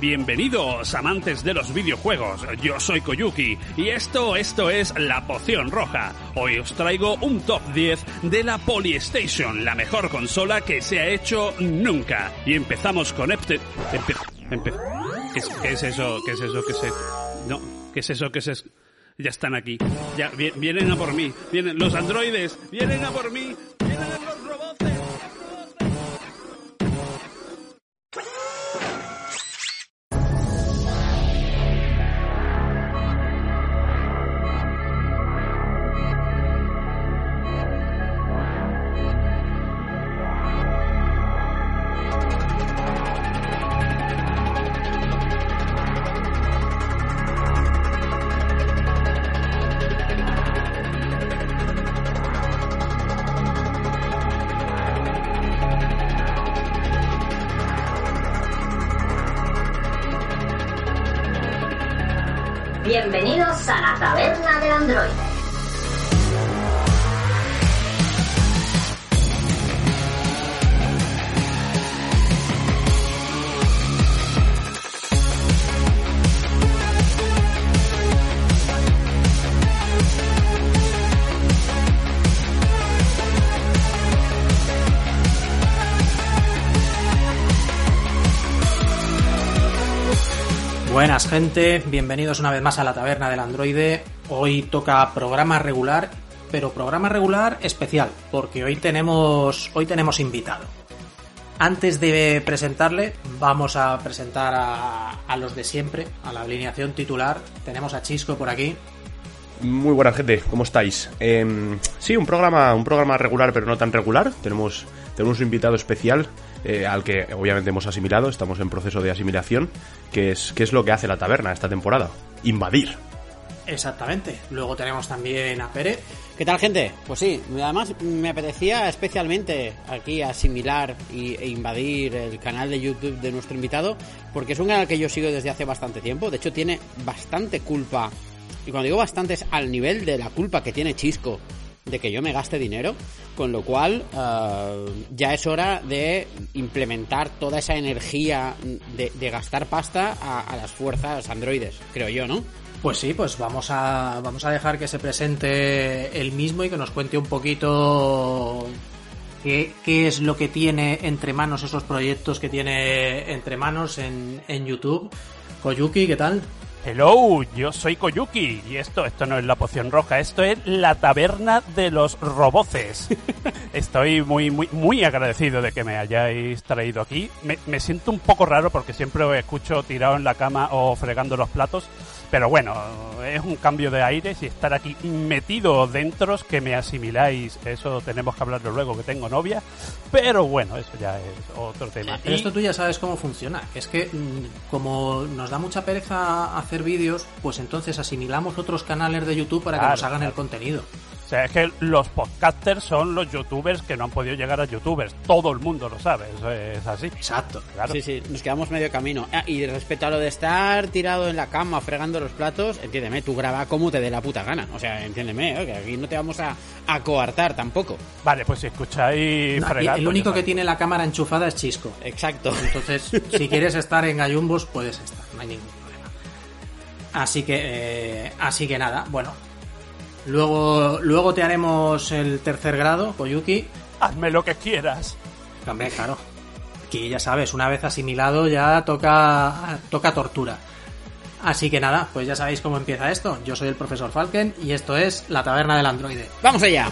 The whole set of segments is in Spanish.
Bienvenidos, amantes de los videojuegos. Yo soy Koyuki y esto, esto es La Poción Roja. Hoy os traigo un top 10 de la Polystation, la mejor consola que se ha hecho nunca. Y empezamos con Epte... empe- ¿Qué, es, qué es eso? ¿Qué es eso? ¿Qué es eso? No, ¿qué es eso? ¿Qué es eso? Ya están aquí. Ya, vi- vienen a por mí. Vienen los androides. Vienen a por mí. Gente, bienvenidos una vez más a la taberna del androide. Hoy toca programa regular, pero programa regular especial, porque hoy tenemos, hoy tenemos invitado. Antes de presentarle, vamos a presentar a, a los de siempre, a la alineación titular. Tenemos a Chisco por aquí. Muy buena gente, ¿cómo estáis? Em, sí, un programa, un programa regular pero no tan regular. Tenemos, tenemos un invitado especial eh, al que obviamente hemos asimilado, estamos en proceso de asimilación, que es, es lo que hace la taberna esta temporada. Invadir. Exactamente. Luego tenemos también a Pérez. ¿Qué tal, gente? Pues sí, además me apetecía especialmente aquí asimilar y, e invadir el canal de YouTube de nuestro invitado, porque es un canal que yo sigo desde hace bastante tiempo. De hecho, tiene bastante culpa. Y cuando digo bastante es al nivel de la culpa que tiene Chisco de que yo me gaste dinero, con lo cual eh, ya es hora de implementar toda esa energía de, gastar pasta a, las fuerzas androides, creo yo, ¿no? Pues sí, pues vamos a, vamos a dejar que se presente él mismo y que nos cuente un poquito qué, qué es lo que tiene entre manos esos proyectos que tiene entre manos en, en YouTube. Koyuki, ¿qué tal? Hello, yo soy Koyuki y esto, esto no es la poción roja, esto es la taberna de los roboces. Estoy muy, muy, muy agradecido de que me hayáis traído aquí. Me, me siento un poco raro porque siempre os escucho tirado en la cama o fregando los platos. Pero bueno, es un cambio de aires y estar aquí metido dentro que me asimiláis. Eso tenemos que hablarlo luego, que tengo novia. Pero bueno, eso ya es otro tema. Pero Y- esto tú ya sabes cómo funciona. Es que mm, como nos da mucha pereza hacer vídeos, pues entonces asimilamos otros canales de YouTube para que nos hagan el contenido. O sea, es que los podcasters son los youtubers que no han podido llegar a youtubers. Todo el mundo lo sabe, eso es así. Exacto. Claro. Sí, sí, nos quedamos medio camino. Ah, y respecto a lo de estar tirado en la cama fregando los platos, entiéndeme, tú graba como te dé la puta gana. O sea, entiéndeme, ¿eh? que aquí no te vamos a, a coartar tampoco. Vale, pues si escucháis No, fregar, el único que tiene la cámara enchufada es Chisco. Exacto. Entonces, si quieres estar en gallumbos, puedes estar, no hay ningún problema. Así que, eh, así que nada, bueno. Luego, luego te haremos el tercer grado, Koyuki. Hazme lo que quieras. Hombre, claro. Aquí ya sabes, una vez asimilado ya toca, toca tortura. Así que nada, pues ya sabéis cómo empieza esto. Yo soy el profesor Falken y esto es La Taberna del Androide. ¡Vamos allá!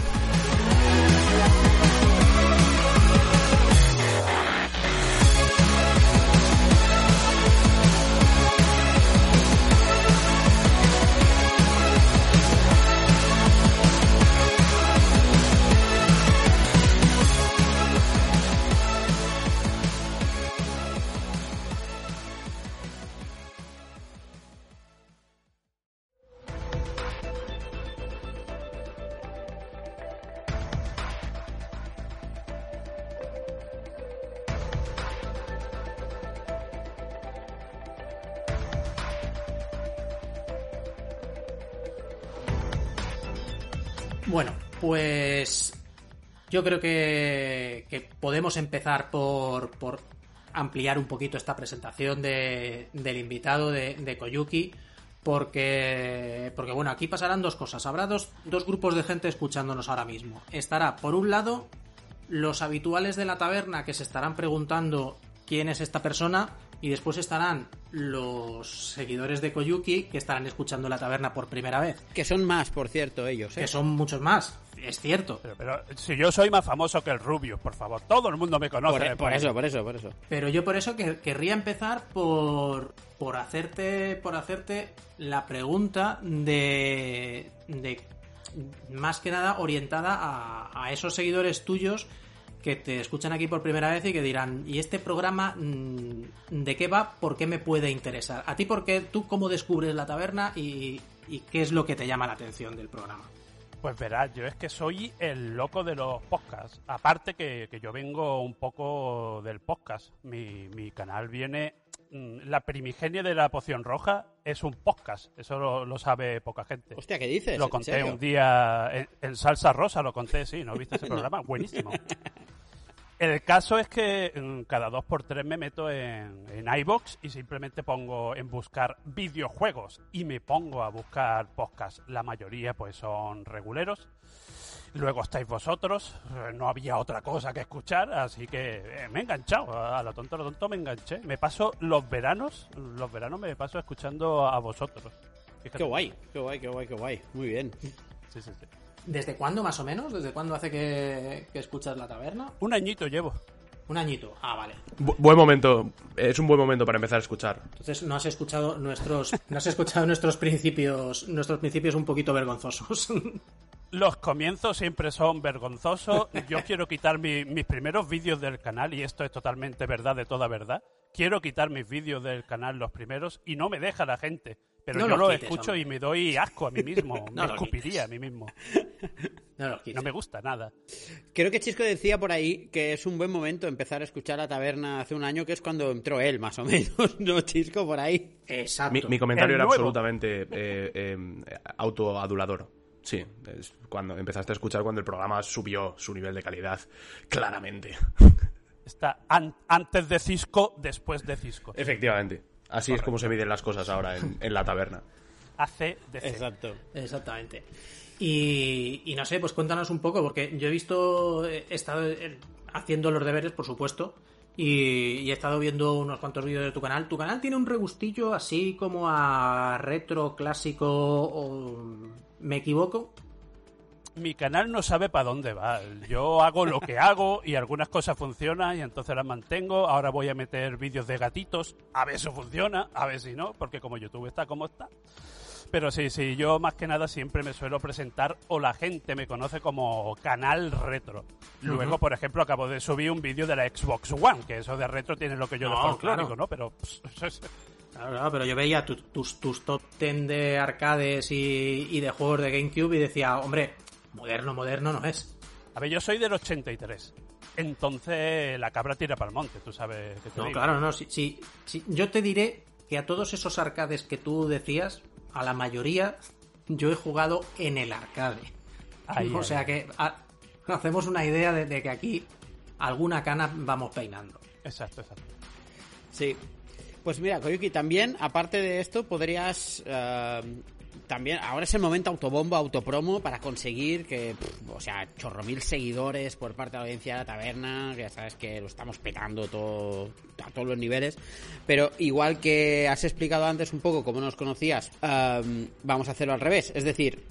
Yo creo que, podemos empezar por, por ampliar un poquito esta presentación de, del invitado de, de Koyuki. Porque, porque, bueno, aquí pasarán dos cosas. Habrá dos, dos grupos de gente escuchándonos ahora mismo. Estará, por un lado, los habituales de la taberna que se estarán preguntando quién es esta persona y después estarán los seguidores de Koyuki que estarán escuchando la taberna por primera vez. Que son más, por cierto, ellos. ¿eh? Que son muchos más, es cierto. Pero, pero, si yo soy más famoso que el Rubio, por favor, todo el mundo me conoce. Por, por eso, por eso, por eso. Pero yo por eso que, querría empezar por, por hacerte por hacerte la pregunta de, de más que nada orientada a, a esos seguidores tuyos que te escuchan aquí por primera vez y que dirán, ¿y este programa mm, de qué va? ¿Por qué me puede interesar? ¿A ti por qué? ¿Tú cómo descubres la taberna y, y qué es lo que te llama la atención del programa? Pues verás, yo es que soy el loco de los podcasts. Aparte que, que yo vengo un poco del podcast. Mi, mi, canal viene... mm, La primigenia de la poción roja es un podcast. Eso lo, lo sabe poca gente. Hostia, ¿qué dices? Lo ¿En conté un día en, en Salsa Rosa, lo conté, sí, ¿no viste ese programa? Buenísimo. El caso es que mm, cada dos por tres me meto en, en iBox y simplemente pongo en buscar videojuegos y me pongo a buscar podcasts. La mayoría pues son reguleros. Luego estáis vosotros, eh, no había otra cosa que escuchar, así que eh, me he enganchado, a lo tonto, a lo tonto me enganché. Me paso los veranos, los veranos me paso escuchando a vosotros. Fíjate. Qué guay, qué guay, qué guay, qué guay. Muy bien. Sí, sí, sí. ¿Desde cuándo más o menos? ¿Desde cuándo hace que, que escuchas la taberna? Un añito llevo. Un añito. Ah, vale. Bu- buen momento. Es un buen momento para empezar a escuchar. Entonces no has escuchado nuestros, no has escuchado nuestros principios, nuestros principios un poquito vergonzosos. Los comienzos siempre son vergonzosos. Yo quiero quitar mi- mis primeros vídeos del canal, y esto es totalmente verdad de toda verdad. Quiero quitar mis vídeos del canal, los primeros, y no me deja la gente. Pero No yo los quites, escucho hombre. y me doy asco a mí mismo. No me escupiría quites. a mí mismo. No los quites. No me gusta nada. Creo que Chisco decía por ahí que es un buen momento empezar a escuchar la taberna hace un año, que es cuando entró él, más o menos. ¿No, Chisco, por ahí? Exacto. Mi, mi comentario El era nuevo. absolutamente eh, eh, autoadulador. Sí, es cuando empezaste a escuchar cuando el programa subió su nivel de calidad, claramente. Está an- antes de Cisco, después de Cisco. Efectivamente. Así es como se miden las cosas ahora en, en la taberna. AC de. Exacto. Exactamente. Y, y no sé, pues cuéntanos un poco, porque yo he visto, he estado eh, haciendo los deberes, por supuesto, y, y he estado viendo unos cuantos vídeos de tu canal. Tu canal tiene un regustillo así como a retro, clásico, o... ¿Me equivoco? Mi canal no sabe para dónde va. Yo hago lo que hago y algunas cosas funcionan y entonces las mantengo. Ahora voy a meter vídeos de gatitos. A ver si funciona, a ver si no, porque como YouTube está como está. Pero sí, sí, yo más que nada siempre me suelo presentar o la gente me conoce como canal retro. Luego, por ejemplo, acabo de subir un vídeo de la Xbox One, que eso de retro tiene lo que yo de No, folclórico, claro. ¿no? Pero pss, Claro, pero yo veía tu- tus, tus top 10 de arcades y, y de juegos de GameCube y decía, hombre, moderno, moderno no es. A ver, yo soy del 83. Entonces la cabra tira para el monte, tú sabes que te No, digo. claro, no. Sí, sí. Yo te diré que a todos esos arcades que tú decías, a la mayoría yo he jugado en el arcade. Ahí, o ahí. sea que a- hacemos una idea de, de que aquí alguna cana vamos peinando. Exacto, exacto. Sí. Pues mira, Koyuki, también, aparte de esto, podrías... eh, también, ahora es el momento autobombo, autopromo para conseguir que, o sea, chorro mil seguidores por parte de la audiencia de la taberna, que ya sabes que lo estamos petando todo, a todos los niveles. Pero igual que has explicado antes un poco cómo nos conocías, eh, vamos a hacerlo al revés. Es decir,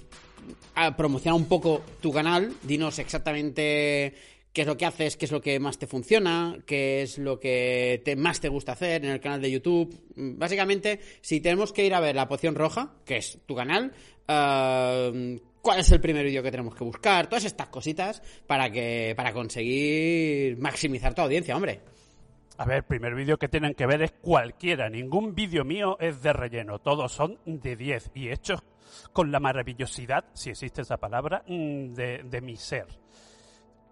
a promociona un poco tu canal, dinos exactamente qué es lo que haces, qué es lo que más te funciona, qué es lo que te, más te gusta hacer en el canal de YouTube. Mm, Básicamente, si tenemos que ir a ver la poción roja, que es tu canal, eh, cuál es el primer vídeo que tenemos que buscar, todas estas cositas para que para conseguir maximizar tu audiencia, hombre. A ver, el primer vídeo que tienen que ver es cualquiera. Ningún vídeo mío es de relleno. Todos son de 10 y hechos con la maravillosidad, si existe esa palabra, mm, de mi ser.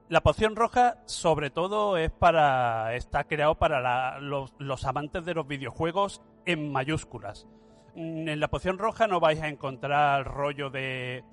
La poción roja, sobre todo, es para. está creado para los, amantes de los videojuegos en mayúsculas. mm, en la poción roja no vais a encontrar rollo de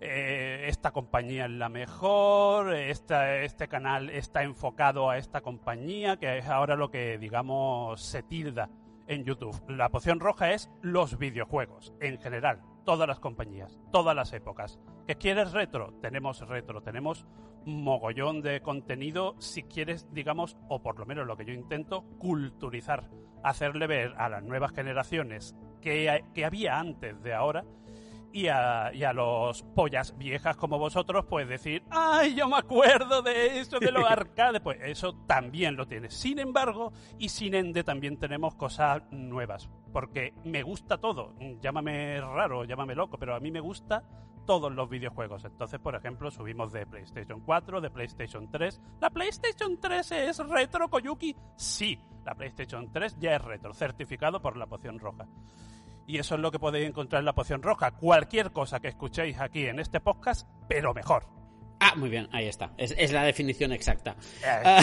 eh, esta compañía es la mejor, este canal está enfocado a esta compañía, que es ahora lo que, digamos, se tilda en YouTube. La poción roja es los videojuegos, en general, todas las compañías, todas las épocas. ¿Que quieres retro? Tenemos retro, tenemos mogollón de contenido si quieres, digamos, o por lo menos lo que yo intento, culturizar, hacerle ver a las nuevas generaciones que, que había antes de ahora y a, y a, los pollas viejas como vosotros, pues decir, ay, yo me acuerdo de eso, de los arcades, pues eso también lo tiene. Sin embargo, y sin ende también tenemos cosas nuevas, porque me gusta todo, llámame raro, llámame loco, pero a mí me gusta todos los videojuegos. Entonces, por ejemplo, subimos de PlayStation 4, de PlayStation 3. ¿La PlayStation 3 es retro, Koyuki? Sí, la PlayStation 3 ya es retro, certificado por la poción roja. Y eso es lo que podéis encontrar en la poción roja. Cualquier cosa que escuchéis aquí en este podcast, pero mejor. Ah, muy bien, ahí está. Es, es la definición exacta. Eh.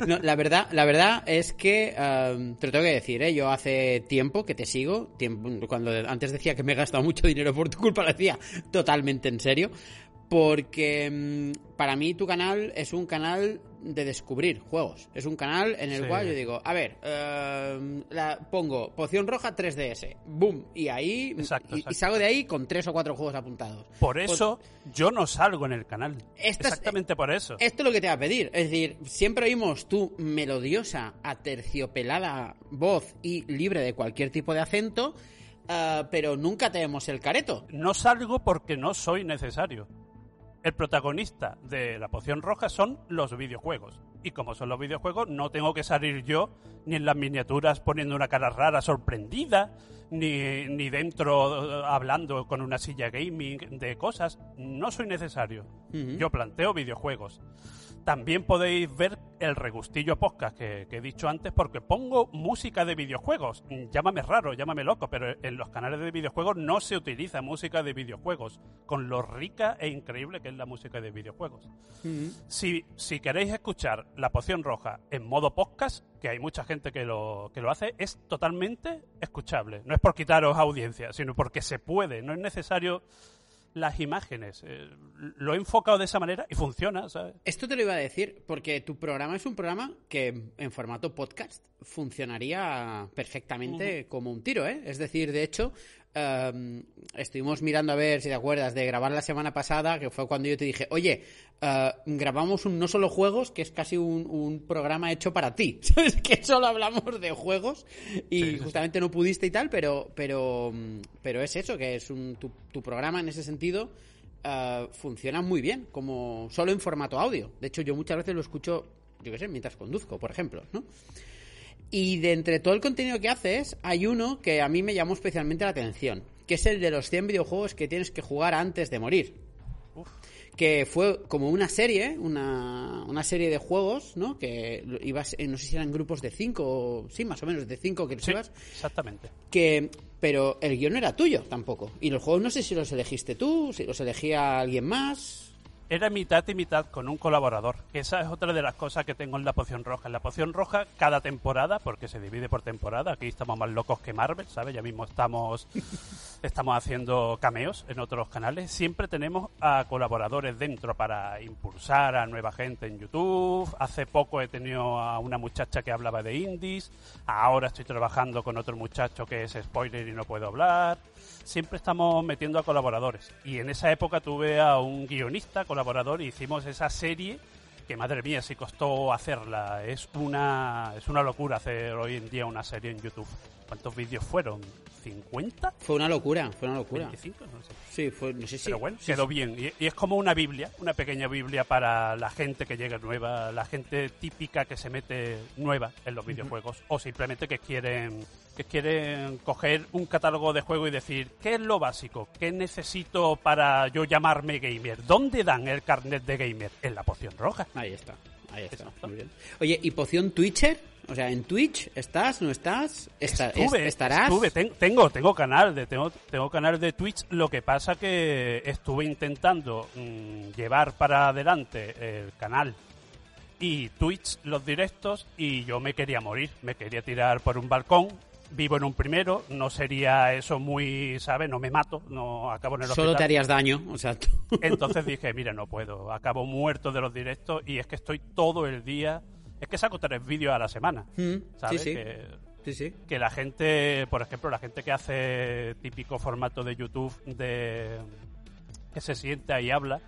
Uh, no, la verdad, la verdad es que um, te lo tengo que decir, ¿eh? Yo hace tiempo que te sigo, tiempo, cuando antes decía que me he gastado mucho dinero por tu culpa, lo decía totalmente en serio. Porque um, para mí tu canal es un canal de descubrir juegos. Es un canal en el Sí. cual yo digo, a ver, eh, la, pongo poción roja 3DS, boom, y ahí Exacto, y, exacto. y salgo de ahí con tres o cuatro juegos apuntados. Por Pues- eso yo no salgo en el canal. Es- Exactamente por eso. Esto es lo que te va a pedir. Es decir, siempre oímos tu melodiosa, aterciopelada voz y libre de cualquier tipo de acento, ah, pero nunca te vemos el careto. No salgo porque no soy necesario. El protagonista de la poción roja son los videojuegos. Y como son los videojuegos, no tengo que salir yo ni en las miniaturas poniendo una cara rara sorprendida, ni, ni dentro eh, hablando con una silla gaming de cosas. No soy necesario. Yo planteo videojuegos. También podéis ver el regustillo podcast que, que he dicho antes porque pongo música de videojuegos. Llámame raro, llámame loco, pero en los canales de videojuegos no se utiliza música de videojuegos, con lo rica e increíble que es la música de videojuegos. Si, si queréis escuchar La Poción Roja en modo podcast, que hay mucha gente que lo, que lo hace, es totalmente escuchable. No es por quitaros audiencia, sino porque se puede. No es necesario las imágenes. Eh, lo he enfocado de esa manera y funciona, ¿sabes? Esto te lo iba a decir porque tu programa es un programa que en formato podcast funcionaría perfectamente como un tiro, ¿eh? Es decir, de hecho, em, estuvimos mirando a ver si te acuerdas de grabar la semana pasada, que fue cuando yo te dije, oye, eh, grabamos un no solo juegos, que es casi un, un programa hecho para ti, ¿sabes? Que solo hablamos de juegos y justamente no pudiste y tal, pero, pero, mm, pero es eso, que es un, tu, tu programa en ese sentido eh, funciona muy bien, como solo en formato audio. De hecho, yo muchas veces lo escucho, yo qué sé, mientras conduzco, por ejemplo, ¿no? Y de entre todo el contenido que haces, hay uno que a mí me llamó especialmente la atención, que es el de los 100 videojuegos que tienes que jugar antes de morir. Que fue como una serie, una, una serie de juegos, ¿no? Que ibas, eh, no sé si eran grupos de 5, sí, más o menos de 5 que Sí, ibas, exactamente. que pero el guion no era tuyo tampoco. Y los juegos no sé si los elegiste tú, si los elegía alguien más. Era mitad y mitad con un colaborador. Esa es otra de las cosas que tengo en la poción roja. En la poción roja, cada temporada, porque se divide por temporada, aquí estamos más locos que Marvel, ¿sabes? Ya mismo estamos, estamos haciendo cameos en otros canales. Siempre tenemos a colaboradores dentro para impulsar a nueva gente en YouTube. Hace poco he tenido a una muchacha que hablaba de indies. Ahora estoy trabajando con otro muchacho que es spoiler y no puedo hablar siempre estamos metiendo a colaboradores. Y en esa época tuve a un guionista colaborador y hicimos esa serie que madre mía si costó hacerla. Es una es una locura hacer hoy en día una serie en YouTube. ¿Cuántos vídeos fueron? ¿50? Fue una locura, fue una locura. 25, no sé. Sí, fue, no sé si. Pero bueno, sí, quedó sí. bien. Y, y es como una Biblia, una pequeña Biblia para la gente que llega nueva, la gente típica que se mete nueva en los videojuegos, o simplemente que quieren que quieren coger un catálogo de juego y decir, ¿qué es lo básico? ¿Qué necesito para yo llamarme gamer? ¿Dónde dan el carnet de gamer? En la poción roja. Ahí está, ahí está. Exacto. Muy bien. Oye, ¿y poción Twitcher? O sea, ¿en Twitch estás? ¿No estás? Estuve, est- ¿Estarás? estuve, ten- tengo, tengo canal de, tengo, tengo canal de Twitch, lo que pasa que estuve intentando mm, llevar para adelante el canal y Twitch los directos y yo me quería morir, me quería tirar por un balcón vivo en un primero, no sería eso muy, ¿sabes? No me mato, no acabo en el Solo te hospital. harías daño, o sea, tú- Entonces dije, mira, no puedo, acabo muerto de los directos y es que estoy todo el día, es que saco tres vídeos a la semana, Mm, ¿sabes? sí, sí. Que, Sí, sí. que la gente, por ejemplo, la gente que hace típico formato de YouTube de que se sienta y habla,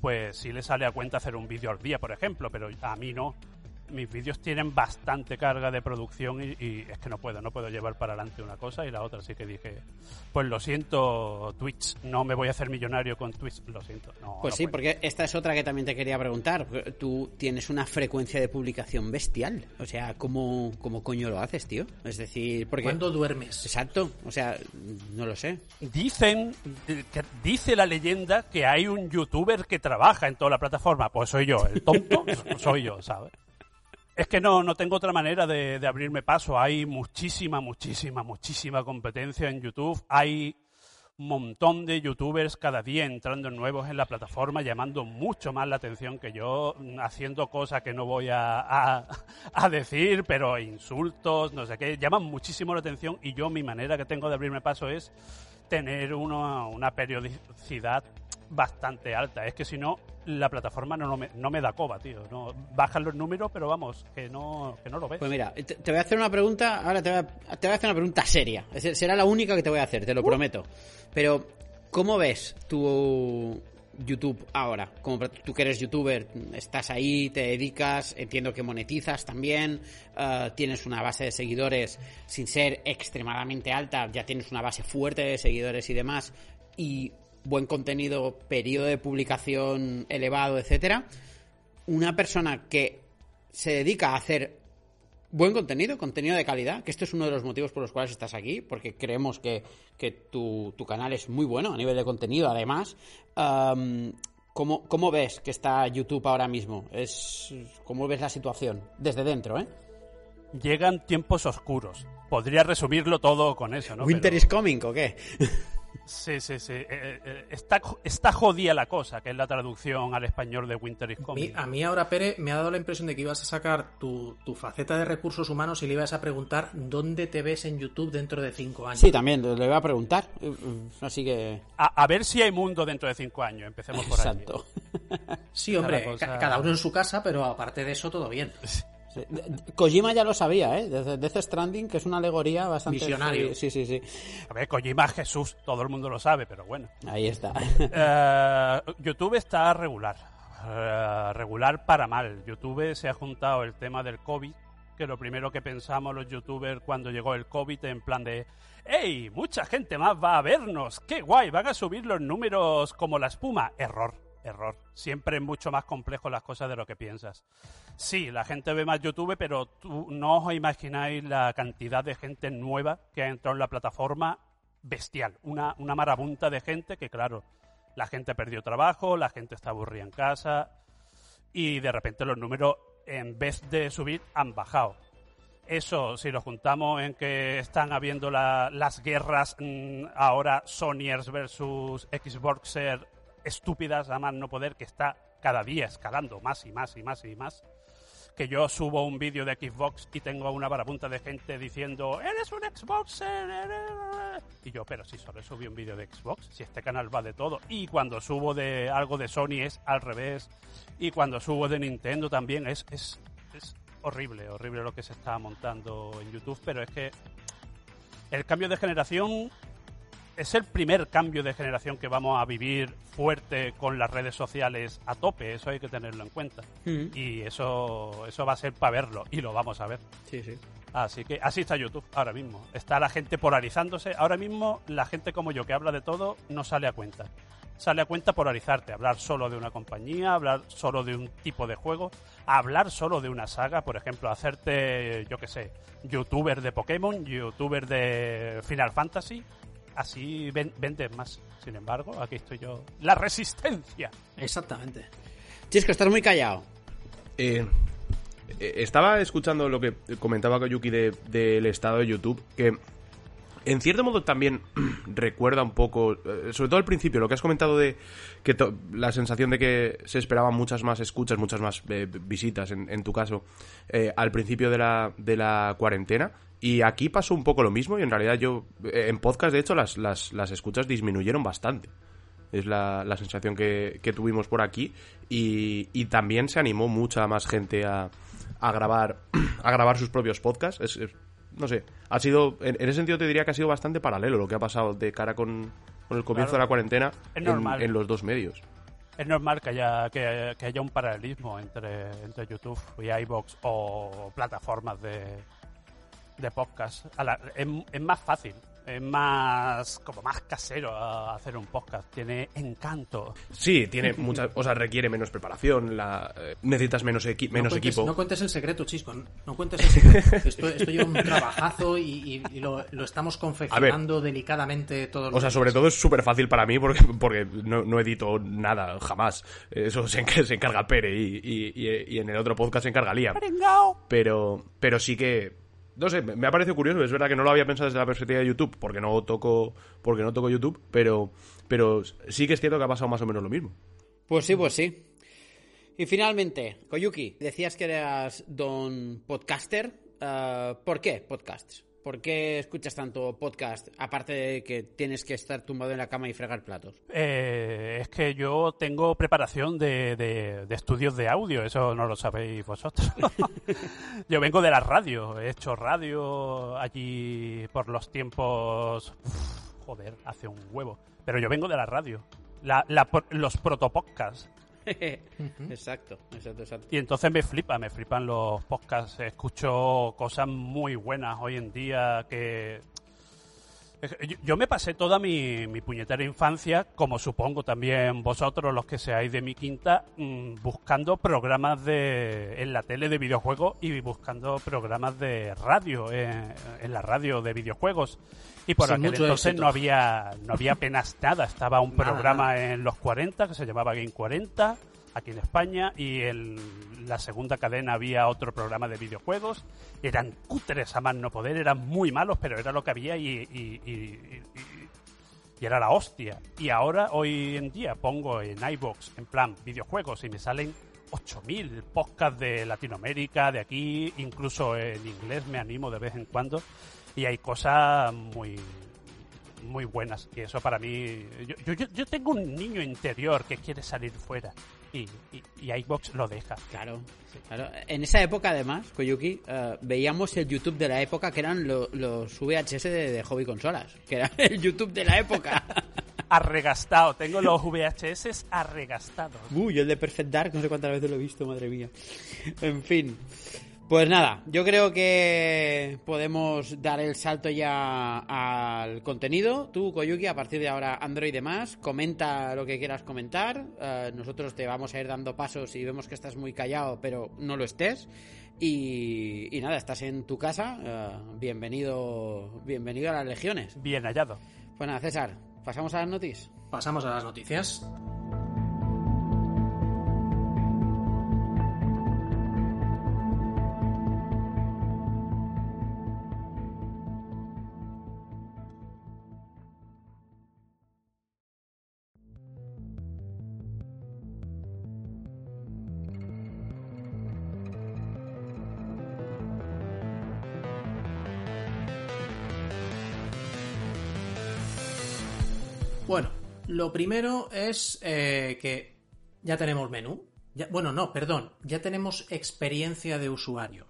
pues sí le sale a cuenta hacer un vídeo al día, por ejemplo, pero a mí no. Mis vídeos tienen bastante carga de producción y, y es que no puedo, no puedo llevar para adelante una cosa y la otra. Así que dije, pues lo siento, Twitch, no me voy a hacer millonario con Twitch, lo siento. No, Pues no sí, puedo. porque esta es otra que también te quería preguntar. Tú tienes una frecuencia de publicación bestial. O sea, ¿cómo, cómo coño lo haces, tío? Es decir, porque... ¿Cuándo duermes? Exacto, o sea, no lo sé. Dicen, eh, que dice la leyenda que hay un youtuber que trabaja en toda la plataforma. Pues soy yo, el tonto soy yo, ¿sabes? Es que no, no tengo otra manera de, de abrirme paso. Hay muchísima, muchísima, muchísima competencia en YouTube. Hay un montón de youtubers cada día entrando nuevos en la plataforma, llamando mucho más la atención que yo, haciendo cosas que no voy a, a- a decir, pero insultos, no sé qué, llaman muchísimo la atención y yo mi manera que tengo de abrirme paso es tener uno- una periodicidad bastante alta. Es que si no, la plataforma no, no me, no me da coba, tío. No, bajan los números, pero vamos, que no, que no lo ves. Pues mira, te, te voy a hacer una pregunta, ahora te voy a, te voy a hacer una pregunta seria. Es Será la única que te voy a hacer, te lo prometo. Pero, ¿cómo ves tu YouTube ahora? Como tú que eres youtuber, estás ahí, te dedicas, entiendo que monetizas también, eh, tienes una base de seguidores sin ser extremadamente alta, ya tienes una base fuerte de seguidores y demás, y buen contenido, periodo de publicación elevado, etcétera. Una persona que se dedica a hacer buen contenido, contenido de calidad, que esto es uno de los motivos por los cuales estás aquí, porque creemos que, que tu, tu canal es muy bueno a nivel de contenido, además. ¿cómo, cómo ves que está YouTube ahora mismo? Es, ¿Cómo ves la situación? Desde dentro, ¿eh? Llegan tiempos oscuros. Podría resumirlo todo con eso, ¿no? ¿Winter Pero- is coming o qué? Sí, sí, sí. Eh, eh, está, está jodida la cosa, que es la traducción al español de Winter is Coming. a mí ahora, Pere, me ha dado la impresión de que ibas a sacar tu, tu faceta de recursos humanos y le ibas a preguntar dónde te ves en YouTube dentro de cinco años. Sí, también, le voy a preguntar. Así que... A, a ver si hay mundo dentro de cinco años. Empecemos por ahí. Exacto. Sí, hombre, Cada cosa- ca- cada uno en su casa, pero aparte de eso, todo bien. Sí. Kojima ya lo sabía, ¿eh? Desde Death Stranding, que es una alegoría bastante... Visionario. Sí, sí, sí. A ver, Kojima es Jesús, todo el mundo lo sabe, pero bueno. Ahí está. Eh, YouTube está regular. Eh, regular para mal. YouTube se ha juntado el tema del COVID, que lo primero que pensamos los youtubers cuando llegó el COVID en plan de ¡Ey! Mucha gente más va a vernos. ¡Qué guay! Van a subir los números como la espuma. Error. Error. Siempre es mucho más complejo las cosas de lo que piensas. Sí, la gente ve más YouTube, pero tú no os imagináis la cantidad de gente nueva que ha entrado en la plataforma bestial. Una, una marabunta de gente que, claro, la gente perdió trabajo, la gente está aburrida en casa y de repente los números, en vez de subir, han bajado. Eso, si lo juntamos en que están habiendo la- las guerras mm, ahora Sonyers versus Xboxer estúpidas a más no poder, que está cada día escalando más y más y más y más. Que yo subo un vídeo de Xbox y tengo una barabunta de gente diciendo ¡Eres un Xboxer! eres-". Y yo, pero si solo subí un vídeo de Xbox, si este canal va de todo. Y cuando subo de algo de Sony es al revés. Y cuando subo de Nintendo también es, es, es horrible, horrible lo que se está montando en YouTube. Pero es que el cambio de generación es el primer cambio de generación que vamos a vivir fuerte con las redes sociales a tope, eso hay que tenerlo en cuenta. Mm. Y eso, eso va a ser para verlo, y lo vamos a ver. Sí, sí. Así que así está YouTube ahora mismo. Está la gente polarizándose. Ahora mismo la gente como yo que habla de todo no sale a cuenta. Sale a cuenta polarizarte, hablar solo de una compañía, hablar solo de un tipo de juego, hablar solo de una saga, por ejemplo, hacerte, yo qué sé, youtuber de Pokémon, youtuber de Final Fantasy, así ven- vendes más. Sin embargo, aquí estoy yo. La resistencia. Exactamente. Chisco, estás muy callado. Eh, eh, estaba escuchando lo que comentaba Koyuki de- del estado de YouTube, que en cierto modo también recuerda un poco, eh, sobre todo al principio, lo que has comentado de que to- la sensación de que se esperaban muchas más escuchas, muchas más eh, visitas, en, en tu caso, eh, al principio de la, de la cuarentena. Y aquí pasó un poco lo mismo y en realidad yo, eh, en podcast de hecho, las, las, las escuchas disminuyeron bastante. Es la, la sensación que, que tuvimos por aquí y, y también se animó mucha más gente a, a grabar a grabar sus propios podcasts. Es, es- no sé, ha sido, en, en ese sentido te diría que ha sido bastante paralelo lo que ha pasado de cara con, con el comienzo Claro. de la cuarentena en los dos medios. Es normal que haya, que, que haya un paralelismo entre, entre YouTube y iBox o plataformas de, de podcast. A la- es, es más fácil, es más como más casero hacer un podcast. Tiene encanto. Sí, tiene muchas, o sea, requiere menos preparación, la, eh, necesitas menos, equi- menos no cuentes, equipo. No cuentes el secreto, Chisco. No cuentes el secreto. esto, esto lleva un trabajazo y, y- y lo, lo estamos confeccionando delicadamente todos los O sea, días. sobre todo es súper fácil para mí porque, porque no, no edito nada, jamás. Eso se, enca- se encarga Pere y, y- y- y en el otro podcast se encarga Liam. Pero, pero sí que, no sé, me ha parecido curioso. Es verdad que no lo había pensado desde la perspectiva de YouTube porque no toco, porque no toco YouTube, pero, pero sí que es cierto que ha pasado más o menos lo mismo. Pues sí, pues sí. Y finalmente, Koyuki, decías que eras don podcaster. Eh, ¿Por qué podcasts? ¿Por qué escuchas tanto podcast? Aparte de que tienes que estar tumbado en la cama y fregar platos. Eh, es que yo tengo preparación de, de- estudios de audio, eso no lo sabéis vosotros. yo vengo de la radio, he hecho radio allí por los tiempos... uf, joder, hace un huevo. Pero yo vengo de la radio. La, la, los protopodcasts. Exacto, exacto, exacto. Y entonces me flipa, me flipan los podcasts. Escucho cosas muy buenas hoy en día que... Yo- me pasé toda mi, mi puñetera infancia, como supongo también vosotros, los que seáis de mi quinta, mm, buscando programas de, en la tele de videojuegos y buscando programas de radio, eh, en la radio de videojuegos. Y por aquel entonces éxito. no había, no había apenas nada. Estaba un Nada, programa en los 40 que se llamaba Game 40 aquí en España y en la segunda cadena había otro programa de videojuegos. Eran cutres a más no poder, eran muy malos, pero era lo que había y, y- y- y- y- y era la hostia. Y ahora, hoy en día, pongo en iBox, en plan videojuegos, y me salen 8000 podcasts de Latinoamérica, de aquí, incluso en inglés me animo de vez en cuando. Y hay cosas muy muy buenas y eso para mí yo, yo, yo- tengo un niño interior que quiere salir fuera y, y, y iBox lo deja Claro, claro. En esa época, además, Koyuki, eh, veíamos el YouTube de la época que eran lo- los VHS de, de hobby consolas, que era el YouTube de la época. arregastado tengo los VHS arregastados Uy, el de Perfect Dark, no sé cuántas veces lo he visto, madre mía. En fin. Pues nada, yo creo que podemos dar el salto ya al contenido. Tú, Koyuki, a partir de ahora, Android y demás, comenta lo que quieras comentar. Eh, nosotros te vamos a ir dando pasos y vemos que estás muy callado, pero no lo estés. Y, y nada, estás en tu casa. eh, bienvenido, bienvenido a las legiones. bien hallado Pues nada, César, pasamos a las noticias. Pasamos a las noticias. Lo primero es eh, que ya tenemos menú. Bueno, no, perdón, ya tenemos experiencia de usuario.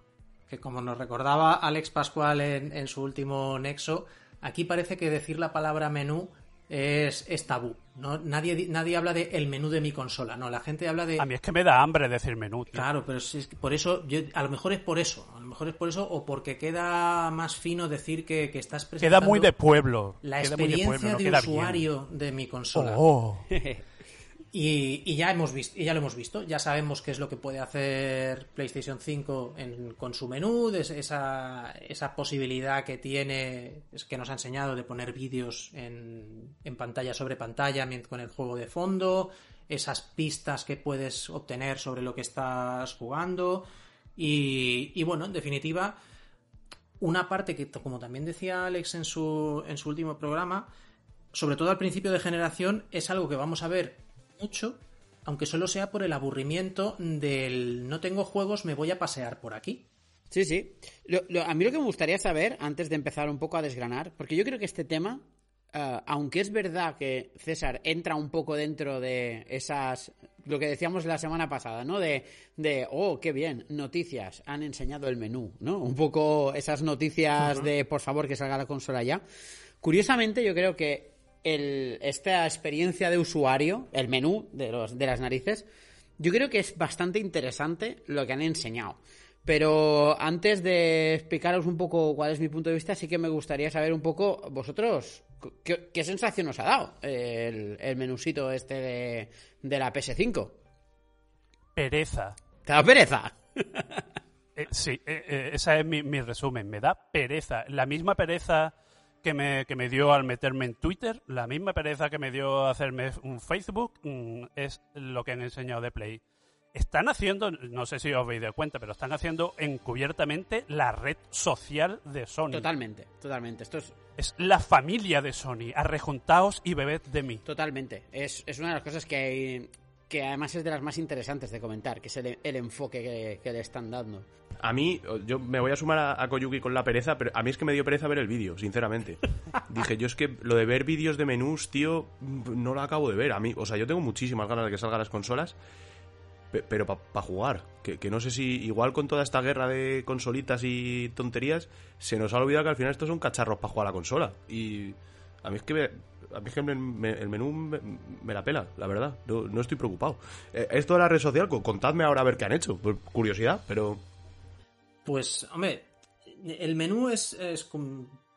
Que como nos recordaba Alex Pascual en, en su último Nexo, aquí parece que decir la palabra menú es, es tabú. ¿No? Nadie, di- nadie habla de el menú de mi consola, no, la gente habla de... a mí es que me da hambre decir menú tío. Claro, pero si es que por eso, yo- a lo mejor es por eso, a lo mejor es por eso o porque queda más fino decir que, que estás queda presentando muy de pueblo la queda muy de, experiencia pueblo, no de queda bien. usuario de mi consola. Oh. Y, ya hemos visto, ya lo hemos visto, ya sabemos qué es lo que puede hacer PlayStation 5 en- con su menú, esa, posibilidad que tiene, que nos ha enseñado de poner vídeos en, en pantalla sobre pantalla con el juego de fondo, esas pistas que puedes obtener sobre lo que estás jugando. Y, y bueno, en definitiva, una parte que, como también decía Alex en su, en su último programa, sobre todo al principio de generación, es algo que vamos a ver mucho, aunque solo sea por el aburrimiento del no tengo juegos, me voy a pasear por aquí. Sí, sí. Lo- lo- a mí lo que me gustaría saber, antes de empezar un poco a desgranar, porque yo creo que este tema, eh, aunque es verdad que César entra un poco dentro de esas, lo que decíamos la semana pasada, ¿no? De, de oh, qué bien, noticias, han enseñado el menú, ¿no? Un poco esas noticias de, por favor, que salga la consola ya. Curiosamente, yo creo que el, esta experiencia de usuario, el menú de, los, de las narices, yo creo que es bastante interesante lo que han enseñado. Pero antes de explicaros un poco cuál es mi punto de vista, sí que me gustaría saber un poco vosotros qué, qué sensación os ha dado el, el este de, de la PS5. Pereza. ¿Te da pereza? Eh, sí, eh, eh, ese es mi, mi resumen. Me da pereza. La misma pereza que me, que me dio al meterme en Twitter, la misma pereza que me dio hacerme un Facebook, mm, es lo que han enseñado de Play. Están haciendo, no sé si os habéis dado cuenta, pero están haciendo encubiertamente la red social de Sony. Totalmente, totalmente. Esto es Es la familia de Sony. Arrejuntaos y bebed de mí. totalmente. Es, es una de las cosas que hay, que además es de las más interesantes de comentar, que es el, el enfoque que, que le están dando. A mí, yo me voy a sumar a, a Koyuki con la pereza, pero a mí es que me dio pereza ver el vídeo, sinceramente. Dije, yo es que lo de ver vídeos de menús, tío, no lo acabo de ver. A mí, o sea, yo tengo muchísimas ganas de que salgan las consolas, pe- pero para jugar. Que, que no sé si, igual con toda esta guerra de consolitas y tonterías, se nos ha olvidado que al final estos son cacharros para jugar a la consola. Y a mí es que, me- a mí es que me- me- el menú me, la pela, la verdad. No, no estoy preocupado. Eh, esto de la red social, co- contadme ahora a ver qué han hecho. Por curiosidad, pero... Pues, hombre, el menú es,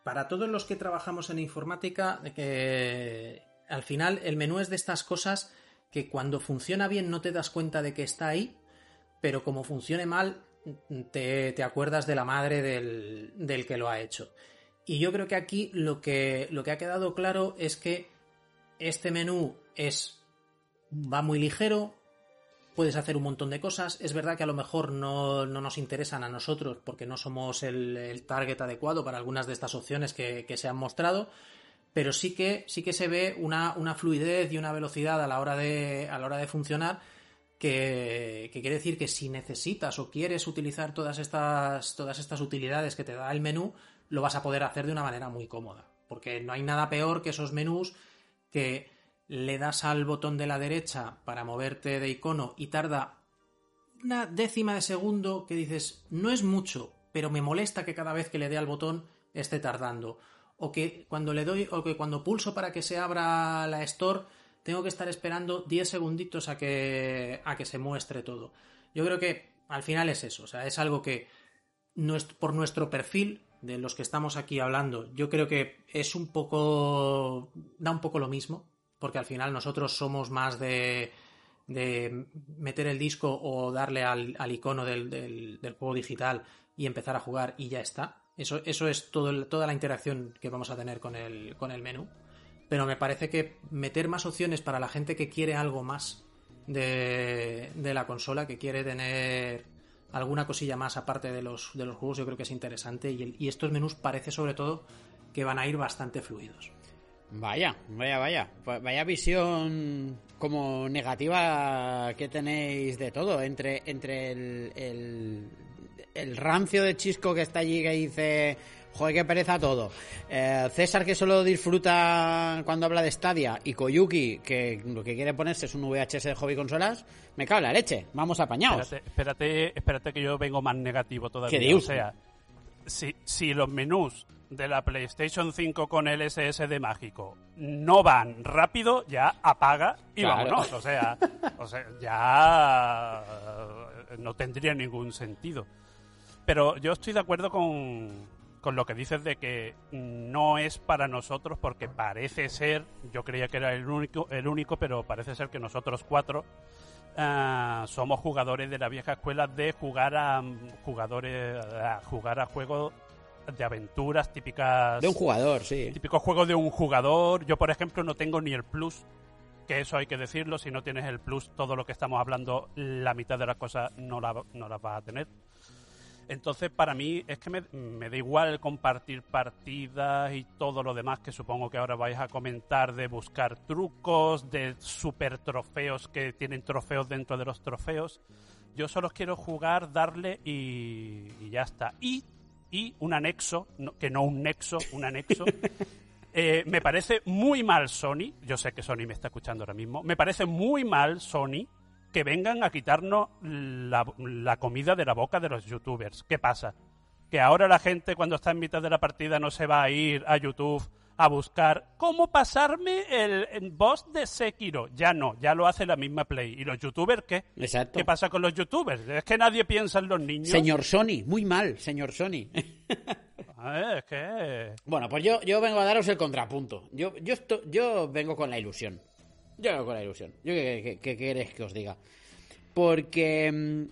para todos los que trabajamos en informática, que al final el menú es de estas cosas que cuando funciona bien no te das cuenta de que está ahí, pero como funcione mal te, te acuerdas de la madre del, del que lo ha hecho. Y yo creo que aquí lo que, lo que ha quedado claro es que este menú es va muy ligero, puedes hacer un montón de cosas. Es verdad que a lo mejor no, no nos interesan a nosotros porque no somos el, el target adecuado para algunas de estas opciones que, que se han mostrado, pero sí que, sí que se ve una, una fluidez y una velocidad a la hora de, a la hora de funcionar que, que quiere decir que si necesitas o quieres utilizar todas estas, todas estas utilidades que te da el menú, lo vas a poder hacer de una manera muy cómoda. Porque no hay nada peor que esos menús que le das al botón de la derecha para moverte de icono y tarda una décima de segundo que dices, no es mucho, pero me molesta que cada vez que le dé al botón esté tardando. O que cuando le doy, o que cuando pulso para que se abra la store, tengo que estar esperando 10 segunditos a que, a que se muestre todo. Yo creo que al final es eso, o sea, es algo que por nuestro perfil de los que estamos aquí hablando, yo creo que es un poco, da un poco lo mismo, porque al final nosotros somos más de, meter el disco o darle al, icono del, juego digital y empezar a jugar y ya está. Eso, es toda la interacción que vamos a tener con el, menú. Pero me parece que meter más opciones para la gente que quiere algo más de, la consola, que quiere tener alguna cosilla más aparte de los, juegos, yo creo que es interesante. Y, y estos menús parece sobre todo que van a ir bastante fluidos. Vaya, vaya, vaya. Vaya visión como negativa que tenéis de todo. Entre, entre el, el, el rancio de Chisco que está allí que dice, joder, qué pereza todo. Eh, César que solo disfruta cuando habla de Stadia. Y Koyuki que lo que quiere ponerse es un VHS de hobby consolas. Me cago en la leche. Vamos apañados. Espérate, espérate, espérate que yo vengo más negativo todavía. ¿Qué dios? O sea, si, si los menús de la PlayStation 5 con el SSD mágico no van rápido, ya apaga y Claro. vámonos. O sea, o sea, ya eh, no tendría ningún sentido. Pero yo estoy de acuerdo con, con lo que dices de que no es para nosotros porque parece ser, yo creía que era el único, el único pero parece ser que nosotros cuatro ah, somos jugadores de la vieja escuela de jugar a mm, jugadores a jugar a juegos de aventuras típicas De un jugador, sí. típicos juegos de un jugador. Yo, por ejemplo, no tengo ni el plus, que eso hay que decirlo. Si no tienes el plus, todo lo que estamos hablando, la mitad de las cosas no, la, no las vas a tener. Entonces, para mí, es que me, me da igual compartir partidas y todo lo demás que supongo que ahora vais a comentar de buscar trucos, de super trofeos que tienen trofeos dentro de los trofeos. Yo solo quiero jugar, darle y, y ya está. Y, y un anexo, no- que no un nexo, un anexo. Eh, me parece muy mal Sony, yo sé que Sony me está escuchando ahora mismo, me parece muy mal Sony que vengan a quitarnos la, la comida de la boca de los youtubers. ¿Qué pasa? Que ahora la gente cuando está en mitad de la partida no se va a ir a YouTube a buscar cómo pasarme el, el boss de Sekiro. Ya no, ya lo hace la misma Play. ¿Y los youtubers qué? Exacto. ¿Qué pasa con los youtubers? Es que nadie piensa en los niños. Señor Sony, muy mal, señor Sony. Ah, es que... Bueno, pues yo, yo vengo a daros el contrapunto. Yo, yo, esto- yo vengo con la ilusión. Yo vengo con la ilusión. Yo qué, queréis que os diga. Porque mm,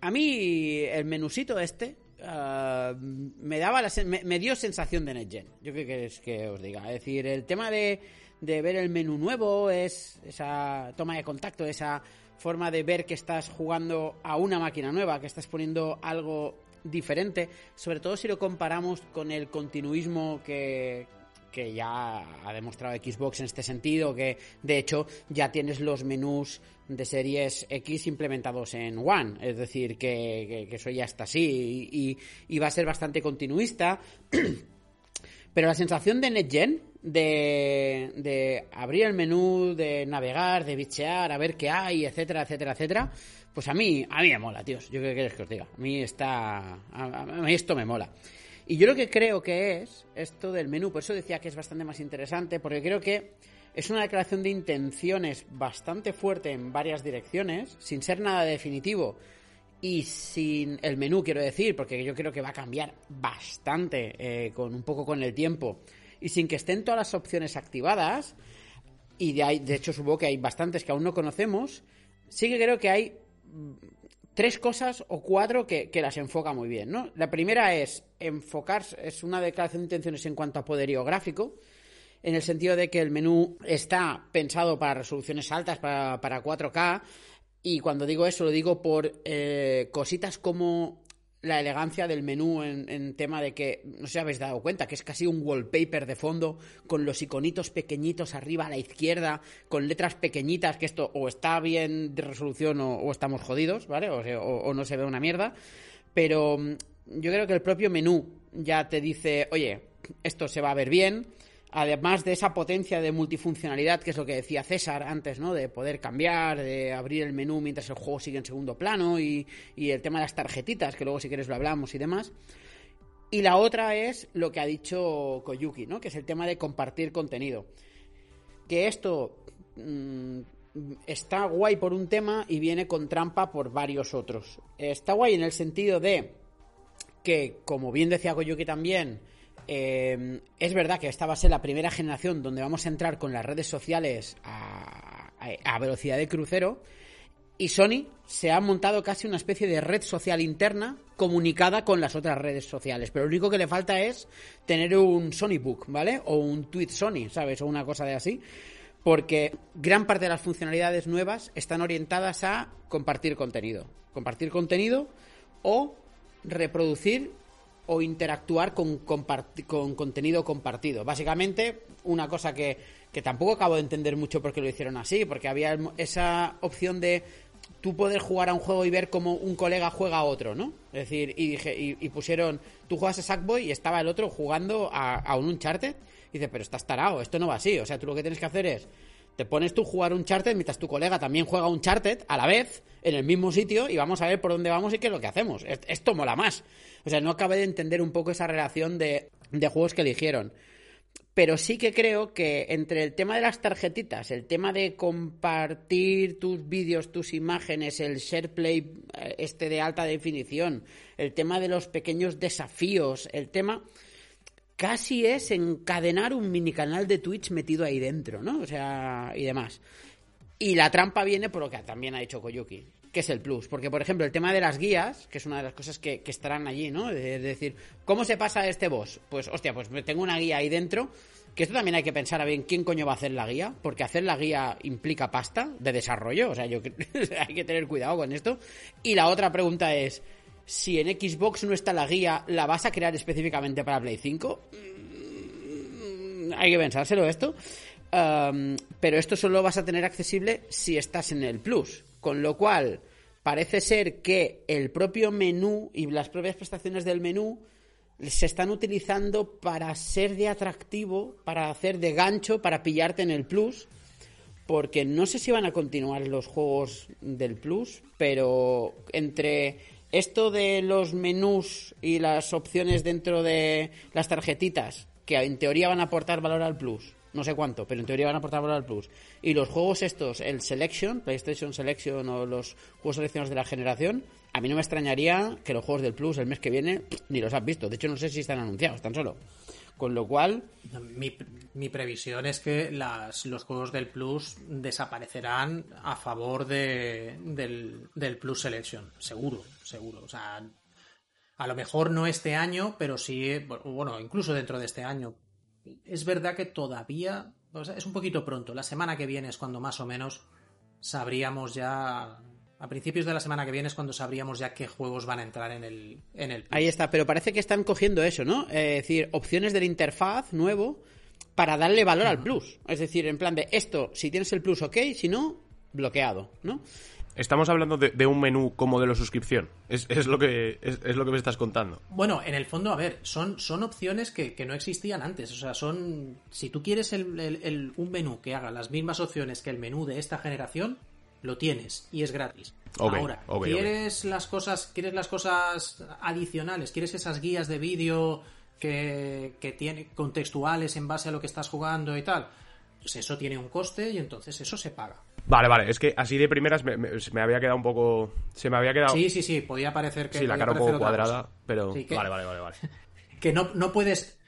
a mí el menusito este ah, me daba la me, me dio sensación de NetGen. Yo qué queréis que os diga. Es decir, el tema de, de ver el menú nuevo es esa toma de contacto, esa forma de ver que estás jugando a una máquina nueva, que estás poniendo algo diferente, sobre todo si lo comparamos con el continuismo que, que ya ha demostrado Xbox en este sentido, que de hecho ya tienes los menús de series X implementados en One, es decir, que, eso ya está así y, va a ser bastante continuista. Pero la sensación de NetGen, de, de abrir el menú, de navegar, de bichear, a ver qué hay, etcétera, etcétera, etcétera, pues a mí, a mí me mola, tíos. Yo qué quieres que os diga. A mí está, a- a mí esto me mola. Y yo lo que creo que es esto del menú, por eso decía que es bastante más interesante, porque creo que es una declaración de intenciones bastante fuerte en varias direcciones, sin ser nada definitivo y sin el menú, quiero decir, porque yo creo que va a cambiar bastante eh, con un poco con el tiempo y sin que estén todas las opciones activadas y de, ahí, de hecho supongo que hay bastantes que aún no conocemos, sí que creo que hay tres cosas o cuatro que, que las enfoca muy bien, ¿no? La primera es enfocar, es una declaración de intenciones en cuanto a poderío gráfico, en el sentido de que el menú está pensado para resoluciones altas, para, para 4K, y cuando digo eso lo digo por eh, cositas como la elegancia del menú en, tema de que, no sé si habéis dado cuenta, que es casi un wallpaper de fondo, con los iconitos pequeñitos arriba a la izquierda, con letras pequeñitas, que esto o está bien de resolución o, o estamos jodidos, ¿vale? O, sea, o- o no se ve una mierda. Pero mm, yo creo que el propio menú ya te dice, oye, esto se va a ver bien. Además de esa potencia de multifuncionalidad, que es lo que decía César antes, ¿no? De poder cambiar, de abrir el menú mientras el juego sigue en segundo plano y, el tema de las tarjetitas, que luego si quieres lo hablamos y demás. Y la otra es lo que ha dicho Koyuki, ¿no? Que es el tema de compartir contenido. Que esto mm, está guay por un tema y viene con trampa por varios otros. Está guay en el sentido de que, como bien decía Koyuki también, eh, es verdad que esta va a ser la primera generación donde vamos a entrar con las redes sociales a, a- a velocidad de crucero. Y Sony se ha montado casi una especie de red social interna comunicada con las otras redes sociales. Pero lo único que le falta es tener un Sony Book, ¿vale? O un tweet Sony, ¿sabes? O una cosa de así. Porque gran parte de las funcionalidades nuevas están orientadas a compartir contenido. Compartir contenido o reproducir o interactuar con, comparti- con contenido compartido. Básicamente, una cosa que, que tampoco acabo de entender mucho por qué lo hicieron así, porque había esa opción de tú poder jugar a un juego y ver cómo un colega juega a otro, ¿no? Es decir, y, dije, y, y pusieron, tú juegas a Sackboy y estaba el otro jugando a, a un Uncharted. Y dice, pero estás tarado, esto no va así. O sea, tú lo que tienes que hacer es, te pones tú a jugar un Uncharted mientras tu colega también juega un Uncharted a la vez, en el mismo sitio, y vamos a ver por dónde vamos y qué es lo que hacemos. Es- Esto mola más. O sea, no acabé de entender un poco esa relación de, de juegos que eligieron. Pero sí que creo que entre el tema de las tarjetitas, el tema de compartir tus vídeos, tus imágenes, el SharePlay eh, este de alta definición, el tema de los pequeños desafíos, el tema casi es encadenar un mini canal de Twitch metido ahí dentro, ¿no? O sea, y demás. Y la trampa viene por lo que también ha dicho Koyuki, que es el plus. Porque, por ejemplo, el tema de las guías, que es una de las cosas que, estarán allí, ¿no? De decir, ¿cómo se pasa este boss? Pues, hostia, pues tengo una guía ahí dentro. Que esto también hay que pensar a bien quién coño va a hacer la guía, porque hacer la guía implica pasta de desarrollo, o sea, yo hay que tener cuidado con esto. Y la otra pregunta es, si en Xbox no está la guía, ¿la vas a crear específicamente para Play 5? Mm, hay que pensárselo esto. Pero esto solo vas a tener accesible si estás en el Plus. Con lo cual, parece ser que el propio menú y las propias prestaciones del menú se están utilizando para ser de atractivo, para hacer de gancho, para pillarte en el plus. Porque no sé si van a continuar los juegos del plus, pero entre esto de los menús y las opciones dentro de las tarjetitas, que en teoría van a aportar valor al plus, no sé cuánto, pero en teoría van a aportar valor al plus. Y los juegos estos, el Selection, PlayStation Selection o los juegos seleccionados de la generación, a mí no me extrañaría que los juegos del plus el mes que viene ni los has visto. De hecho, no sé si están anunciados, tan solo. Con lo cual, Mi, mi previsión es que las, los juegos del Plus desaparecerán a favor de, del, del Plus Selection. Seguro, seguro. O sea, a lo mejor no este año, pero sí, bueno, incluso dentro de este año. Es verdad que todavía o sea, es un poquito pronto. La semana que viene es cuando más o menos sabríamos ya. A principios de la semana que viene es cuando sabríamos ya qué juegos van a entrar en el, en el ahí está. Pero parece que están cogiendo eso, ¿no? Eh, es decir, opciones de la interfaz nuevo para darle valor al plus. Es decir, en plan de esto, si tienes el plus, ok, si no, bloqueado, ¿no? Estamos hablando de, de un menú como de la suscripción. Es, es lo que es, es lo que me estás contando. Bueno, en el fondo, a ver, son, son opciones que, que no existían antes. O sea, son. Si tú quieres el- el- el- un menú que haga las mismas opciones que el menú de esta generación, lo tienes y es gratis. Ok, Ahora, ok, ok. ¿quieres las cosas, quieres las cosas adicionales? ¿Quieres esas guías de vídeo que, que tiene contextuales en base a lo que estás jugando y tal? Pues eso tiene un coste y entonces eso se paga. Vale, vale, es que así de primeras me, me- se me había quedado un poco. Se me había quedado. Sí, sí, sí, podía parecer que. Sí, la cara un poco cuadrada, cosa. pero. Sí, que- Vale, vale, vale, vale. que no, no puedes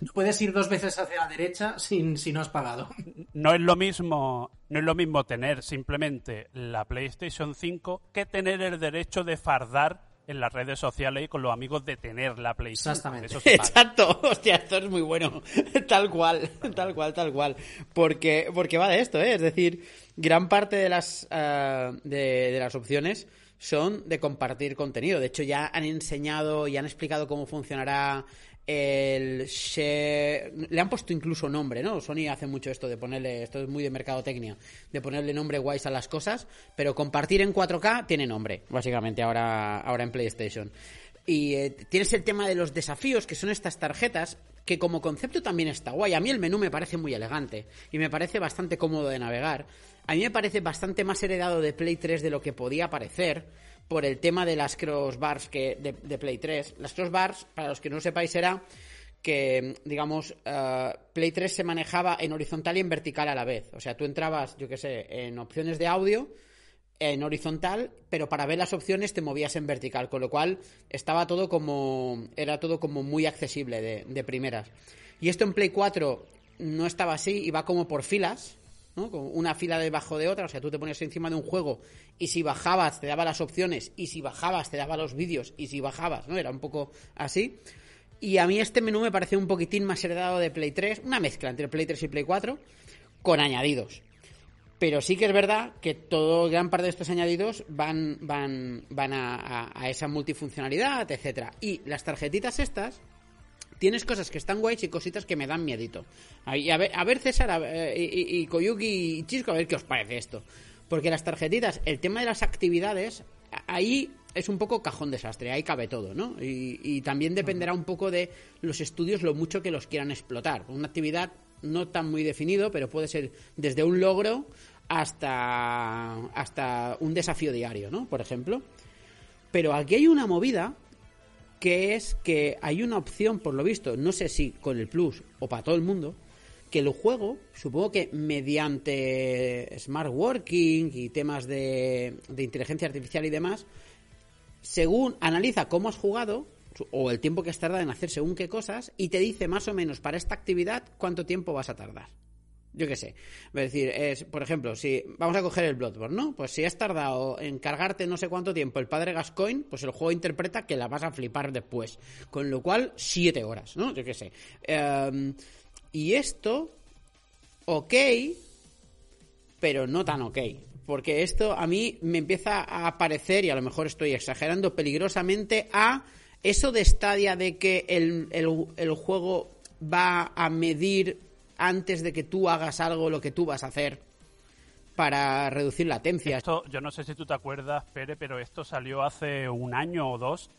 no puedes ir dos veces hacia la derecha sin si no has pagado. No es lo mismo, no es lo mismo tener simplemente la PlayStation 5 que tener el derecho de fardar en las redes sociales y con los amigos de tener la PlayStation. Exactamente. Eso se paga. Exacto, hostia, esto es muy bueno. Tal cual, tal cual, tal cual. Porque, porque va de esto, ¿eh? Es decir, gran parte de las, de, de las opciones son de compartir contenido. De hecho, ya han enseñado y han explicado cómo funcionará el. Le han puesto incluso nombre, ¿no? Sony hace mucho esto de ponerle... Esto es muy de mercadotecnia. De ponerle nombre guays a las cosas. Pero compartir en 4K tiene nombre, básicamente, ahora, ahora en PlayStation. Y eh, tienes el tema de los desafíos, que son estas tarjetas, que como concepto también está guay. A mí el menú me parece muy elegante y me parece bastante cómodo de navegar. A mí me parece bastante más heredado de Play 3 de lo que podía parecer por el tema de las crossbars que de, Play 3. Las crossbars, para los que no sepáis, era que, digamos, eh, Play 3 se manejaba en horizontal y en vertical a la vez. O sea, tú entrabas, yo qué sé, en opciones de audio en horizontal, pero para ver las opciones te movías en vertical, con lo cual estaba todo como era todo como muy accesible de, de primeras. Y esto en Play 4 no estaba así, iba como por filas, ¿no? Como una fila debajo de otra, o sea, tú te ponías encima de un juego y si bajabas te daba las opciones y si bajabas te daba los vídeos y si bajabas, ¿no? Era un poco así. Y a mí este menú me parece un poquitín más heredado de Play 3, una mezcla entre Play 3 y Play 4 con añadidos. Pero sí que es verdad que todo, gran parte de estos añadidos van, van, van a- a esa multifuncionalidad, etcétera. Y las tarjetitas estas, tienes cosas que están guays y cositas que me dan miedito. Ahí, A ver, a ver César ver, y, y- y Koyuki y Chisco, a ver qué os parece esto. Porque las tarjetitas, el tema de las actividades, ahí es un poco cajón desastre, ahí cabe todo, ¿no? Y, y también dependerá un poco de los estudios lo mucho que los quieran explotar. Una actividad no tan muy definido, pero puede ser desde un logro hasta, hasta un desafío diario, ¿no? Por ejemplo. Pero aquí hay una movida que es que hay una opción, por lo visto, no sé si con el Plus o para todo el mundo, que el juego, supongo que mediante smart working y temas de, de inteligencia artificial y demás, según analiza cómo has jugado o el tiempo que has tardado en hacer según qué cosas y te dice más o menos para esta actividad cuánto tiempo vas a tardar. Yo qué sé. Es decir, por ejemplo, si vamos a coger el Bloodborne, ¿no? Pues si has tardado en cargarte no sé cuánto tiempo el padre Gascoigne, pues el juego interpreta que la vas a flipar después. Con lo cual, siete horas, ¿no? Yo qué sé. Em, y esto, ok, pero no tan ok. Porque esto a mí me empieza a parecer, y a lo mejor estoy exagerando peligrosamente, a eso de Stadia de que el, el- el juego va a medir antes de que tú hagas algo lo que tú vas a hacer. para reducir latencia. Esto, yo no sé si tú te acuerdas, Pere, pero esto salió hace un año o dos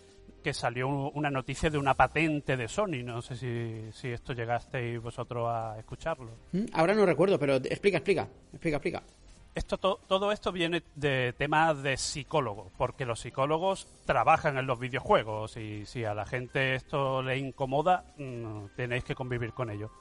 que salió una noticia de una patente de Sony. No sé si, si esto llegasteis vosotros a escucharlo. ¿Mm? Ahora no recuerdo, pero explica, explica, explica, explica. Esto, todo esto viene de temas de psicólogo, porque los psicólogos trabajan en los videojuegos y si a la gente esto le incomoda, mm, tenéis que convivir con ello.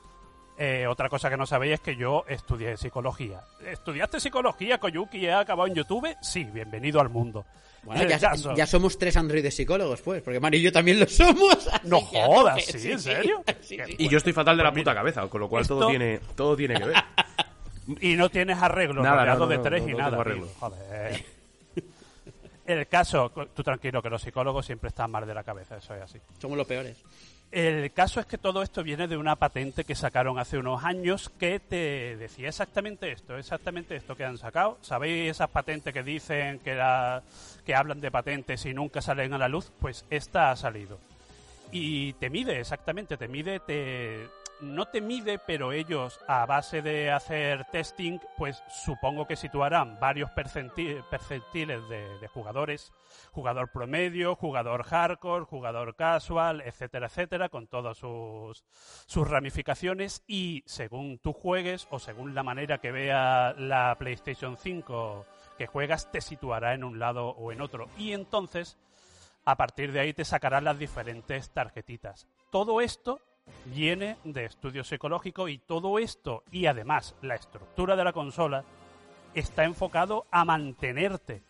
Eh, otra cosa que no sabéis es que yo estudié psicología. ¿Estudiaste psicología, Koyuki, y ha acabado en YouTube? Sí, bienvenido al mundo. Bueno, ya, somos tres androides psicólogos, pues, porque Mario y yo también lo somos. No jodas, ¿sí? ¿En serio? y yo estoy fatal de la puta cabeza, con lo cual todo, tiene, todo tiene que ver. Y no tienes arreglo, nada, de tres y nada. Joder. El caso, tú tranquilo, que los psicólogos siempre están mal de la cabeza, eso es así. Somos los peores. El caso es que todo esto viene de una patente que sacaron hace unos años que te decía exactamente esto, exactamente esto que han sacado. ¿Sabéis esas patentes que dicen que, que hablan de patentes y nunca salen a la luz? Pues esta ha salido. Y te mide, exactamente, te mide, te, no te mide, pero ellos a base de hacer testing, pues supongo que situarán varios percentiles de, jugadores, jugador promedio, jugador hardcore, jugador casual, etcétera, etcétera, con todas sus, sus ramificaciones y según tú juegues o según la manera que vea la PlayStation 5 que juegas, te situará en un lado o en otro. Y entonces, a partir de ahí te sacarán las diferentes tarjetitas. Todo esto viene de estudio psicológico y todo esto y además la estructura de la consola está enfocado a mantenerte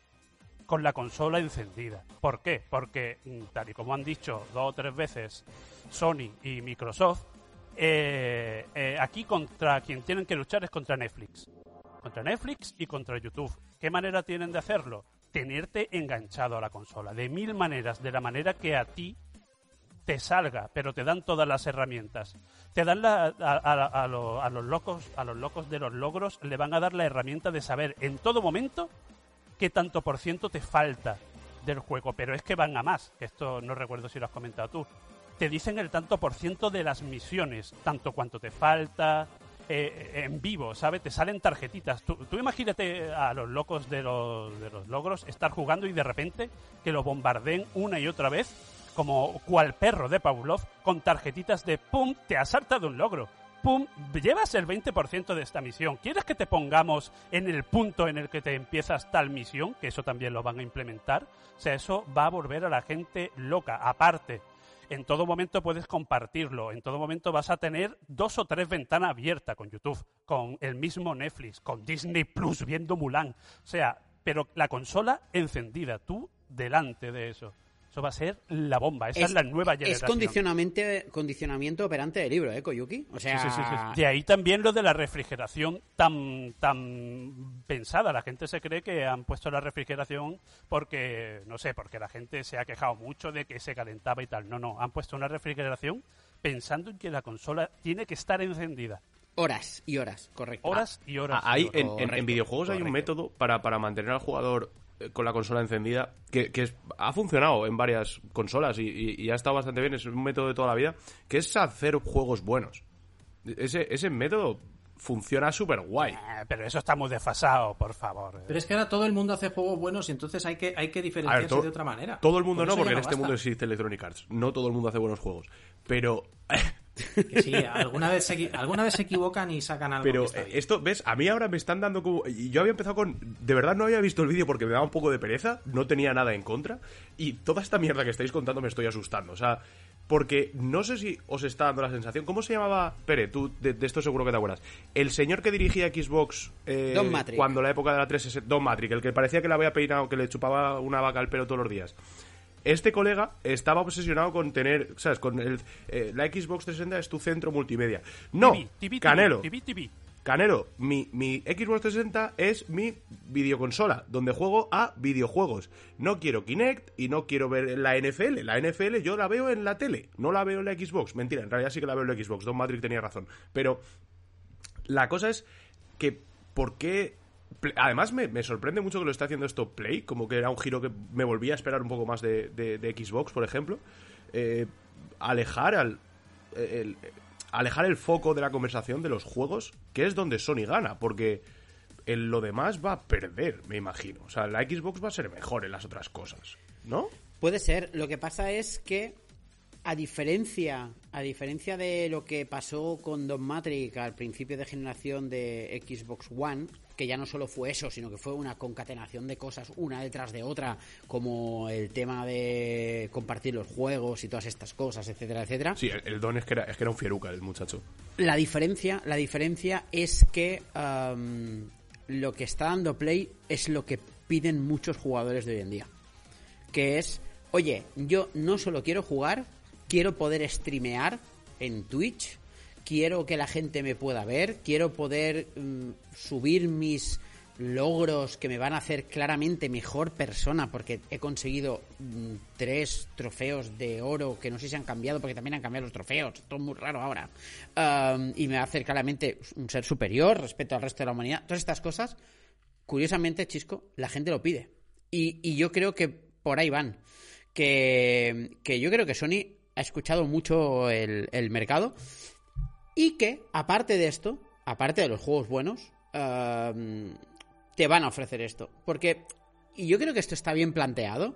con la consola encendida. ¿Por qué? Porque, mm, tal y como han dicho dos o tres veces Sony y Microsoft, eh, eh, aquí contra quien tienen que luchar es contra Netflix. Contra Netflix y contra YouTube. ¿Qué manera tienen de hacerlo? Tenerte enganchado a la consola. De mil maneras, de la manera que a ti te salga, pero te dan todas las herramientas. Te dan la, a, los locos, a los locos de los logros le van a dar la herramienta de saber en todo momento qué tanto por ciento te falta del juego, pero es que van a más. Esto no recuerdo si lo has comentado tú. Te dicen el tanto por ciento de las misiones, tanto cuanto te falta, eh, en vivo, ¿sabes? Te salen tarjetitas. Tú, tú, imagínate a los locos de los, de los logros estar jugando y de repente que lo bombardeen una y otra vez como cual perro de Pavlov, con tarjetitas de ¡pum! Te has saltado un logro. ¡Pum! Llevas el 20% de esta misión. ¿Quieres que te pongamos en el punto en el que te empiezas tal misión? Que eso también lo van a implementar. O sea, eso va a volver a la gente loca. Aparte, en todo momento puedes compartirlo, en todo momento vas a tener dos o tres ventanas abiertas con YouTube, con el mismo Netflix, con Disney Plus viendo Mulan. O sea, pero la consola encendida, tú delante de eso. Eso va a ser la bomba. Esa es, la nueva generación. Es condicionamiento, condicionamiento operante de libro, ¿eh, Koyuki? O sea... Sí, sí, sí, De ahí también lo de la refrigeración tan, tan pensada. La gente se cree que han puesto la refrigeración porque, no sé, porque la gente se ha quejado mucho de que se calentaba y tal. No, no. Han puesto una refrigeración pensando en que la consola tiene que estar encendida. Horas y horas, correcto. Horas y horas. Ah, hay, en, videojuegos hay un método para, para mantener al jugador con la consola encendida, que, ha funcionado en varias consolas y, ha estado bastante bien, es un método de toda la vida, que es hacer juegos buenos. Ese, ese método funciona súper guay. Eh, pero eso está muy desfasado, por favor. Pero es que ahora todo el mundo hace juegos buenos y entonces hay que, hay que diferenciarse de otra manera. Todo el mundo no, porque en este mundo existe Electronic Arts. No todo el mundo hace buenos juegos. Pero sí, alguna vez, se, alguna vez se equivocan y sacan algo. Pero esto, ¿ves? A mí ahora me están dando como. Yo había empezado con. De verdad no había visto el vídeo porque me daba un poco de pereza, no tenía nada en contra. Y toda esta mierda que estáis contando me estoy asustando. O sea, porque no sé si os está dando la sensación. ¿Cómo se llamaba? Pere, tú de, esto seguro que te acuerdas. El señor que dirigía Xbox. Eh, Don Matrix. Cuando la época de la 360. Don Matrix, el que parecía que la había peinado, que le chupaba una vaca al pelo todos los días. Este colega estaba obsesionado con tener, ¿sabes? Con el, eh, la Xbox 360 es tu centro multimedia. No, Canelo. Canelo, mi, mi Xbox 360 es mi videoconsola, donde juego a videojuegos. No quiero Kinect y no quiero ver la NFL. La NFL yo la veo en la tele, no la veo en la Xbox. Mentira, en realidad sí que la veo en la Xbox. Don Matrix tenía razón. Pero la cosa es que, ¿por qué Además, me, sorprende mucho que lo esté haciendo esto Play, como que era un giro que me volvía a esperar un poco más de, Xbox, por ejemplo. Eh, alejar al. El, alejar el foco de la conversación de los juegos, que es donde Sony gana, porque en lo demás va a perder, me imagino. O sea, la Xbox va a ser mejor en las otras cosas, ¿no? Puede ser. Lo que pasa es que a diferencia, a diferencia de lo que pasó con Don Matrix al principio de generación de Xbox One, que ya no solo fue eso, sino que fue una concatenación de cosas una detrás de otra, como el tema de compartir los juegos y todas estas cosas, etcétera, etcétera. Sí, el, el Don es que, era, es que era un fieruca el muchacho. La diferencia, la diferencia es que um, lo que está dando Play es lo que piden muchos jugadores de hoy en día. Que es, oye, yo no solo quiero jugar, quiero poder streamear en Twitch, quiero que la gente me pueda ver, quiero poder mm, subir mis logros que me van a hacer claramente mejor persona porque he conseguido mm, tres trofeos de oro que no sé si han cambiado porque también han cambiado los trofeos, todo muy raro ahora y me va a hacer claramente un ser superior respecto al resto de la humanidad, todas estas cosas curiosamente Chisco, la gente lo pide. Y, yo creo que por ahí van que yo creo que Sony ha escuchado mucho el, el mercado y que, aparte de esto, aparte de los juegos buenos, um, te van a ofrecer esto. Porque, y yo creo que esto está bien planteado.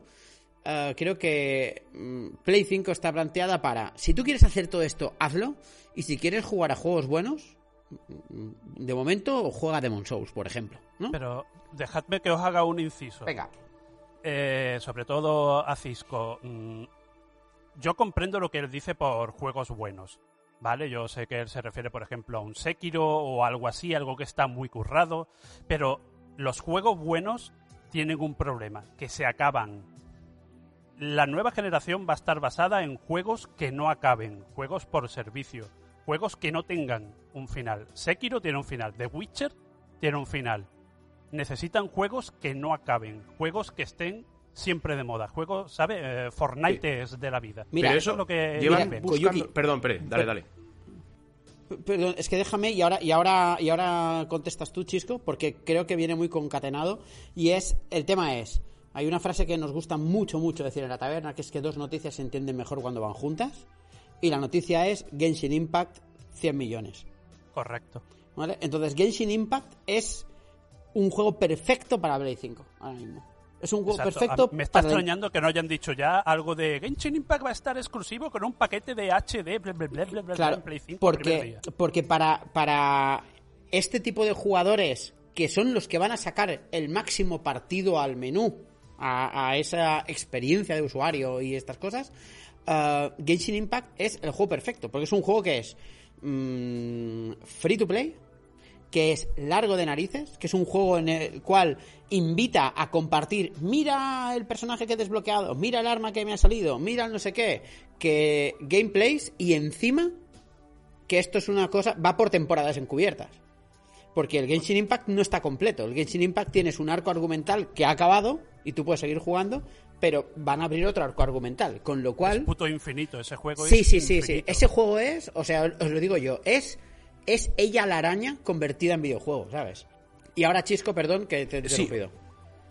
Uh, creo que mm, Play 5 está planteada para, si tú quieres hacer todo esto, hazlo. Y si quieres jugar a juegos buenos, mm, de momento juega Demon Souls, por ejemplo. ¿no? Pero dejadme que os haga un inciso. Venga. Eh, sobre todo a Cisco. Yo comprendo lo que él dice por juegos buenos. ¿Vale? Yo sé que él se refiere, por ejemplo, a un Sekiro o algo así, algo que está muy currado. Pero los juegos buenos tienen un problema, que se acaban. La nueva generación va a estar basada en juegos que no acaben, juegos por servicio, juegos que no tengan un final. Sekiro tiene un final, The Witcher tiene un final. Necesitan juegos que no acaben, juegos que estén siempre de moda, juegos, ¿sabe? Eh, Fortnite es de la vida. Mira, Pero eso es lo que llevan mira, buscando... Koyuki- Perdón, Pere, dale, dale. Perdón, es que déjame y ahora, y ahora, y ahora contestas tú, Chisco, porque creo que viene muy concatenado. Y es, el tema es, hay una frase que nos gusta mucho, mucho decir en la taberna, que es que dos noticias se entienden mejor cuando van juntas. Y la noticia es Genshin Impact 100 millones. Correcto. ¿Vale? Entonces, Genshin Impact es un juego perfecto para Play 5 ahora mismo. Es un juego Exacto. perfecto Me está para extrañando que no hayan dicho ya algo de Genshin Impact va a estar exclusivo con un paquete de HD, bla, bla, bla, bla, Claro, Play 5 el primer porque, porque para, para este tipo de jugadores que son los que van a sacar el máximo partido al menú, a, a esa experiencia de usuario y estas cosas, uh, Genshin Impact es el juego perfecto, porque es un juego que es mm, free to play, que es largo de narices, que es un juego en el cual invita a compartir, mira el personaje que he desbloqueado, mira el arma que me ha salido, mira el no sé qué, que gameplays y encima que esto es una cosa, va por temporadas encubiertas. Porque el Genshin Impact no está completo. El Genshin Impact tienes un arco argumental que ha acabado y tú puedes seguir jugando, pero van a abrir otro arco argumental. Con lo cual... Es puto infinito, ese juego Sí, es sí, sí, sí. Ese juego es, o sea, os lo digo yo, es, es ella la araña convertida en videojuego, ¿sabes? Y ahora, Chisco, perdón, que te he Sí. interrumpido.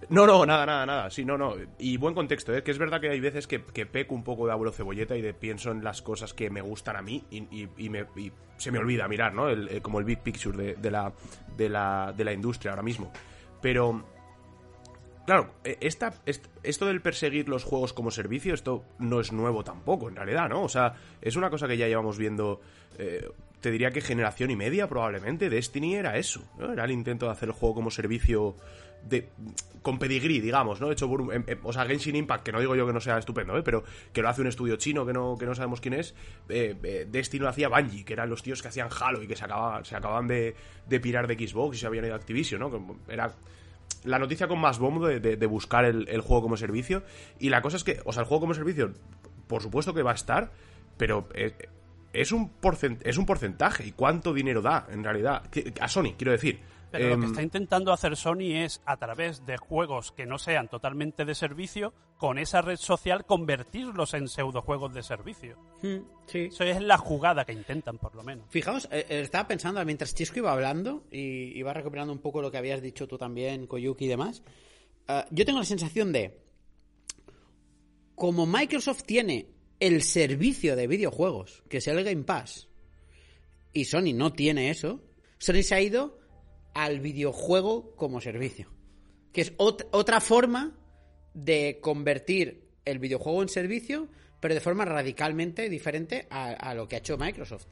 No, no, nada, nada, nada. Sí, no, no. Y buen contexto, ¿eh? Que es verdad que hay veces que, que peco un poco de abuelo cebolleta y de pienso en las cosas que me gustan a mí y, y- y me, y se me olvida mirar, ¿no? El- el- como el big picture de, de la, de, la, de la industria ahora mismo. Pero, claro, eh, esta, est- esto del perseguir los juegos como servicio, esto no es nuevo tampoco, en realidad, ¿no? O sea, es una cosa que ya llevamos viendo, eh, te diría que generación y media probablemente. Destiny era eso, ¿no? Era el intento de hacer el juego como servicio de con pedigrí, digamos, ¿no? Hecho em- em- o sea, Genshin Impact, que no digo yo que no sea estupendo, ¿eh? Pero que lo hace un estudio chino que no, que no sabemos quién es. Eh, eh, Destiny lo hacía Bungie, que eran los tíos que hacían Halo y que se, acababan, se acababan de, pirar de Xbox y se habían ido a Activision, ¿no? Era la noticia con más bombo de, buscar el, el juego como servicio. Y la cosa es que, o sea, el juego como servicio, por supuesto que va a estar, pero eh, es, un, porcent- es un porcentaje. ¿Y cuánto dinero da, en realidad? A Sony, quiero decir. Pero lo que Em, está intentando hacer Sony es, a través de juegos que no sean totalmente de servicio, con esa red social convertirlos en pseudojuegos de servicio. Sí. Eso es la jugada que intentan, por lo menos. Fijaos, eh, eh, estaba pensando mientras Chisco iba hablando y iba recuperando un poco lo que habías dicho tú también, Koyuki y demás. eh, yo tengo la sensación de. Como Microsoft tiene el servicio de videojuegos, que es el Game Pass, y Sony no tiene eso, Sony se ha ido al videojuego como servicio. Que es ot- otra forma de convertir el videojuego en servicio, pero de forma radicalmente diferente a, a lo que ha hecho Microsoft.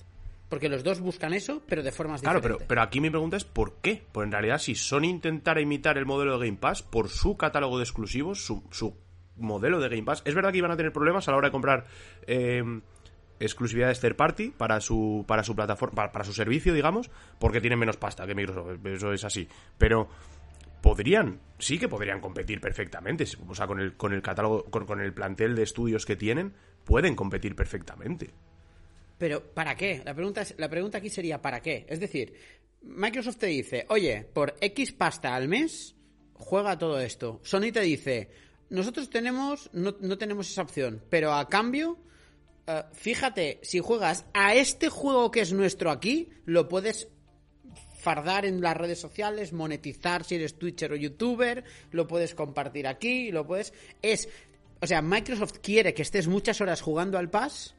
Porque los dos buscan eso, pero de formas Claro, diferentes. pero, pero aquí mi pregunta es ¿por qué? Pues en realidad si Sony intentara imitar el modelo de Game Pass por su catálogo de exclusivos, su, su modelo de Game Pass, es verdad que iban a tener problemas a la hora de comprar eh, exclusividades third party para su para su plataforma para, su servicio, digamos, porque tienen menos pasta que Microsoft, eso es así. Pero podrían, sí que podrían competir perfectamente, o sea, con el con el catálogo con, con el plantel de estudios que tienen, pueden competir perfectamente. Pero ¿para qué? La pregunta, es, la pregunta aquí sería ¿para qué? Es decir, Microsoft te dice, oye, por X pasta al mes, juega todo esto. Sony te dice, nosotros tenemos, no, no tenemos esa opción, pero a cambio, eh, fíjate, si juegas a este juego que es nuestro aquí, lo puedes fardar en las redes sociales, monetizar si eres Twitcher o YouTuber, lo puedes compartir aquí, lo puedes... Es... O sea, Microsoft quiere que estés muchas horas jugando al Pass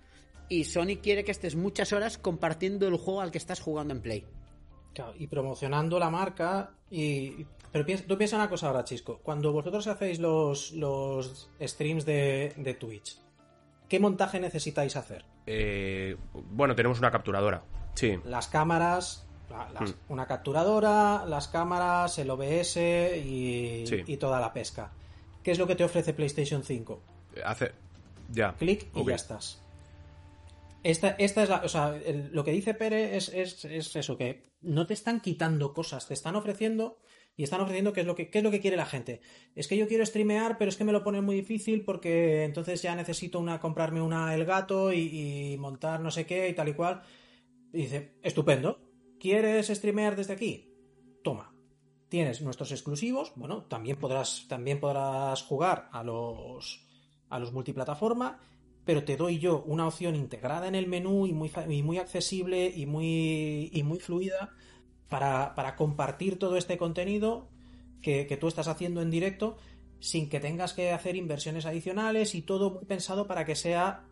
y Sony quiere que estés muchas horas compartiendo el juego al que estás jugando en Play. Claro, y promocionando la marca y... Pero piensa, tú piensa una cosa ahora, Chisco. Cuando vosotros hacéis los, los streams de, de Twitch, ¿qué montaje necesitáis hacer? Eh, bueno, tenemos una capturadora. Sí. Las cámaras, la- las- Hmm. una capturadora, las cámaras, el OBS y, Sí. y toda la pesca. ¿Qué es lo que te ofrece PlayStation 5? Hace. Ya. Clic y ya estás. Esta, esta es la. O sea, el- lo que dice Pere es, es, es eso, que no te están quitando cosas, te están ofreciendo. Y están ofreciendo qué es lo que, qué es lo que quiere la gente. Es que yo quiero streamear, pero es que me lo ponen muy difícil porque entonces ya necesito una, comprarme una El Gato y, montar no sé qué y tal y cual. Y dice, estupendo. ¿Quieres streamear desde aquí? Toma. Tienes nuestros exclusivos. Bueno, también podrás, también podrás jugar a los, a los multiplataforma, pero te doy yo una opción integrada en el menú y muy, y muy accesible y muy, y muy fluida para, para compartir todo este contenido que, que tú estás haciendo en directo sin que tengas que hacer inversiones adicionales y todo muy pensado para que sea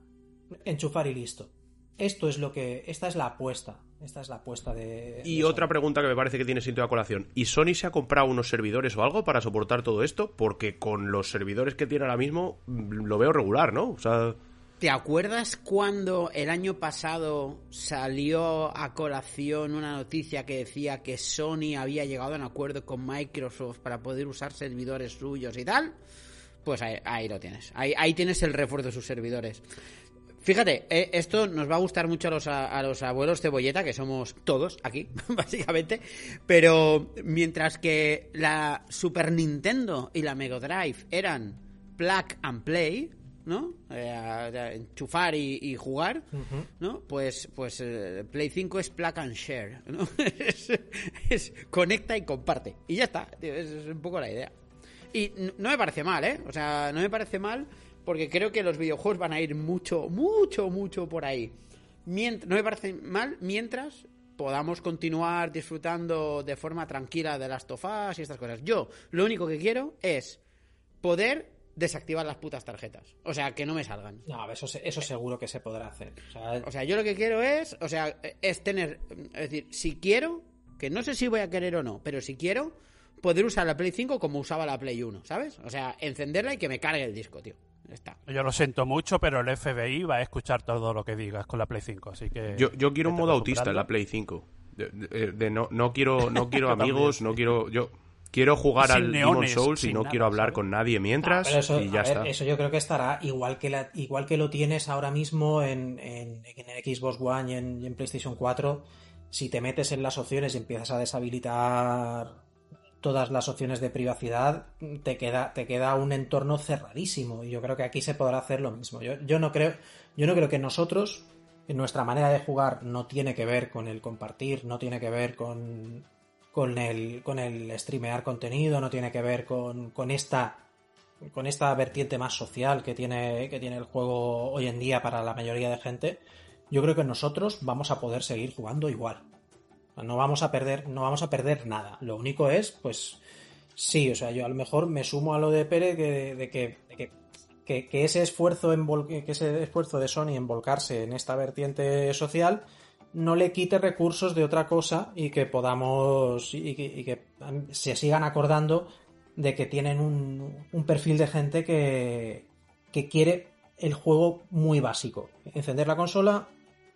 enchufar y listo. Esto es lo que. Esta es la apuesta. Esta es la apuesta de. Y de otra pregunta que me parece que tiene sentido a colación. ¿Y Sony se ha comprado unos servidores o algo para soportar todo esto? Porque con los servidores que tiene ahora mismo mm, lo veo regular, ¿no? O sea, ¿Te acuerdas cuando el año pasado salió a colación una noticia que decía que Sony había llegado a un acuerdo con Microsoft para poder usar servidores suyos y tal? Pues ahí, lo tienes. Ahí, tienes el refuerzo de sus servidores. Fíjate, eh, esto nos va a gustar mucho a los, a los abuelos cebolleta, que somos todos aquí, básicamente. Pero mientras que la Super Nintendo y la Mega Drive eran plug and play, ¿no? Eh, enchufar y, y jugar, ¿no? Pues, pues eh, Play 5 es plug and share, ¿no? es, es conecta y comparte. Y ya está, tío, es, es un poco la idea. Y no me parece mal, ¿eh? O sea, no me parece mal porque creo que los videojuegos van a ir mucho, mucho, mucho por ahí. Mient- no me parece mal mientras podamos continuar disfrutando de forma tranquila de las tofás y estas cosas. Yo lo único que quiero es poder desactivar las putas tarjetas. O sea, que no me salgan. No, eso, se- eso seguro que se podrá hacer. O sea, O sea, yo lo que quiero es, o sea, es tener, es decir, si quiero, que no sé si voy a querer o no, pero si quiero, poder usar la Play 5 como usaba la Play 1, ¿sabes? O sea, encenderla y que me cargue el disco, tío. Está. Yo lo siento mucho, pero el FBI va a escuchar todo lo que digas con la Play 5, así que... yo, yo quiero un modo autista en la Play 5. De, de- de no, no quiero, no quiero amigos, no quiero. Yo quiero jugar Sin al neones, Demon Souls y no nada, quiero hablar ¿sabes? con nadie mientras Ah, eso, y ya ver, está. eso yo creo que estará igual que la, igual que lo tienes ahora mismo en, en, en el Xbox One y en, y en PlayStation 4. Si te metes en las opciones y empiezas a deshabilitar todas las opciones de privacidad, te queda, te queda un entorno cerradísimo. Y yo creo que aquí se podrá hacer lo mismo. Yo, yo no creo, yo no creo que nosotros, en nuestra manera de jugar, no tiene que ver con el compartir, no tiene que ver con, con el, con el streamear contenido, no tiene que ver con, con esta con esta vertiente más social que tiene, que tiene el juego hoy en día para la mayoría de gente, yo creo que nosotros vamos a poder seguir jugando igual. No vamos a perder, no vamos a perder nada. Lo único es, pues, sí, o sea, yo a lo mejor me sumo a lo de que, de que, de que, que, que ese esfuerzo que ese esfuerzo de Sony en volcarse en esta vertiente social, no le quite recursos de otra cosa y que podamos y que, se sigan acordando de que tienen un, un perfil de gente que, que quiere el juego muy básico. Encender la consola,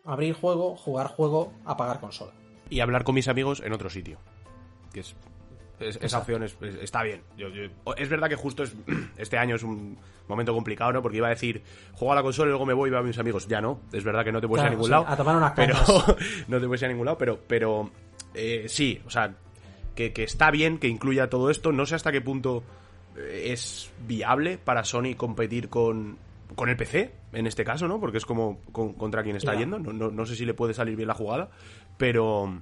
abrir juego, jugar juego, apagar consola. Y hablar con mis amigos en otro sitio. Que es, es- esa opción es- es- está bien. Yo- yo- es verdad que justo es, este año es un momento complicado, ¿no? Porque iba a decir, juego a la consola y luego me voy y veo a mis amigos. Ya no, es verdad que no te puedes ir a ningún lado. a tomar unas pero. No te puedes ir a ningún lado, pero, pero eh, sí, o sea, que, que está bien que incluya todo esto. No sé hasta qué punto eh, es viable para Sony competir con, con el PC, en este caso, ¿no? Porque es como con- contra quien está yendo. No, no, no sé si le puede salir bien la jugada, pero...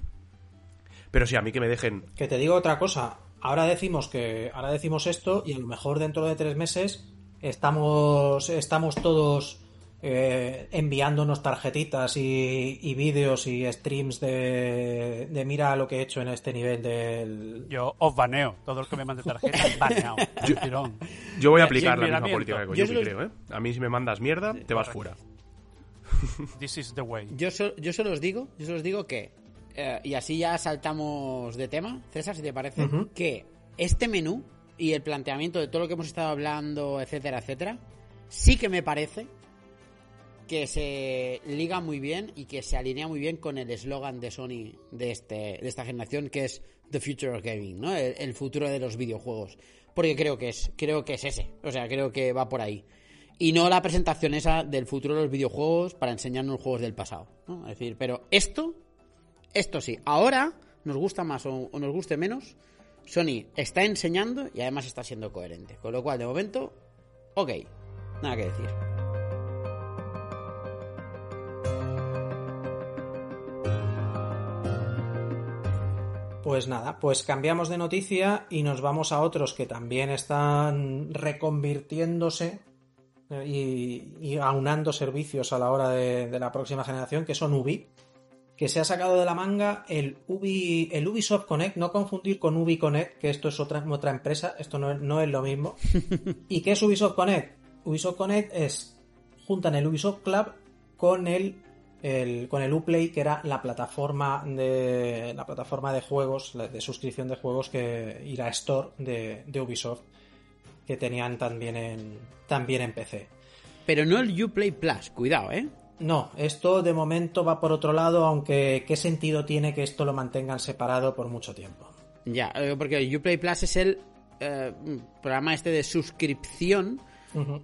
Pero sí, a mí que me dejen... Que te digo otra cosa. Ahora decimos que ahora decimos esto y a lo mejor dentro de tres meses estamos estamos todos eh, enviándonos tarjetitas y, y vídeos y streams de, de mira lo que he hecho en este nivel del Yo os baneo. Todo el que me mande tarjeta, baneado. Yo- Tirón. Yo voy a aplicar la misma política que Yo los- creo, ¿eh? A mí si me mandas mierda, te vas fuera. This is the way. Yo, so- yo solo os digo, yo solo os digo que, eh, y así ya saltamos de tema, César, si te parece, que este menú y el planteamiento de todo lo que hemos estado hablando, etcétera, etcétera, sí que me parece que se liga muy bien y que se alinea muy bien con el eslogan de Sony de, este, de esta generación, que es The Future of Gaming, ¿no? El, el futuro de los videojuegos. Porque creo que es, creo que es ese. O sea, creo que va por ahí. Y no la presentación esa del futuro de los videojuegos para enseñarnos juegos del pasado. ¿no? Es decir, pero esto, esto sí. Ahora, nos gusta más o, nos guste menos, Sony está enseñando y además está siendo coherente. Con lo cual, de momento, ok. Nada que decir. Pues nada, pues cambiamos de noticia y nos vamos a otros que también están reconvirtiéndose eh, y, y aunando servicios a la hora de, de la próxima generación, que son Ubi, que se ha sacado de la manga el, Ubi, el Ubisoft Connect, no confundir con Ubi Connect, que esto es otra, otra empresa, esto no es, no es lo mismo. ¿Y qué es Ubisoft Connect? Ubisoft Connect es, juntan el Ubisoft Club con el el- con el Uplay, que era la plataforma de la plataforma de juegos, de suscripción de juegos que la store de, de Ubisoft que tenían también en también en PC. Pero no el Uplay Plus, cuidado, ¿eh? No, esto de momento va por otro lado, aunque qué sentido tiene que esto lo mantengan separado por mucho tiempo. Ya, eh, porque Uplay Plus es el eh, programa este de suscripción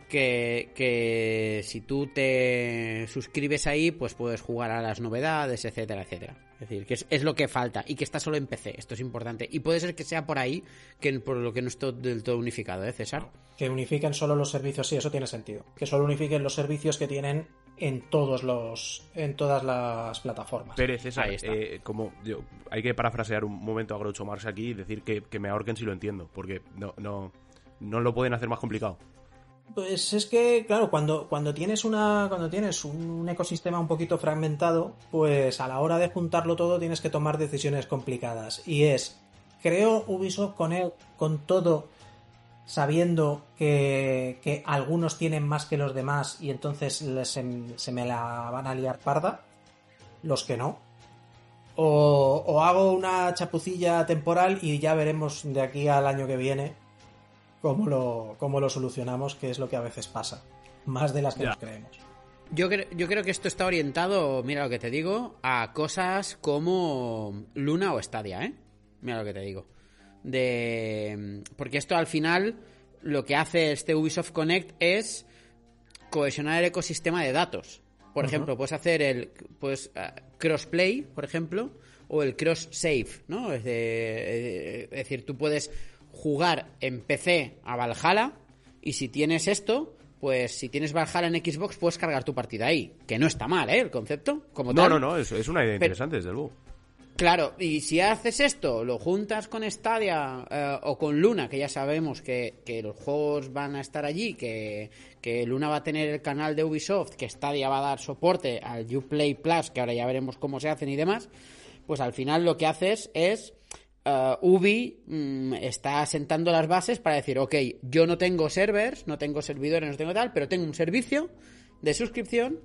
que, que si tú te suscribes ahí, pues puedes jugar a las novedades, etcétera, etcétera. Es decir, que es, es lo que falta y que está solo en PC, esto es importante. Y puede ser que sea por ahí, que por lo que no está del todo unificado, ¿eh, César? Que unifiquen solo los servicios, sí, eso tiene sentido. Que solo unifiquen los servicios que tienen en todos los en todas las plataformas. Pérez, César, Ahí está. eh, como yo, hay que parafrasear un momento a Groucho Marx aquí y decir que, que me ahorquen si lo entiendo, porque no, no, no lo pueden hacer más complicado. Pues es que, claro, cuando, cuando tienes una. Cuando tienes un ecosistema un poquito fragmentado, pues a la hora de juntarlo todo tienes que tomar decisiones complicadas. Y es. Creo Ubisoft con él, con todo, sabiendo que, que algunos tienen más que los demás y entonces se, se me la van a liar parda. Los que no. O, o hago una chapucilla temporal y ya veremos de aquí al año que viene cómo lo, cómo lo solucionamos, que es lo que a veces pasa. Más de las que Ya. nos creemos. Yo, cre- yo creo que esto está orientado, mira lo que te digo, a cosas como Luna o Stadia, ¿eh? Mira lo que te digo. De... Porque esto al final lo que hace este Ubisoft Connect es cohesionar el ecosistema de datos. Por ejemplo, puedes hacer el pues, crossplay, por ejemplo, o el cross save, ¿no? Es, de- eh, es decir, tú puedes jugar en PC a Valhalla y si tienes esto, pues si tienes Valhalla en Xbox puedes cargar tu partida ahí, que no está mal, ¿eh? El concepto como No, tal. no, no, es, es una idea Pero- interesante, desde luego. Claro, y si haces esto, lo juntas con Stadia eh, o con Luna, que ya sabemos que, que los juegos van a estar allí, que, que Luna va a tener el canal de Ubisoft, que Stadia va a dar soporte al Uplay Plus, que ahora ya veremos cómo se hacen y demás, pues al final lo que haces es eh, Ubi mm, está sentando las bases para decir, ok, yo no tengo servers, no tengo servidores, no tengo tal, pero tengo un servicio de suscripción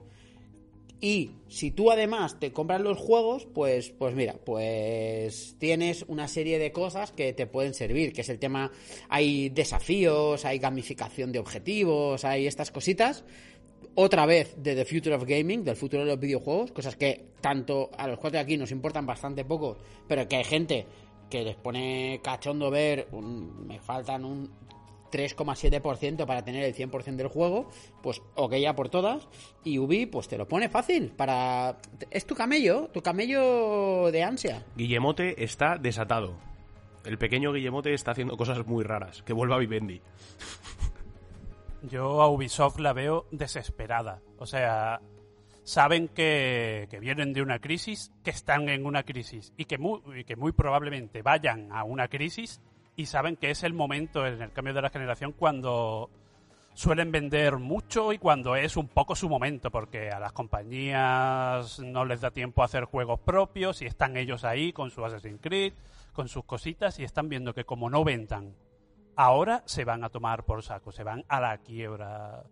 Y si tú además te compras los juegos, pues, pues mira, pues tienes una serie de cosas que te pueden servir, que es el tema, hay desafíos, hay gamificación de objetivos, hay estas cositas. Otra vez de The Future of Gaming, del futuro de los videojuegos, cosas que tanto a los cuatro de aquí nos importan bastante poco, pero que hay gente que les pone cachondo ver, un- me faltan un 3,7% para tener el 100% del juego, pues ok ya por todas, y Ubi pues te lo pone fácil, para... Es tu camello, tu camello de ansia. Guillemote está desatado. El pequeño Guillemote está haciendo cosas muy raras. Que vuelva Vivendi. Yo a Ubisoft la veo desesperada. O sea, saben que, que vienen de una crisis, que están en una crisis y que, muy, y que muy probablemente vayan a una crisis y saben que es el momento en el cambio de la generación cuando suelen vender mucho y cuando es un poco su momento, porque a las compañías no les da tiempo a hacer juegos propios y están ellos ahí con su Assassin's Creed, con sus cositas y están viendo que como no vendan ahora se van a tomar por saco, se van a la quiebra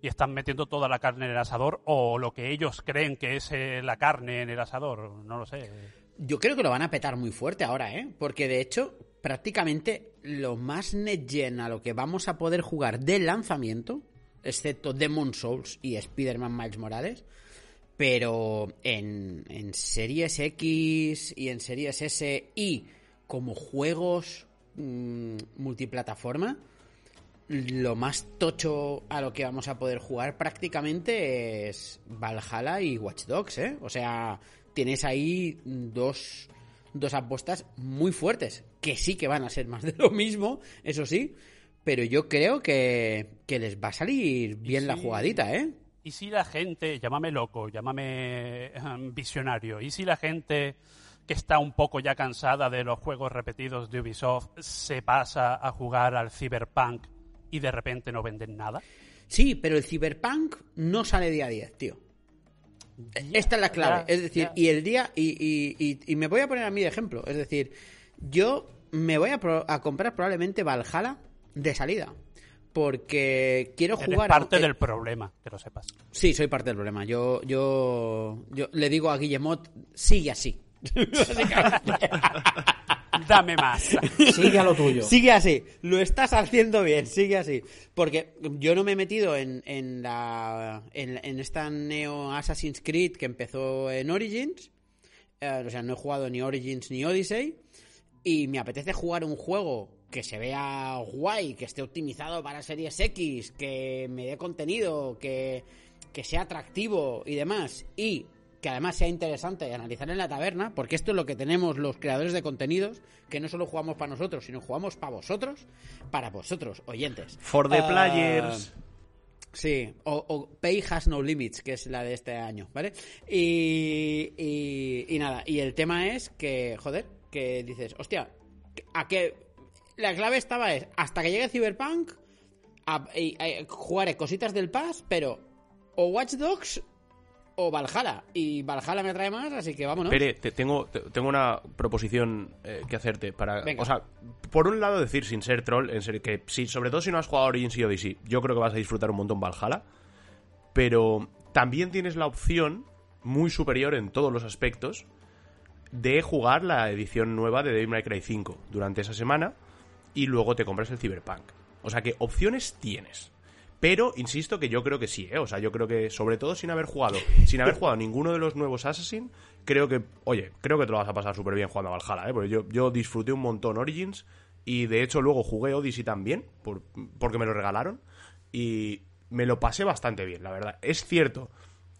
y están metiendo toda la carne en el asador o lo que ellos creen que es eh, la carne en el asador, no lo sé. Yo creo que lo van a petar muy fuerte ahora, ¿eh? Porque de hecho, prácticamente lo más next-gen a lo que vamos a poder jugar del lanzamiento, excepto Demon Souls y Spider-Man Miles Morales, pero en, en Series X y en Series S y como juegos mm, multiplataforma, lo más tocho a lo que vamos a poder jugar prácticamente es Valhalla y Watch Dogs, ¿eh? O sea, tienes ahí dos, dos apuestas muy fuertes, que sí que van a ser más de lo mismo, eso sí, pero yo creo que, que les va a salir bien la jugadita, ¿eh? ¿Y si la gente, llámame loco, llámame eh, visionario, y si la gente que está un poco ya cansada de los juegos repetidos de Ubisoft se pasa a jugar al Cyberpunk y de repente no venden nada? Sí, pero el Cyberpunk no sale día 10, tío. Esta es la clave. es decir, y el día. Y, y- y- y me voy a poner a mí de ejemplo. Es decir, yo me voy a, pro- a comprar probablemente Valhalla de salida. Porque quiero Eres jugar. a- parte del problema, que lo sepas. Sí, soy parte del problema. Yo, yo, yo le digo a Guillemot, sigue así. Dame más. Sigue a lo tuyo. Sigue así, lo estás haciendo bien, sigue así. Porque yo no me he metido en, en la en, en esta Neo Assassin's Creed que empezó en Origins. Eh, o sea, no he jugado ni Origins ni Odyssey. Y me apetece jugar un juego que se vea guay, que esté optimizado para Series X, que me dé contenido, que, que sea atractivo y demás. Y que además sea interesante analizar en la taberna, porque esto es lo que tenemos los creadores de contenidos, que no solo jugamos para nosotros, sino jugamos para vosotros, para vosotros, oyentes. For the Ah, players. Sí, o, o Pay Has No Limits, que es la de este año, ¿vale? Y, y, y nada, y el tema es que, joder, que dices, hostia, a que la clave estaba es, hasta que llegue Cyberpunk, a- y jugaré cositas del Pass, pero o Watch Dogs o Valhalla. Y Valhalla me atrae más, así que vámonos. Pere, te- tengo, te- tengo una proposición eh, que hacerte para... Venga. O sea, por un lado decir sin ser troll, en serio, que sí, sobre todo si no has jugado Origins y Odyssey, yo creo que vas a disfrutar un montón Valhalla, pero también tienes la opción, muy superior en todos los aspectos, de jugar la edición nueva de Devil May Cry 5 durante esa semana y luego te compras el Cyberpunk. O sea que opciones tienes. Pero insisto que yo creo que sí, ¿eh? O sea, yo creo que, sobre todo sin haber jugado, sin haber jugado ninguno de los nuevos Assassin, creo que, oye, creo que te lo vas a pasar súper bien jugando a Valhalla, ¿eh? Porque yo, yo disfruté un montón Origins y de hecho luego jugué Odyssey también, por- porque me lo regalaron y me lo pasé bastante bien, la verdad. Es cierto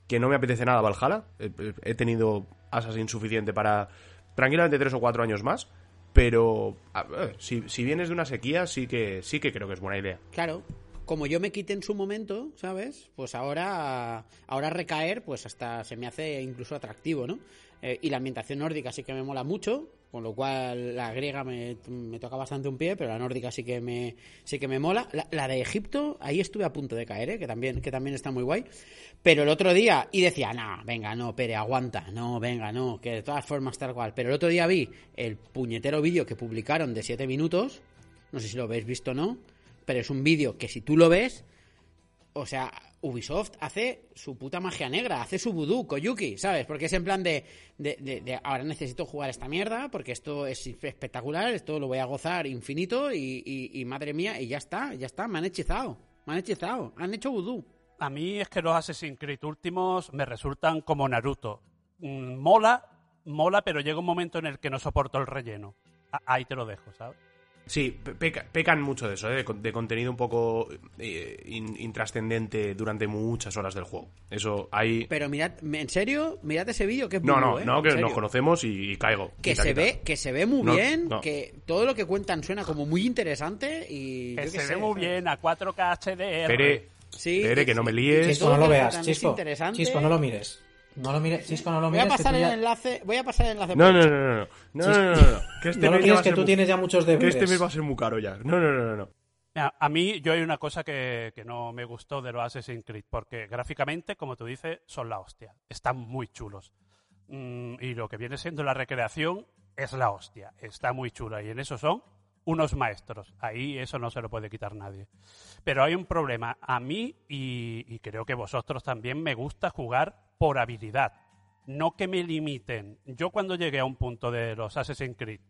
que no me apetece nada Valhalla, he, tenido Assassin suficiente para tranquilamente tres o cuatro años más, pero si, si vienes de una sequía, sí que, sí que creo que es buena idea. Claro, como yo me quité en su momento, ¿sabes? Pues ahora, ahora recaer, pues hasta se me hace incluso atractivo, ¿no? Eh, y la ambientación nórdica sí que me mola mucho, con lo cual la griega me, me toca bastante un pie, pero la nórdica sí que me, sí que me mola. La, la de Egipto, ahí estuve a punto de caer, ¿eh? que también, que también está muy guay. Pero el otro día, y decía, no, venga, no, Pere, aguanta, no, venga, no, que de todas formas tal cual. Pero el otro día vi el puñetero vídeo que publicaron de 7 minutos, no sé si lo habéis visto o no, pero es un vídeo que si tú lo ves, o sea, Ubisoft hace su puta magia negra, hace su vudú, Koyuki, ¿sabes? Porque es en plan de, ahora necesito jugar esta mierda porque esto es espectacular, esto lo voy a gozar infinito y, madre mía, y ya está, ya está, me han hechizado, me han hechizado, han hecho vudú. A mí es que los Assassin's Creed últimos me resultan como Naruto. Mm, mola, mola, pero llega un momento en el que no soporto el relleno. Ahí te lo dejo, ¿sabes? Sí, pe- peca- pecan mucho de eso, ¿eh? de, con- de contenido un poco eh, in- intrascendente durante muchas horas del juego. Eso hay... Pero mirad, en serio, mirad ese vídeo que es No, no, ¿eh? no, que nos conocemos y, y caigo. que Quita, se quita. ve que se ve muy No, bien no. que todo lo que cuentan suena como muy interesante y Que se sé, ve muy ¿sabes? bien a 4K HDR. Pere, Sí, Pere, que no me líes. Todo no lo veas, interesante. Chisco, no lo mires. No lo mires, Chisco, no lo voy a mires. que pasar el ya- enlace voy a pasar el enlace No, no, no, no, no, no, no, no, no, que este No lo mires, que ser tú muy- tienes ya muchos Que deberes. este mes va a ser muy caro ya. No, no, no, no, no. Mira, A mí, yo hay una cosa que, que no me gustó de los Assassin's Creed, porque gráficamente, como tú dices, son la hostia. Están muy chulos. Mm, y lo que viene siendo la recreación es la hostia. Está muy chula. Y en eso son unos maestros. Ahí eso no se lo puede quitar nadie. Pero hay un problema. A mí, y, y creo que vosotros también, me gusta jugar por habilidad. No que me limiten. Yo cuando llegué a un punto de los Assassin's Creed,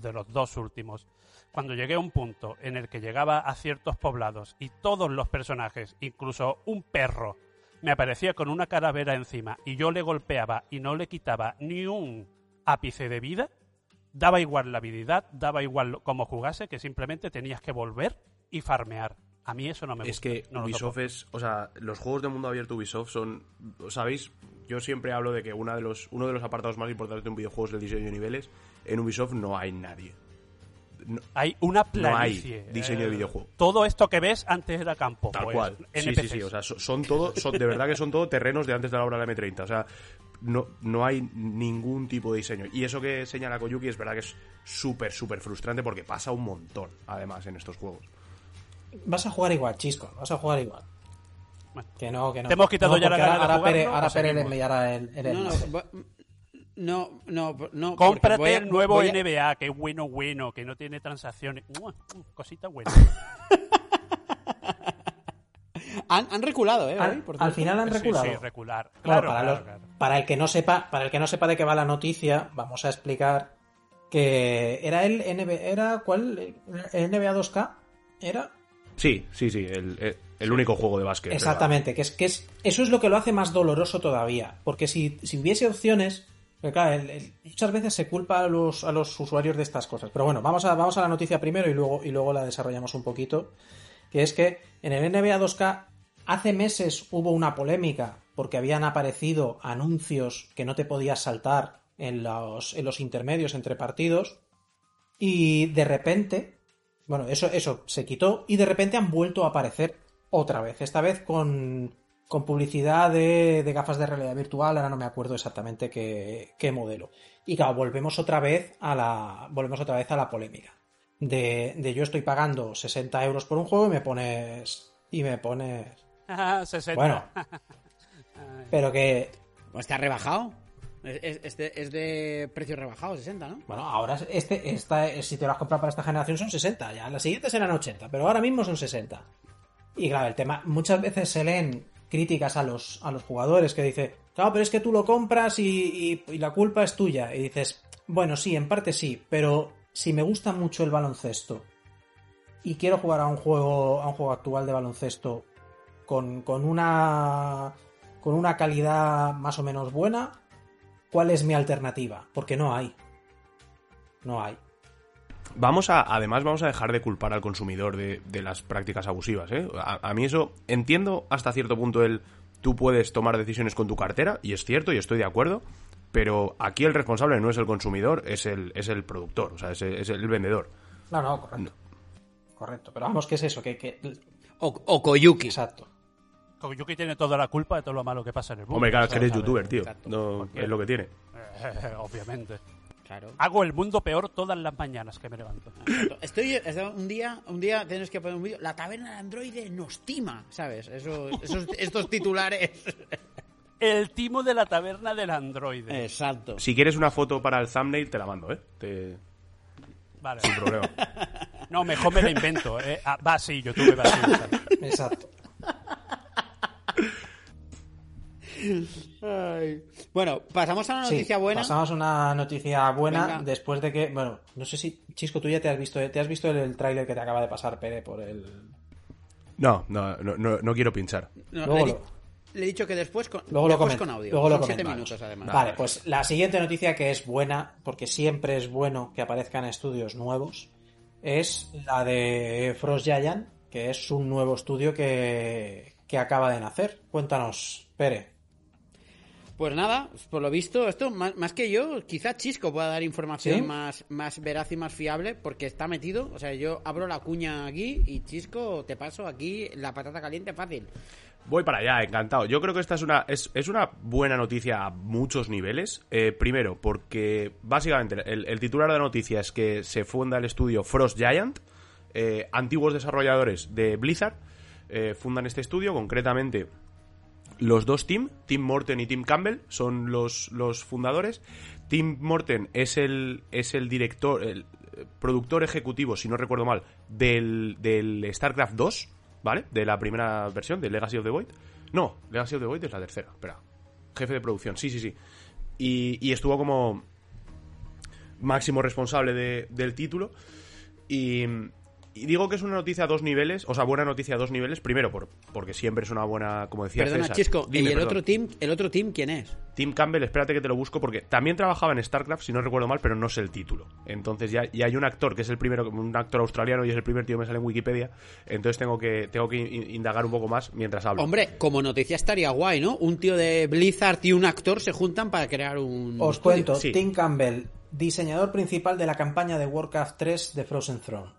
de los dos últimos, cuando llegué a un punto en el que llegaba a ciertos poblados y todos los personajes, incluso un perro, me aparecía con una calavera encima y yo le golpeaba y no le quitaba ni un ápice de vida, daba igual la habilidad, daba igual cómo jugase, que simplemente tenías que volver y farmear. A mí eso no me Es gusta. que no lo Ubisoft es, o sea, los juegos de mundo abierto Ubisoft son, ¿sabéis? Yo siempre hablo de que una de los, uno de los apartados más importantes de un videojuego es el diseño de niveles. En Ubisoft no hay nadie. No- Hay una No hay planicie. diseño de videojuego. Todo esto que ves antes era campo. Tal pues, cual. Sí, sí, sí. O sea, so- son todo, son, de verdad que son todo terrenos de antes de la obra de la M30. O sea, no, no hay ningún tipo de diseño. Y eso que señala Koyuki es verdad que es súper, súper frustrante porque pasa un montón, además, en estos juegos. Vas a jugar igual, Chisco, vas a jugar igual. Bueno. Que no, que no. ¿Te hemos quitado No, ya la gana de ahora, jugarlo Pere, o ahora Pere le enviará el, el no, no, no, no, Cómprate a- el nuevo a- NBA, que es bueno, bueno, que no tiene transacciones. Mua, mm, Cosita buena. Han, han reculado, ¿eh? Al, por final han reculado. sí, recular. Claro, para, claro, los- claro. para el que no sepa, para el que no sepa de qué va la noticia, vamos a explicar que era el NBA, era ¿cuál? ¿El NBA 2K? ¿Era? Sí, sí, sí. El, el- el único juego de básquet. Exactamente, que es que es eso es lo que lo hace más doloroso todavía, porque si, si hubiese opciones, porque claro, el- el- muchas veces se culpa a los, a los usuarios de estas cosas. Pero bueno, vamos a, vamos a la noticia primero y luego, y luego la desarrollamos un poquito. Que es que en el NBA 2K hace meses hubo una polémica porque habían aparecido anuncios que no te podías saltar en los, en los intermedios entre partidos. Y de repente, bueno, eso, eso se quitó y de repente han vuelto a aparecer otra vez. Esta vez con, con publicidad de, de gafas de realidad virtual, ahora no me acuerdo exactamente qué, qué modelo. Y claro, volvemos otra vez a la, volvemos otra vez a la polémica. De, de yo estoy pagando 60 euros por un juego y me pones. Y me pones. 60. Bueno. Pero que. Pues está rebajado. Es, es- de, precio rebajado, 60, ¿no? Bueno, ahora este, esta, si te lo has comprado para esta generación son 60, ya las siguientes eran 80, pero ahora mismo son 60. Y claro, el tema, muchas veces se leen críticas a los, a los jugadores que dice, claro, pero es que tú lo compras y, y- y la culpa es tuya. Y dices, bueno, sí, en parte sí, pero si me gusta mucho el baloncesto y quiero jugar a un juego, a un juego actual de baloncesto con, con una con una calidad más o menos buena, ¿cuál es mi alternativa? Porque no hay. No hay. Vamos a, además, vamos a dejar de culpar al consumidor de, de las prácticas abusivas, ¿eh? A, a mí eso, entiendo hasta cierto punto el tú puedes tomar decisiones con tu cartera, y es cierto, y estoy de acuerdo, pero aquí el responsable no es el consumidor, es el, es el productor, o sea, es el, es el vendedor. No, no, correcto. Correcto. Pero vamos, ¿qué es eso? Que, que... O, o Koyuki. Exacto. Koyuki tiene toda la culpa de todo lo malo que pasa en el mundo. Hombre, claro, es que eres youtuber, tío. exacto. No, es lo que tiene. Eh, obviamente. Claro. Hago el mundo peor todas las mañanas que me levanto. Estoy un día, un día tienes que poner un vídeo. La taberna de androide nos tima, ¿sabes? Eso, esos, estos titulares. El timo de la taberna del androide. Exacto. Si quieres una foto para el thumbnail, te la mando, ¿eh? Te- Vale. Sin problema. No, mejor me la invento. eh. Ah, va, sí, YouTube va así. Exacto. Ay. Bueno, pasamos a una Sí, noticia buena. Pasamos a una noticia buena Venga. después de que, bueno, no sé si Chisco tú ya te has visto, te has visto el, el tráiler que te acaba de pasar Pere por el No, no, no, no, no quiero pinchar. No, Luego le, lo- le he dicho que después con, Luego lo después comento. con audio. Luego lo siete minutos además. Vale, pues la siguiente noticia que es buena, porque siempre es bueno que aparezcan estudios nuevos, es la de Frost Giant, que es un nuevo estudio que, que acaba de nacer. Cuéntanos, Pere. Pues nada, por lo visto, esto más, más que yo, quizá Chisco pueda dar información ¿Sí? más, más veraz y más fiable porque está metido. O sea, yo abro la cuña aquí y Chisco, te paso aquí la patata caliente fácil. Voy para allá, encantado. Yo creo que esta es una, es, es una buena noticia a muchos niveles. Eh, primero, porque básicamente el, el titular de la noticia es que se funda el estudio Frost Giant. eh, antiguos desarrolladores de Blizzard eh, fundan este estudio, concretamente los dos Tim, Tim Morten y Tim Campbell, son los, los fundadores. Tim Morten es el, es el director, el eh, productor ejecutivo, si no recuerdo mal, del, del StarCraft 2, ¿vale? De la primera versión, de Legacy of the Void. No, Legacy of the Void es la tercera, espera. Jefe de producción, sí, sí, sí. Y, y estuvo como máximo responsable de- del título. Y, y digo que es una noticia a dos niveles, o sea, buena noticia a dos niveles. Primero, por, porque siempre es una buena, como decía Perdona, César. Chisco, Dime, ¿y el perdón. otro team, el otro team quién es? Tim Campbell, espérate que te lo busco porque también trabajaba en StarCraft, si no recuerdo mal, pero no sé el título. Entonces ya, y hay un actor que es el primero, un actor australiano y es el primer tío que me sale en Wikipedia. Entonces tengo que, tengo que in- indagar un poco más mientras hablo. Hombre, como noticia estaría guay, ¿no? Un tío de Blizzard y un actor se juntan para crear un. Os estudio. cuento, Sí. Tim Campbell, diseñador principal de la campaña de Warcraft 3 de Frozen Throne.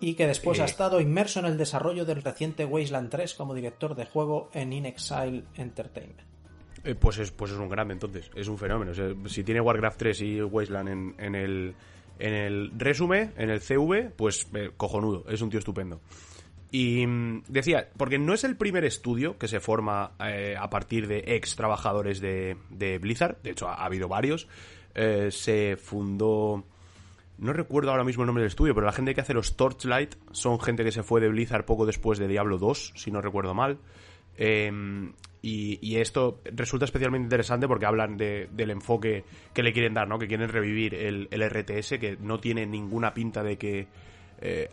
Y que después Eh. ha estado inmerso en el desarrollo del reciente Wasteland 3 como director de juego en In Exile Entertainment. Eh, pues, es, pues es un grande entonces, es un fenómeno. O sea, si tiene Warcraft 3 y Wasteland en, en el, en el resumen, en el CV, pues eh, cojonudo, es un tío estupendo. Y mm, decía, porque no es el primer estudio que se forma eh, a partir de ex trabajadores de, de Blizzard, de hecho ha, ha habido varios. Eh, se fundó, no recuerdo ahora mismo el nombre del estudio, pero la gente que hace los Torchlight son gente que se fue de Blizzard poco después de Diablo 2, si no recuerdo mal. Eh, y, esto resulta especialmente interesante porque hablan de- del enfoque que le quieren dar, ¿no? Que quieren revivir el, el RTS, que no tiene ninguna pinta de que eh,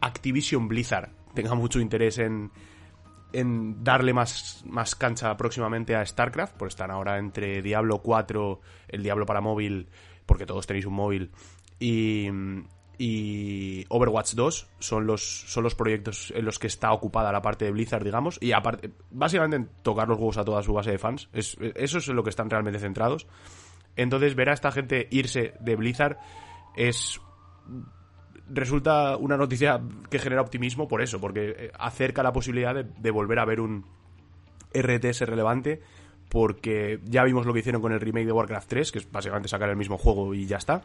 Activision Blizzard tenga mucho interés en, en darle más, más cancha próximamente a StarCraft, pues están ahora entre Diablo 4, el Diablo para móvil, porque todos tenéis un móvil, y, y Overwatch 2 son los, son los proyectos en los que está ocupada la parte de Blizzard, digamos, y aparte, básicamente en tocar los huevos a toda su base de fans, es, eso es en lo que están realmente centrados. Entonces ver a esta gente irse de Blizzard es resulta una noticia que genera optimismo por eso, porque eh, acerca la posibilidad de, de volver a ver un RTS relevante, porque ya vimos lo que hicieron con el remake de Warcraft 3, que es básicamente sacar el mismo juego y ya está.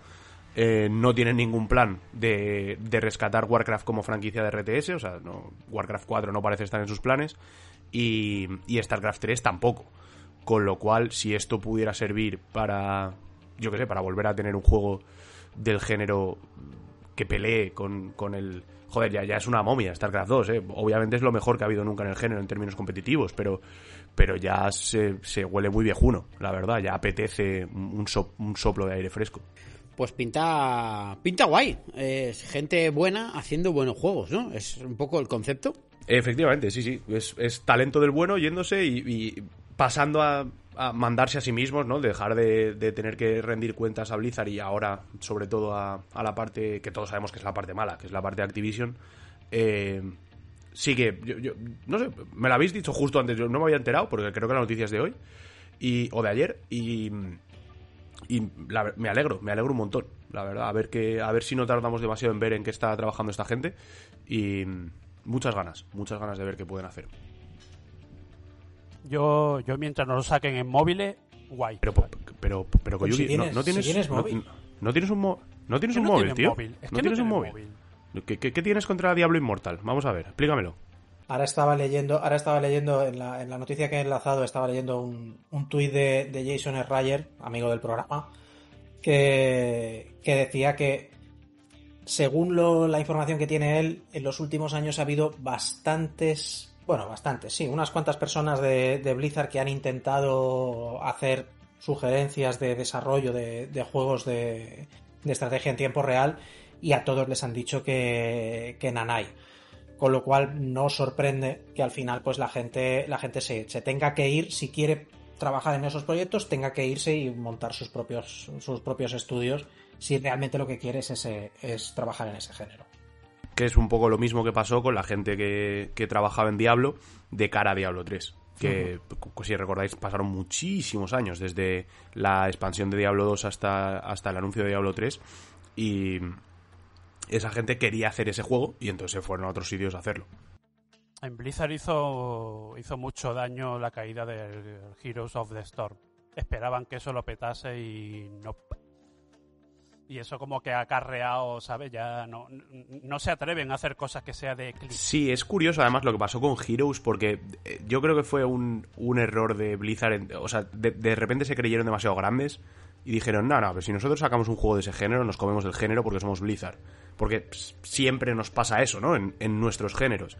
Eh, no tienen ningún plan de, de rescatar Warcraft como franquicia de RTS, o sea, no, Warcraft 4 no parece estar en sus planes, y, y StarCraft 3 tampoco. Con lo cual, si esto pudiera servir para, yo qué sé, para volver a tener un juego del género que pelee con, con el... Joder, ya, ya es una momia StarCraft 2, ¿eh? Obviamente es lo mejor que ha habido nunca en el género en términos competitivos, pero, pero ya se, se huele muy viejuno, la verdad. Ya apetece un, so- un soplo de aire fresco. Pues pinta. Pinta guay. Es gente buena haciendo buenos juegos, ¿no? Es un poco el concepto. Efectivamente, sí, sí. Es, talento del bueno yéndose y, pasando a, a mandarse a sí mismos, ¿no? Dejar de, de tener que rendir cuentas a Blizzard y ahora, sobre todo, a, a la parte que todos sabemos que es la parte mala, que es la parte de Activision. Eh, sí que, yo, yo- no sé, me lo habéis dicho justo antes, yo no me había enterado, porque creo que la noticia es de hoy y, o de ayer, y, y la- me alegro, me alegro un montón, la verdad, a ver, que, a ver si no tardamos demasiado en ver en qué está trabajando esta gente y muchas ganas, muchas ganas de ver qué pueden hacer. Yo, yo mientras no lo saquen en móviles, guay. Pero, pero, pero, Pues Koyuki, si tienes- no, no tienes, si tienes móvil. no tienes un, mo- no tienes un no móvil, tío. móvil. Es que no tienes un móvil. ¿Qué, qué, qué tienes contra Diablo Inmortal? Vamos a ver, explícamelo. Ahora estaba leyendo, ahora estaba leyendo en la, noticia que he enlazado, estaba leyendo un, un tuit de, de Jason Schreier, amigo del programa, que, que decía que según lo- la información que tiene él, en los últimos años ha habido bastantes Bueno, bastante, sí. Unas cuantas personas de, Blizzard que han intentado hacer sugerencias de desarrollo de, de juegos de, de, estrategia en tiempo real y a todos les han dicho que, que nanay. Con lo cual no sorprende que al final pues la gente, la gente se, se tenga que ir si quiere trabajar en esos proyectos, tenga que irse y montar sus propios, sus propios estudios si realmente lo que quiere es, ese, es trabajar en ese género que es un poco lo mismo que pasó con la gente que, que trabajaba en Diablo de cara a Diablo 3. Que, uh -huh. si recordáis, pasaron muchísimos años desde la expansión de Diablo 2 hasta, hasta el anuncio de Diablo 3. Y esa gente quería hacer ese juego y entonces se fueron a otros sitios a hacerlo. En Blizzard hizo, hizo mucho daño la caída del Heroes of the Storm. Esperaban que eso lo petase y no y eso como que ha acarreado, ¿sabes? Ya no, no se atreven a hacer cosas que sea de clic. Sí, es curioso además lo que pasó con Heroes porque yo creo que fue un, un error de Blizzard. En, o sea, de, de, repente se creyeron demasiado grandes y dijeron, no, no, pero si nosotros sacamos un juego de ese género, nos comemos el género porque somos Blizzard. Porque siempre nos pasa eso, ¿no? En, en nuestros géneros.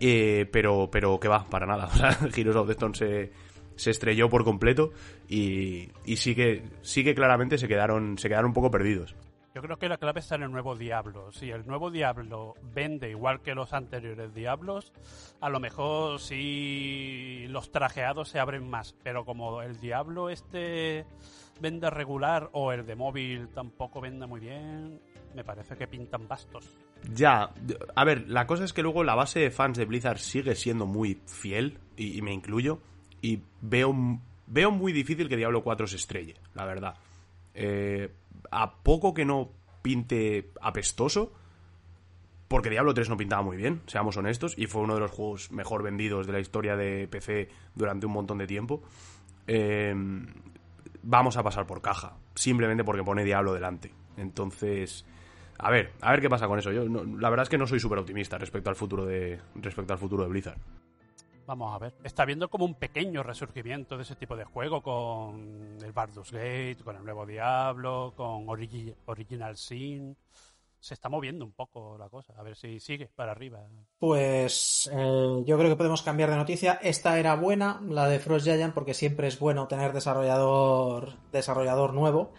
Eh, pero, pero que va, para nada. O sea, Heroes of the Storm se se estrelló por completo y, y sí que sí que claramente se quedaron se quedaron un poco perdidos. Yo creo que la clave está en el nuevo Diablo. Si el nuevo Diablo vende igual que los anteriores Diablos, a lo mejor sí los trajeados se abren más. Pero como el Diablo este vende regular o el de móvil tampoco vende muy bien, me parece que pintan bastos. Ya, a ver, la cosa es que luego la base de fans de Blizzard sigue siendo muy fiel, y, y me incluyo, y veo, veo muy difícil que Diablo 4 se estrelle, la verdad. Eh, a poco que no pinte apestoso, porque Diablo 3 no pintaba muy bien, seamos honestos, y fue uno de los juegos mejor vendidos de la historia de PC durante un montón de tiempo. Eh, vamos a pasar por caja, simplemente porque pone Diablo delante. Entonces, a ver, a ver qué pasa con eso. Yo no, la verdad es que no soy súper optimista respecto al futuro de respecto al futuro de Blizzard. Vamos a ver. Está viendo como un pequeño resurgimiento de ese tipo de juego con el Baldur's Gate, con el nuevo Diablo, con Origi Original Sin. Se está moviendo un poco la cosa. A ver si sigue para arriba. Pues eh, yo creo que podemos cambiar de noticia. Esta era buena, la de Frost Giant, porque siempre es bueno tener desarrollador, desarrollador nuevo.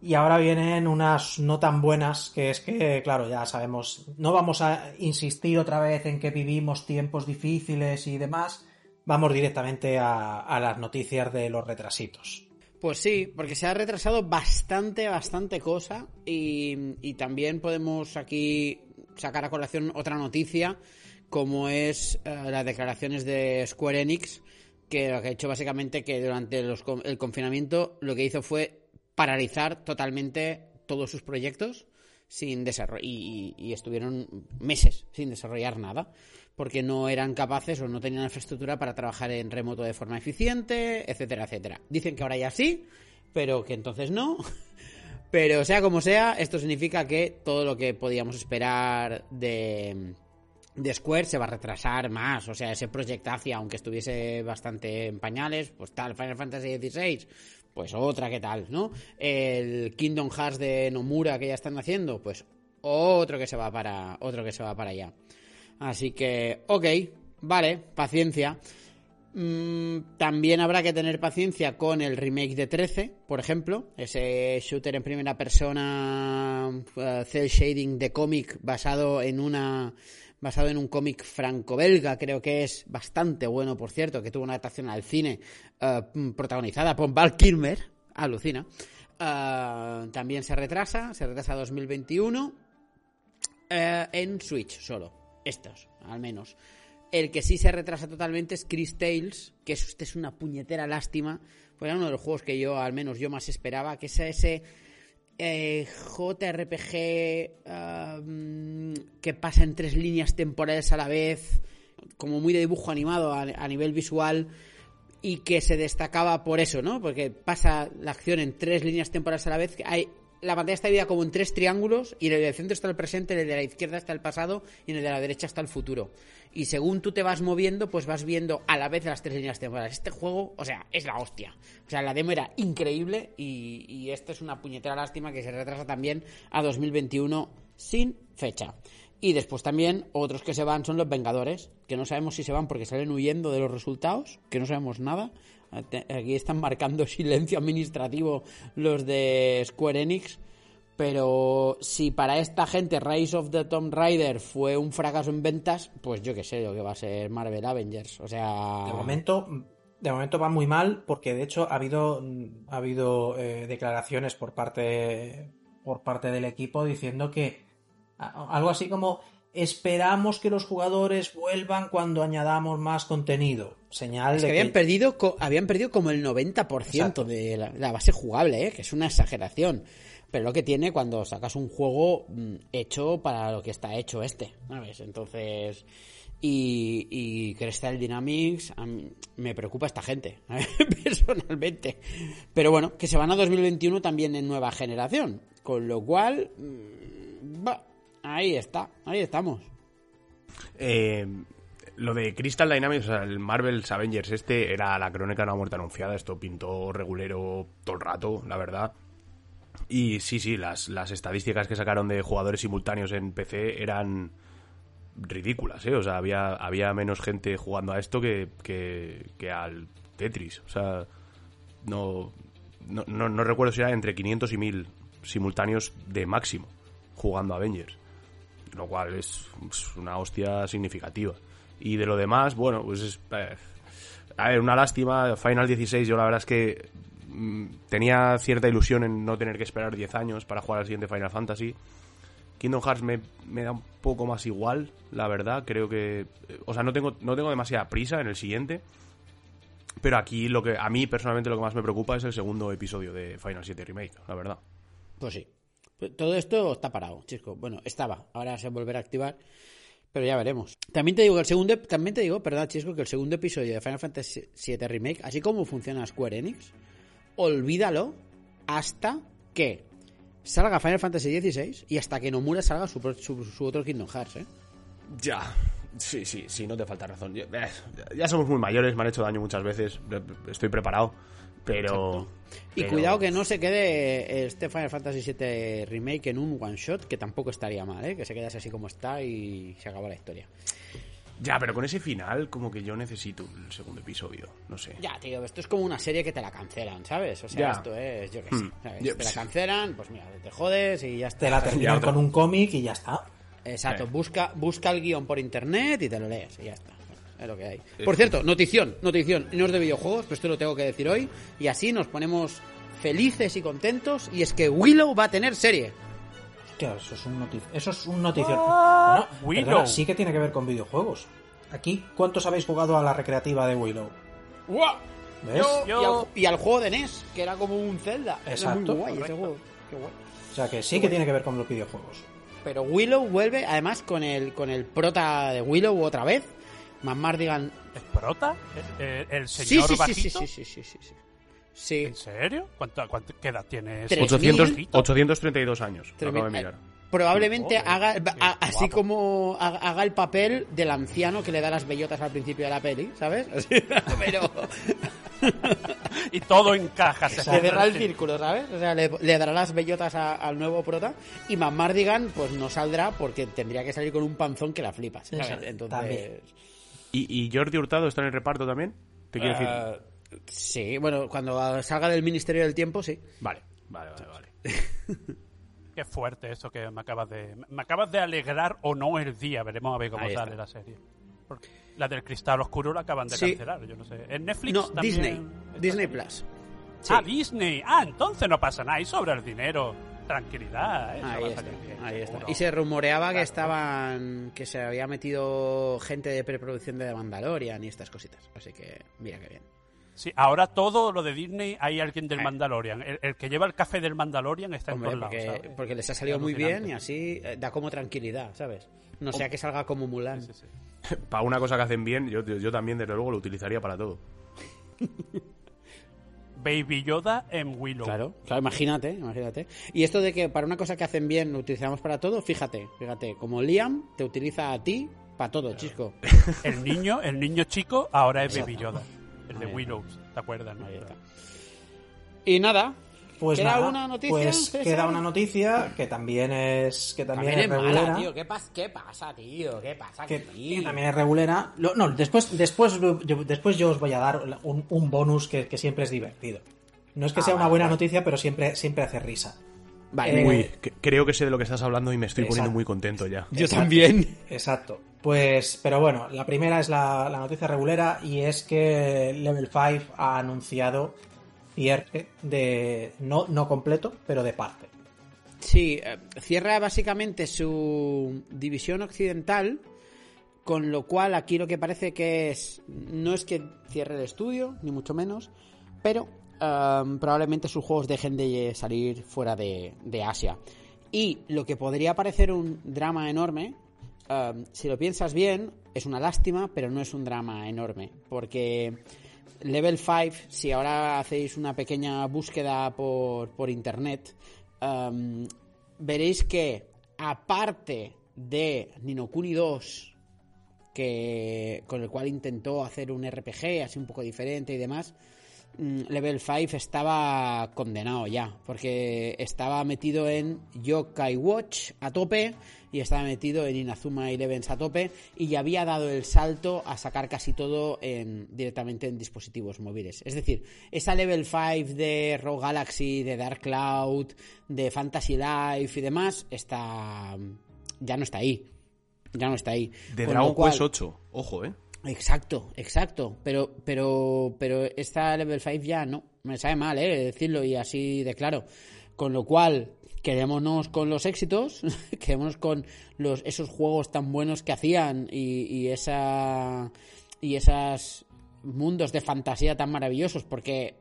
Y ahora vienen unas no tan buenas, que es que, claro, ya sabemos, no vamos a insistir otra vez en que vivimos tiempos difíciles y demás, vamos directamente a, a las noticias de los retrasitos. Pues sí, porque se ha retrasado bastante, bastante cosa y, también podemos aquí sacar a colación otra noticia, como es uh, las declaraciones de Square Enix, que lo que ha hecho básicamente que durante los, el confinamiento lo que hizo fue paralizar totalmente todos sus proyectos sin desarrollo y, estuvieron meses sin desarrollar nada porque no eran capaces o no tenían infraestructura para trabajar en remoto de forma eficiente, etcétera, etcétera. Dicen que ahora ya sí, pero que entonces no. Pero sea como sea, esto significa que todo lo que podíamos esperar de, Square se va a retrasar más. O sea, ese proyectacia, aunque estuviese bastante en pañales, pues tal, Final Fantasy XVI, pues otra que tal, ¿no? El Kingdom Hearts de Nomura que ya están haciendo, pues otro que se va para otro que se va para allá. Así que, ok, vale, paciencia. Mm, también habrá que tener paciencia con el remake de 13, por ejemplo, ese shooter en primera persona uh, cel shading de cómic basado en una basado en un cómic franco-belga, creo que es bastante bueno, por cierto, que tuvo una adaptación al cine uh, protagonizada por Val Kilmer, alucina. Uh, también se retrasa, se retrasa a 2021 uh, en Switch solo, estos, al menos. El que sí se retrasa totalmente es Chris Tales, que es, este es una puñetera lástima, pues era uno de los juegos que yo, al menos yo más esperaba, que es ese eh, JRPG uh, que pasa en tres líneas temporales a la vez, como muy de dibujo animado a, a, nivel visual y que se destacaba por eso, ¿no? Porque pasa la acción en tres líneas temporales a la vez. Hay, la pantalla está dividida como en tres triángulos y en el del centro está el presente, en el de la izquierda está el pasado y en el de la derecha está el futuro. Y según tú te vas moviendo, pues vas viendo a la vez las tres líneas temporales. Este juego, o sea, es la hostia. O sea, la demo era increíble y, y esto es una puñetera lástima que se retrasa también a 2021 sin fecha. Y después también otros que se van son los Vengadores, que no sabemos si se van porque salen huyendo de los resultados, que no sabemos nada. Aquí están marcando silencio administrativo los de Square Enix. Pero si para esta gente Rise of the Tomb Raider fue un fracaso en ventas, pues yo qué sé lo que va a ser Marvel Avengers. O sea. De momento, de momento va muy mal porque de hecho ha habido, ha habido eh, declaraciones por parte, por parte del equipo diciendo que algo así como esperamos que los jugadores vuelvan cuando añadamos más contenido. Señal Es de que habían que- perdido, habían perdido como el 90% Exacto. de la, la base jugable, ¿eh? que es una exageración. Pero lo que tiene cuando sacas un juego mm, hecho para lo que está hecho este, ¿sabes? Entonces, y, y Crystal Dynamics, a mí me preocupa esta gente, personalmente. Pero bueno, que se van a 2021 también en nueva generación. Con lo cual, mm, va, ahí está, ahí estamos. Eh, lo de Crystal Dynamics, o sea, el Marvel's Avengers este era la crónica de una muerte anunciada. Esto pintó regulero todo el rato, la verdad. Y sí, sí, las, las estadísticas que sacaron de jugadores simultáneos en PC eran ridículas, ¿eh? O sea, había, había menos gente jugando a esto que, que, que al Tetris. O sea, no, no, no, no recuerdo si era entre 500 y 1000 simultáneos de máximo jugando a Avengers lo cual es, es una hostia significativa. Y de lo demás, bueno, pues es... eh, a ver, una lástima, Final 16 yo la verdad es que mm, tenía cierta ilusión en no tener que esperar 10 años para jugar al siguiente Final Fantasy. Kingdom Hearts me, me da un poco más igual, la verdad, creo que... eh, O sea, no tengo, no tengo demasiada prisa en el siguiente. Pero aquí lo que a mí personalmente lo que más me preocupa es el segundo episodio de Final 7 Remake, la verdad. Pues sí. Todo esto está parado, chisco. Bueno, estaba. Ahora se volverá a activar. Pero ya veremos. También te digo que el segundo, también te digo, perdón, Chisco, que el segundo episodio de Final Fantasy VII Remake, así como funciona Square Enix, olvídalo hasta que salga Final Fantasy XVI y hasta que Nomura salga su, pro- su, su otro Kingdom Hearts, ¿eh? Ya, sí, sí, sí, no te falta razón. Ya, eh, ya somos muy mayores, me han hecho daño muchas veces, estoy preparado, pero... Y pero- cuidado que no se quede este Final Fantasy VII Remake en un one shot, que tampoco estaría mal, ¿eh? Que se quedase así como está y se acaba la historia. Ya, pero con ese final como que yo necesito el segundo episodio, no sé. Ya, tío, esto es como una serie que te la cancelan, ¿sabes? O sea, Ya. esto es, yo qué sé, Hmm. ¿sabes? Yo- te la cancelan, pues mira, te jodes y ya está. Te la terminan con un cómic y ya está. Exacto, Sí. busca, busca el guion por internet y te lo lees y ya está. Es lo que hay. Por cierto, notición, notición, no es de videojuegos, pero esto lo tengo que decir hoy. Y así nos ponemos felices y contentos. Y es que Willow va a tener serie. Hostia, eso es un noticio. Eso es un notición. Ah, Bueno, Willow. perdona, sí que tiene que ver con videojuegos. Aquí, ¿cuántos habéis jugado a la recreativa de Willow? ¿Ves? Yo- Y, al, y al juego de NES, que era como un Zelda. Exacto, muy guay ese correcto. juego. Qué guay. O sea que sí que tiene que ver con los videojuegos. Pero Willow vuelve, además, con el, con el prota de Willow otra vez. Mardigan. ¿Es prota? ¿El, el- señor sí, sí, sí, bajito? sí, sí, sí, sí, sí. Sí. ¿En serio? ¿Cuánto, cuánto, ¿Qué edad tiene? ese? Tres 800, mil- 832 años, acabo de mirar. Probablemente Joder, haga, a- así guapo. como haga, el papel del anciano que le da las bellotas al principio de la peli, ¿sabes? Así, Pero Y todo encaja. se cerrará el círculo, ¿sabes? O sea, le, le dará las bellotas a- al nuevo prota y Mardigan pues no saldrá porque tendría que salir con un panzón que la flipas, Entonces, también. ¿Y, ¿Y Jordi Hurtado está en el reparto también? ¿Te quiero decir? eh, sí, bueno, cuando salga del Ministerio del Tiempo, sí. Vale, vale, vale, vale. Qué fuerte eso que me acabas de... Me acabas de alegrar o no el día. Veremos a ver cómo Ahí sale está. la serie. Porque la del cristal oscuro la acaban de Sí. cancelar, yo no sé. ¿En Netflix No, también Disney. Disney? Plus. Sí. Ah, Disney. Ah, entonces no pasa nada. Y sobre el dinero. Tranquilidad. va Ahí está, salir bien, ahí está. seguro. Y se rumoreaba que estaban. que se había metido gente de preproducción de The Mandalorian y estas cositas. Así que, mira qué bien. Sí, ahora todo lo de Disney hay alguien del Eh. Mandalorian. El, el que lleva el café del Mandalorian está Hombre, en todos porque, lados. porque les ha salido muy bien y así eh, da como tranquilidad, ¿sabes? No sea que salga como Mulan. Sí, sí, sí. Para una cosa que hacen bien, yo, yo también, desde luego, lo utilizaría para todo. Baby Yoda en Willow. Claro, claro, imagínate, imagínate. Y esto de que para una cosa que hacen bien lo utilizamos para todo, fíjate, fíjate, como Liam te utiliza a ti para todo, chisco. El niño, el niño chico, ahora es Exacto. Baby Yoda. El de. Willow, ¿te acuerdas? no? Ahí está. Y nada, Pues ¿Queda nada, una noticia, Pues queda una noticia que también es que también, También es es regulera. mala, tío. ¿Qué, pas- ¿Qué pasa, tío? ¿Qué pasa que, aquí? que también es regulera. Lo- no, después, después, yo, después yo os voy a dar un, un bonus que, que siempre es divertido. No es que Ah, sea una buena vale. noticia, pero siempre, siempre hace risa. Vale, Eh, Uy, que- creo que sé de lo que estás hablando y me estoy poniendo muy contento ya. yo Exacto. también. Exacto. Pues, pero bueno, la primera es la, la noticia regulera y es que Level 5 ha anunciado cierre de, no, no completo, pero de parte. Sí, eh, cierra básicamente su división occidental, con lo cual aquí lo que parece que es, no es que cierre el estudio, ni mucho menos, pero um, probablemente sus juegos dejen de salir fuera de, de Asia. Y lo que podría parecer un drama enorme, um, si lo piensas bien, es una lástima, pero no es un drama enorme, porque Level 5, si ahora hacéis una pequeña búsqueda por, por internet, um, veréis que aparte de Ninokuni 2, que con el cual intentó hacer un RPG así un poco diferente y demás, Level 5 estaba condenado ya, porque estaba metido en Yokai Watch a tope y estaba metido en Inazuma Elevens a tope y ya había dado el salto a sacar casi todo en, directamente en dispositivos móviles. Es decir, esa Level 5 de Rogue Galaxy, de Dark Cloud, de Fantasy Life y demás, está ya no está ahí. Ya no está ahí. De Con Dragon Quest 8, ojo, eh. Exacto, exacto. Pero, pero, pero esta level 5 ya no. Me sabe mal, eh, decirlo y así de claro. Con lo cual, quedémonos con los éxitos, quedémonos con los, esos juegos tan buenos que hacían y, y esa, y esos mundos de fantasía tan maravillosos, porque,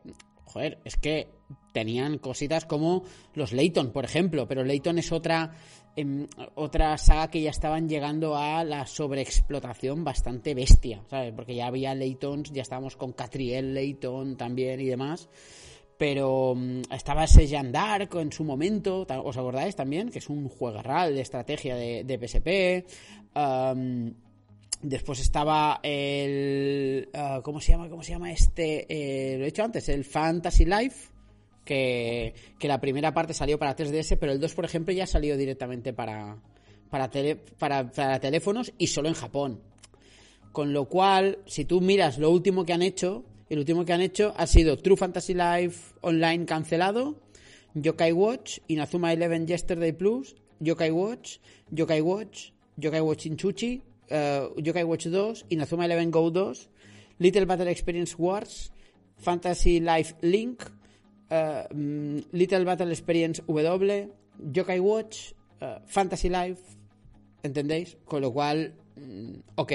joder, es que tenían cositas como los Layton, por ejemplo, pero Layton es otra em, otra saga que ya estaban llegando a la sobreexplotación bastante bestia, ¿sabes? Porque ya había Laytons, ya estábamos con Catriel Layton también y demás. Pero mm, estaba ese Jean d'Arc en su momento, ¿os acordáis también? Que es un juegarral de estrategia de, PSP. Am, Después estaba el. ah, ¿Cómo se llama? ¿Cómo se llama este? Eh, lo he dicho antes, el Fantasy Life. Que, la primera parte salió para 3DS, pero el 2, por ejemplo, ya salió directamente para, para, tele- para, para teléfonos y solo en Japón. Con lo cual, si tú miras lo último que han hecho, el último que han hecho ha sido True Fantasy Life Online cancelado, Yokai Watch, Inazuma Eleven Yesterday Plus, Yokai Watch, Yokai Watch, Yokai Watch Inchuchi, eh, Yokai Watch 2, Inazuma Eleven Go 2, Little Battle Experience Wars, Fantasy Life Link, eh, mm, Little Battle Experience W, Yokai Watch, eh, Fantasy Life, ¿entendéis? Con lo cual, mm, ok,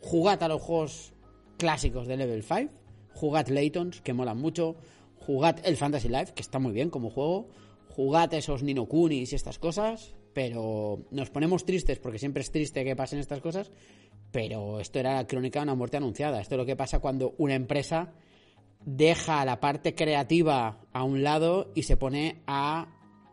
jugad a los juegos clásicos de Level 5, jugad Laytons, que molan mucho, jugad el Fantasy Life, que está muy bien como juego, jugad esos Ninokunis y estas cosas, pero nos ponemos tristes porque siempre es triste que pasen estas cosas, pero esto era la crónica de una muerte anunciada, esto es lo que pasa cuando una empresa deja la parte creativa a un lado y se pone a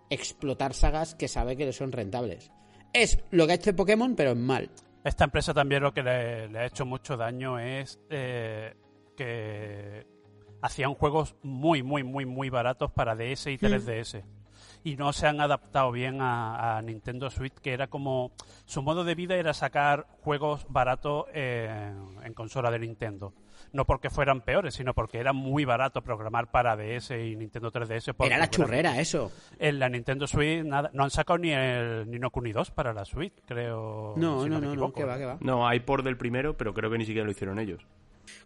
explotar sagas que sabe que le son rentables. Es lo que ha hecho Pokémon, pero en mal. Esta empresa también lo que le, le ha hecho mucho daño es eh, que hacían juegos muy, muy, muy, muy baratos para DS y 3DS. Y no se han adaptado bien a, a Nintendo Switch, que era como... Su modo de vida era sacar juegos baratos en, en consola de Nintendo. No porque fueran peores, sino porque era muy barato programar para DS y Nintendo 3DS. porque Era la churrera eso. En la Nintendo Switch nada, no han sacado ni el ni no Kuni 2 para la Switch, creo. No, si no, no, no, equivoco. que va, que va. No, hay por del primero, pero creo que ni siquiera lo hicieron ellos.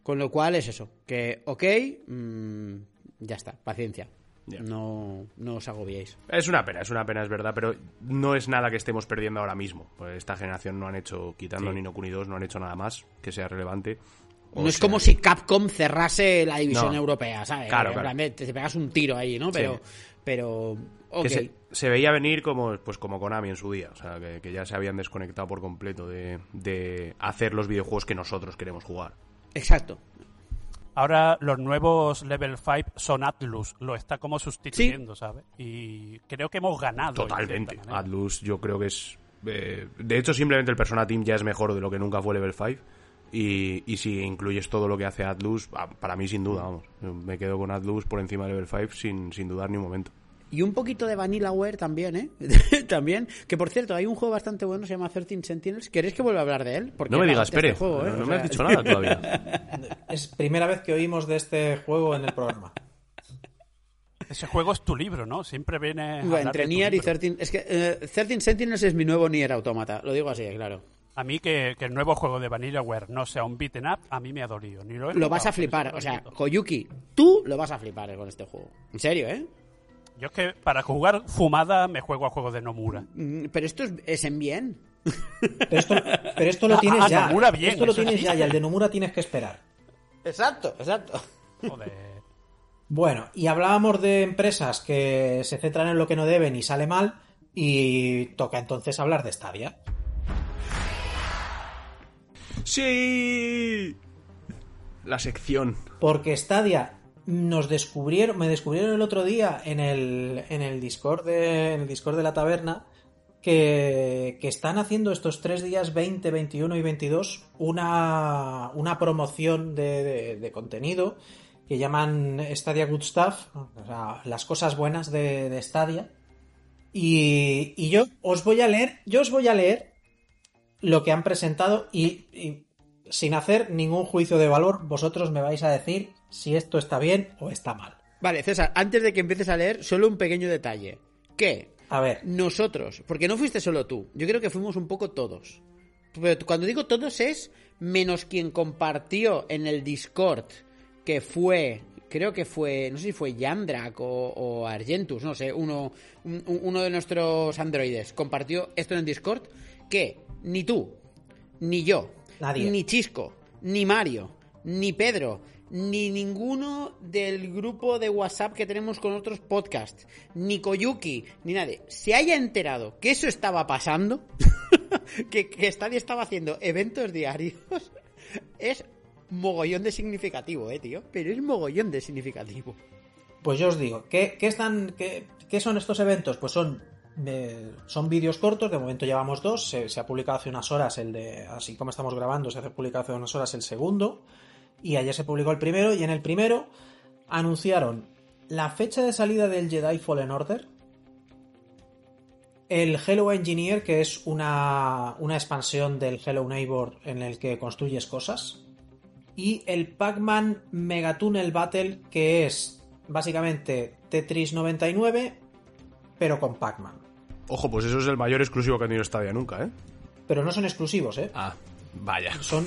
Con lo cual es eso, que ok, mm, ya está, paciencia. No, no os agobiéis. Es una pena, es una pena, es verdad, pero no es nada que estemos perdiendo ahora mismo. Pues esta generación no han hecho, quitando Sí. Nino Kuni 2, no han hecho nada más que sea relevante. O no es como si Capcom cerrase la división No. europea, ¿sabes? Claro, En claro. plan, te, te pegas un tiro ahí, ¿no? Pero, pero, que se, se veía venir como pues como Konami en su día, o sea, que, que ya se habían desconectado por completo de, de hacer los videojuegos que nosotros queremos jugar. Exacto. Ahora los nuevos Level 5 son Atlus, lo está como sustituyendo, ¿sabes? Y creo que hemos ganado. Totalmente. Atlus yo creo que es... eh, de hecho, simplemente el Persona Team ya es mejor de lo que nunca fue Level 5. Y, y si incluyes todo lo que hace Atlus, para mí sin duda, vamos. Me quedo con Atlus por encima de Level 5 sin, sin dudar ni un momento. Y un poquito de Vanillaware también, ¿eh? también. Que por cierto, hay un juego bastante bueno, se llama 13 Sentinels. ¿Queréis que vuelva a hablar de él? Porque No me digas, este espere, juego, ¿eh? no, O me has dicho nada todavía. Es primera vez que oímos de este juego en el programa. Ese juego es tu libro, ¿no? Siempre viene. Bueno, entre Nier y libro. 13... Es que eh, 13 Sentinels es mi nuevo Nier Automata. Lo digo así, claro. A mí que, que el nuevo juego de Vanillaware no sea un beaten up, a mí me ha dolido. Ni lo, he Lo vas a flipar. O sea. Koyuki, tú lo vas a flipar con este juego. En serio, ¿eh? Yo es que para jugar fumada me juego a juegos de Nomura. Mm, Pero esto es, es en bien. Pero esto, pero esto lo tienes Ah, ya. Nomura bien, esto lo tienes sí. ya y al de Nomura tienes que esperar. Exacto, exacto. Joder. Bueno, y hablábamos de empresas que se centran en lo que no deben y sale mal, y toca entonces hablar de Stadia. ¡Sí! La sección. Porque Stadia nos descubrieron, me descubrieron el otro día en el, en el Discord de, Discord de la taberna que, que están haciendo estos tres días 20, 21 y 22 una, una promoción de, de- de contenido que llaman Stadia Good Stuff, o sea, las cosas buenas de, de Stadia. Y, y yo os voy a leer, yo os voy a leer lo que han presentado y, y sin hacer ningún juicio de valor, vosotros me vais a decir si esto está bien o está mal. Vale, César, antes de que empieces a leer, solo un pequeño detalle. Que A ver, nosotros, porque no fuiste solo tú, yo creo que fuimos un poco todos. Pero cuando digo todos es menos quien compartió en el Discord, que fue, creo que fue, no sé si fue Yandrak o, o Argentus, no sé, uno, un- un- uno de nuestros androides compartió esto en el Discord, que ni tú, ni yo, Nadie. ni Chisco, ni Mario, ni Pedro, ni ninguno del grupo de WhatsApp que tenemos con otros podcasts, ni Koyuki, ni nadie, se haya enterado que eso estaba pasando, que, que Stadia estaba haciendo eventos diarios, es mogollón de significativo, eh, tío. Pero es mogollón de significativo. pues yo os digo, ¿qué, qué están, qué, qué son estos eventos? Pues son, son vídeos cortos, de momento llevamos dos, se, se ha publicado hace unas horas el de, así como estamos grabando, se ha publicado hace unas horas el segundo, y ayer se publicó el primero, y en el primero anunciaron la fecha de salida del Jedi Fallen Order, el Hello Engineer, que es una, una expansión del Hello Neighbor en el que construyes cosas, y el Pac-Man Megatunnel Battle, que es básicamente Tetris 99, pero con Pac-Man. Ojo, pues eso es el mayor exclusivo que ha tenido Stadia nunca, ¿eh? Pero no son exclusivos, ¿eh? Ah, vaya. Son,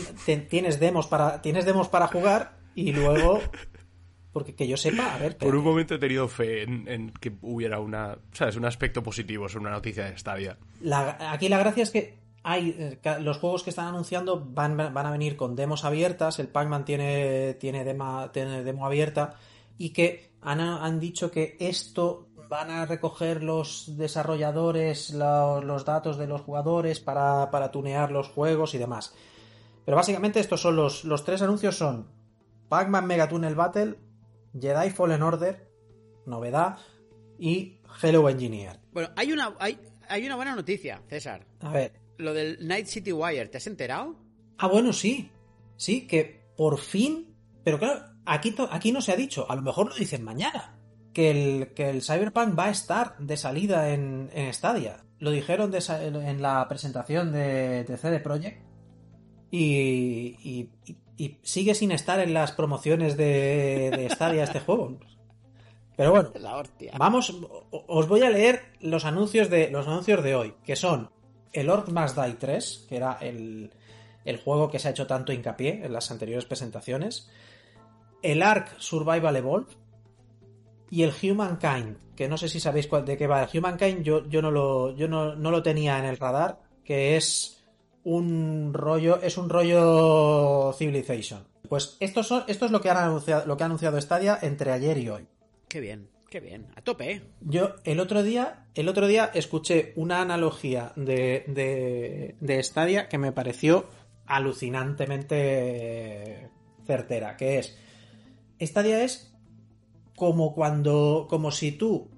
tienes demos para tienes demos para jugar y luego porque que yo sepa, a ver, Por un momento he tenido fe en, en que hubiera una, ¿sabes? Un aspecto positivo sobre una noticia de Stadia. La- aquí la gracia es que hay eh, los juegos que están anunciando van, van a venir con demos abiertas, el Pac-Man tiene, tiene, dema- tiene demo abierta y que han, han dicho que esto van a recoger los desarrolladores lo- los datos de los jugadores para, para tunear los juegos y demás. Pero básicamente estos son los, los tres anuncios son Pac-Man Megatunnel Battle, Jedi Fallen Order, novedad, y Hello Engineer. Bueno, hay una, hay, hay una buena noticia, César. A ver, Lo del Night City Wire, ¿te has enterado? Ah, bueno, sí. Sí, que por fin. Pero claro, aquí, aquí no se ha dicho. A lo mejor lo dicen mañana. Que el, que el Cyberpunk va a estar de salida en, en Stadia. Lo dijeron de en la presentación de, de CD Projekt. Y, y- sigue sin estar en las promociones de, de Stadia este juego. Pero bueno, La. Vamos, os voy a leer los anuncios de los anuncios de hoy, que son el Orc Must Die 3, que era el, el juego que se ha hecho tanto hincapié en las anteriores presentaciones, el Ark Survival Evolved y el Humankind, que no sé si sabéis cuál- de qué va el Humankind, yo, yo, no, lo, yo no, no lo tenía en el radar, que es un rollo, es un rollo Civilization. Pues esto, son, esto es lo que, han anunciado, lo que ha anunciado Stadia entre ayer y hoy. Qué bien, qué bien. A tope, ¿eh? Yo el otro día, el otro día escuché una analogía de, de, de Stadia que me pareció alucinantemente certera, que es Stadia es como cuando, como si tú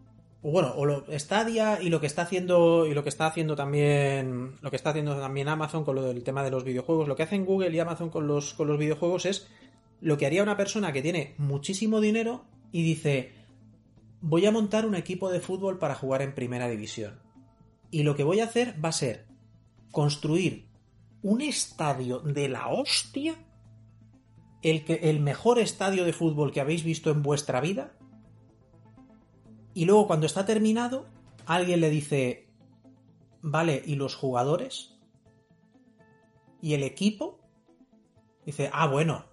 bueno, o lo, Stadia y lo que está haciendo y lo que está haciendo también lo que está haciendo también Amazon con lo del tema de los videojuegos, lo que hacen Google y Amazon con los con los videojuegos es lo que haría una persona que tiene muchísimo dinero y dice, "Voy a montar un equipo de fútbol para jugar en primera división." Y lo que voy a hacer va a ser construir un estadio de la hostia, el, que, el mejor estadio de fútbol que habéis visto en vuestra vida, y luego cuando está terminado, alguien le dice, vale, ¿y los jugadores? ¿Y el equipo? Dice, ah, bueno,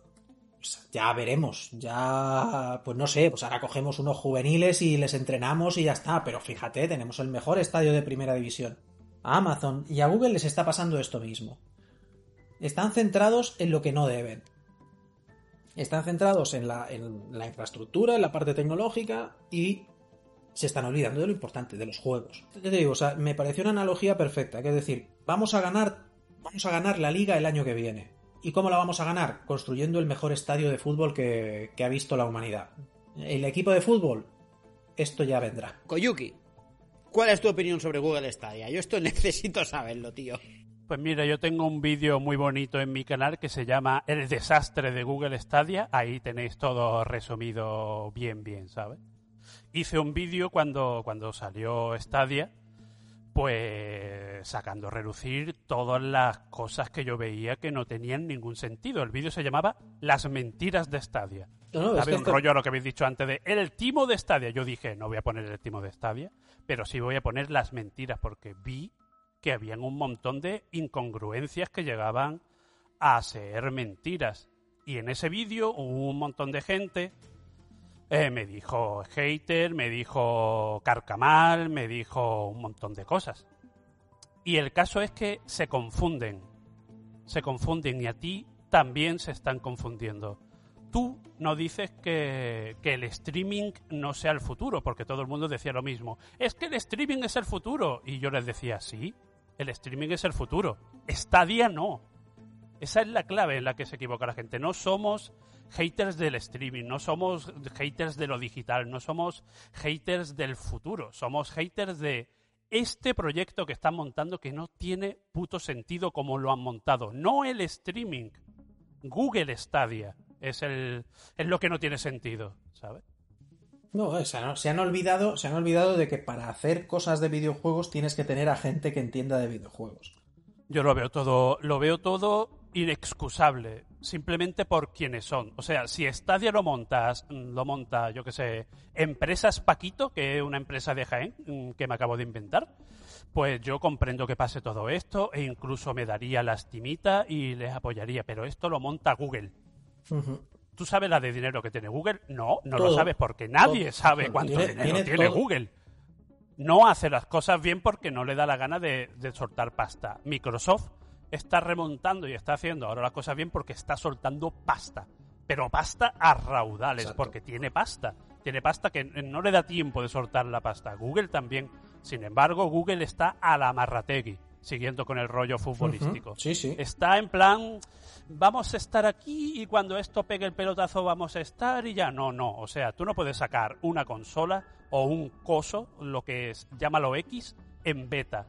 pues ya veremos, ya, pues no sé, pues ahora cogemos unos juveniles y les entrenamos y ya está, pero fíjate, tenemos el mejor estadio de primera división. A Amazon y a Google les está pasando esto mismo. Están centrados en lo que no deben. Están centrados en la, infraestructura, en la parte tecnológica y se están olvidando de lo importante, de los juegos. Te digo, o sea, me pareció una analogía perfecta, es decir, vamos a ganar, vamos a ganar la liga el año que viene. ¿Y cómo la vamos a ganar? Construyendo el mejor estadio de fútbol que, que ha visto la humanidad. El equipo de fútbol, esto ya vendrá. Koyuki, ¿cuál es tu opinión sobre Google Stadia? Yo esto necesito saberlo, tío. Pues mira, yo tengo un vídeo muy bonito en mi canal que se llama El desastre de Google Stadia. Ahí tenéis todo resumido bien, bien, ¿sabes? Hice un vídeo cuando, cuando salió Stadia, pues sacando a relucir todas las cosas que yo veía que no tenían ningún sentido. El vídeo se llamaba Las mentiras de Stadia. No, no, es ¿Sabe? que Un esto- rollo a lo que habéis dicho antes de el timo de Stadia. Yo dije, no voy a poner el timo de Stadia, pero sí voy a poner las mentiras porque vi que habían un montón de incongruencias que llegaban a ser mentiras. Y en ese vídeo hubo un montón de gente. eh, me dijo hater, me dijo carcamal, me dijo un montón de cosas. Y el caso es que se confunden. Se confunden y a ti también se están confundiendo. Tú no dices que, que el streaming no sea el futuro, porque todo el mundo decía lo mismo. Es que el streaming es el futuro. Y yo les decía, sí, el streaming es el futuro. Stadia no. Esa es la clave en la que se equivoca la gente. No somos haters del streaming, no somos haters de lo digital, no somos haters del futuro, somos haters de este proyecto que están montando que no tiene puto sentido como lo han montado. No el streaming. Google Stadia es, el, es lo que no tiene sentido, ¿sabes? No, o sea, no, se han olvidado, se han olvidado de que para hacer cosas de videojuegos tienes que tener a gente que entienda de videojuegos. Yo lo veo todo, lo veo todo inexcusable, simplemente por quienes son. O sea, si Stadia lo montas, mm, lo monta, yo que sé, Empresas Paquito, que es una empresa de Jaén mm, que me acabo de inventar, pues yo comprendo que pase todo esto e incluso me daría lastimita y les apoyaría, pero esto lo monta Google. ¿Tú sabes la de dinero que tiene Google? No, no lo sabes porque nadie Todo. sabe cuánto Tiene- dinero tiene. Google. No hace las cosas bien porque no le da la gana de, de soltar pasta. Microsoft está remontando y está haciendo ahora las cosas bien porque está soltando pasta. Pero pasta a raudales, Exacto. porque tiene pasta. Tiene pasta que no le da tiempo de soltar la pasta. Google también. Sin embargo, Google está a la marrategui, siguiendo con el rollo futbolístico. Sí, sí. Está en plan, vamos a estar aquí y cuando esto pegue el pelotazo vamos a estar y ya. No, no. O sea, tú no puedes sacar una consola o un coso, lo que es, llámalo X, en beta.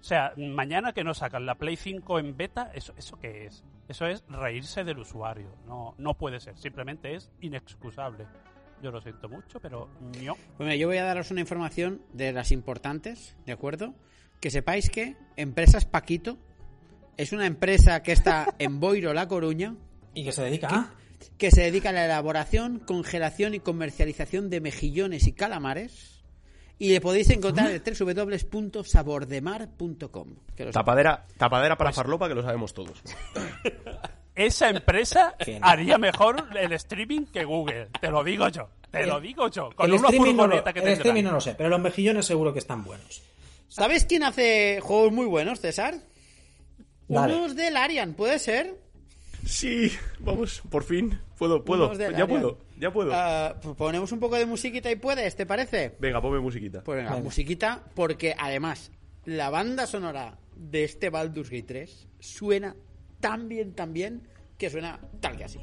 O sea, mañana que no sacan la Play 5 en beta, ¿eso, eso qué es? Eso es reírse del usuario. No, no puede ser. Simplemente es inexcusable. Yo lo siento mucho, pero no. Pues mira, yo voy a daros una información de las importantes, ¿de acuerdo? Que sepáis que Empresas Paquito es una empresa que está en Boiro, La Coruña, Y que se dedica a... que se dedica a la elaboración, congelación y comercialización de mejillones y calamares. Y le podéis encontrar en www.sabordemar.com. Tapadera, tapadera Pues para farlopa que lo sabemos todos. Esa empresa no. haría mejor el streaming que Google. Te lo digo yo. Te lo digo yo. Con el una streaming, no lo, que el streaming no lo sé, pero los mejillones seguro que están buenos. ¿Sabes quién hace juegos muy buenos, César? Dale. Unos del Arian, ¿puede ser? Sí, vamos, por fin. Puedo, puedo. Ya Arian. puedo, ya puedo. Ah, pues ponemos un poco de musiquita y puedes, ¿te parece? Venga, ponme musiquita. Pues venga, Venga. musiquita, porque además la banda sonora de este Baldur's Gate 3 suena tan bien, tan bien, que suena tal que así.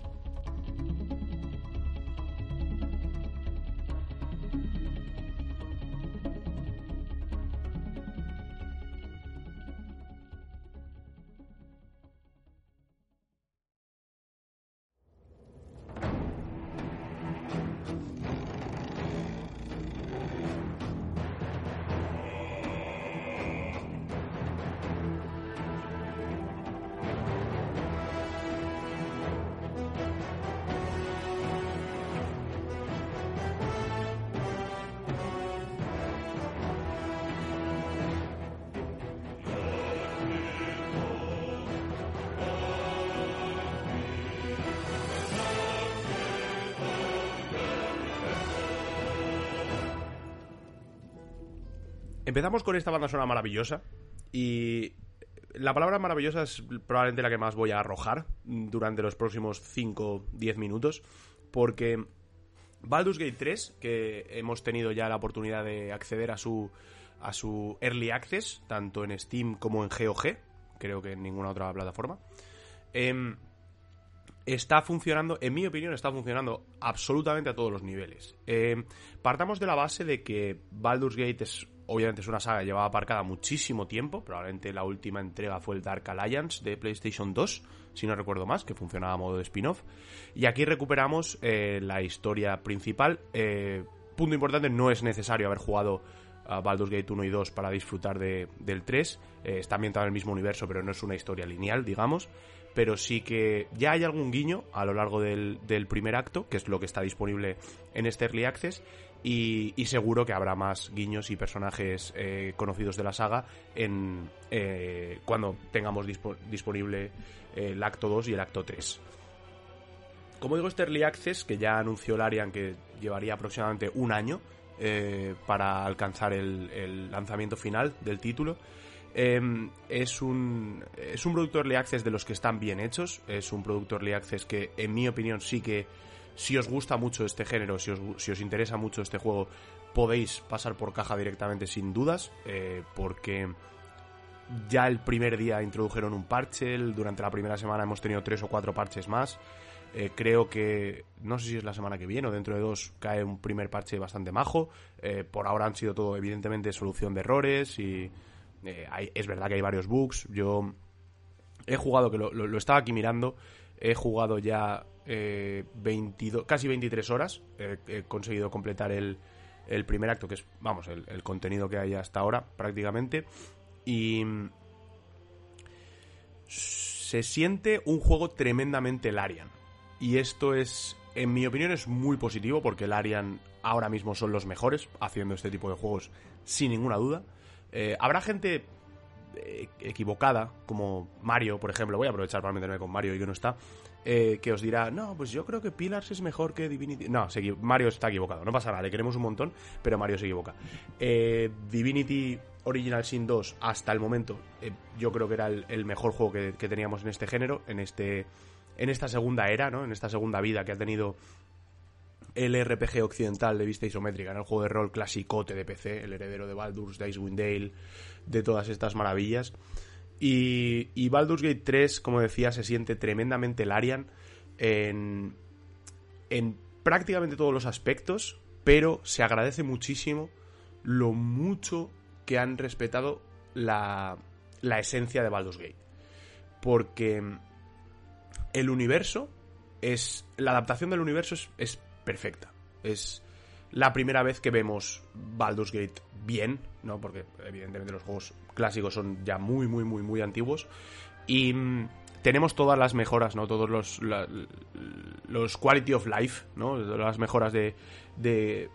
Empezamos con esta banda sonora maravillosa y la palabra maravillosa es probablemente la que más voy a arrojar durante los próximos 5-10 minutos porque Baldur's Gate 3, que hemos tenido ya la oportunidad de acceder a su a su Early Access, tanto en Steam como en GOG, creo que en ninguna otra plataforma. Em, está funcionando, en mi opinión, está funcionando absolutamente a todos los niveles. Em, partamos de la base de que Baldur's Gate es, obviamente, es una saga que llevaba aparcada muchísimo tiempo. Probablemente la última entrega fue el Dark Alliance de PlayStation 2, si no recuerdo más, que funcionaba a modo de spin-off. Y aquí recuperamos eh, la historia principal. Eh, punto importante, no es necesario haber jugado a Baldur's Gate 1 y 2 para disfrutar de, del 3. Eh, está ambientado en el mismo universo, pero no es una historia lineal, digamos. Pero sí que ya hay algún guiño a lo largo del, del primer acto, que es lo que está disponible en este Early Access. Y, seguro que habrá más guiños y personajes eh, conocidos de la saga en eh, cuando tengamos dispo, disponible el acto 2 y el acto 3. Como digo, este Early Access, que ya anunció Larian que llevaría aproximadamente un año, eh, para alcanzar el, lanzamiento final del título. Eh, es, un, es un producto Early Access de los que están bien hechos, es un producto Early Access que en mi opinión sí que si os gusta mucho este género, si os, si os interesa mucho este juego, podéis pasar por caja directamente sin dudas, eh, porque ya el primer día introdujeron un parche, durante la primera semana hemos tenido tres o cuatro parches más. Eh, creo que, no sé si es la semana que viene o dentro de dos, cae un primer parche bastante majo. Eh, por ahora han sido todo, evidentemente, solución de errores y es verdad que hay varios bugs. Yo he jugado, que lo, lo, lo estaba aquí mirando, he jugado ya 22, casi 23 horas. he conseguido completar el, el, primer acto, que es, vamos, el, contenido que hay hasta ahora prácticamente. Y se siente un juego tremendamente Larian. Y esto es, en mi opinión, es muy positivo porque el Arian ahora mismo son los mejores haciendo este tipo de juegos, sin ninguna duda. Eh, habrá gente eh, equivocada, como Mario, por ejemplo, voy a aprovechar para meterme con Mario y que no está, eh, que os dirá, no, pues yo creo que Pillars es mejor que Divinity. No, Mario está equivocado, no pasa nada, le queremos un montón, pero Mario se equivoca. Eh, Divinity Original Sin 2, hasta el momento, yo creo que era el, el mejor juego que, que teníamos en este género, en este en esta segunda era, ¿no? En esta segunda vida que ha tenido el RPG occidental de vista isométrica, en el juego de rol clasicote de PC, el heredero de Baldur's, de Icewind Dale, de todas estas maravillas. Y, Baldur's Gate 3, como decía, se siente tremendamente Larian en, en prácticamente todos los aspectos, pero se agradece muchísimo lo mucho que han respetado la, la esencia de Baldur's Gate. Porque el universo es. La adaptación del universo es, perfecta. Es la primera vez que vemos Baldur's Gate bien, ¿no? Porque evidentemente los juegos clásicos son ya muy, muy, muy, muy antiguos. Y mmm, tenemos todas las mejoras, ¿no? Todos los, los quality of life, ¿no? Las mejoras de, de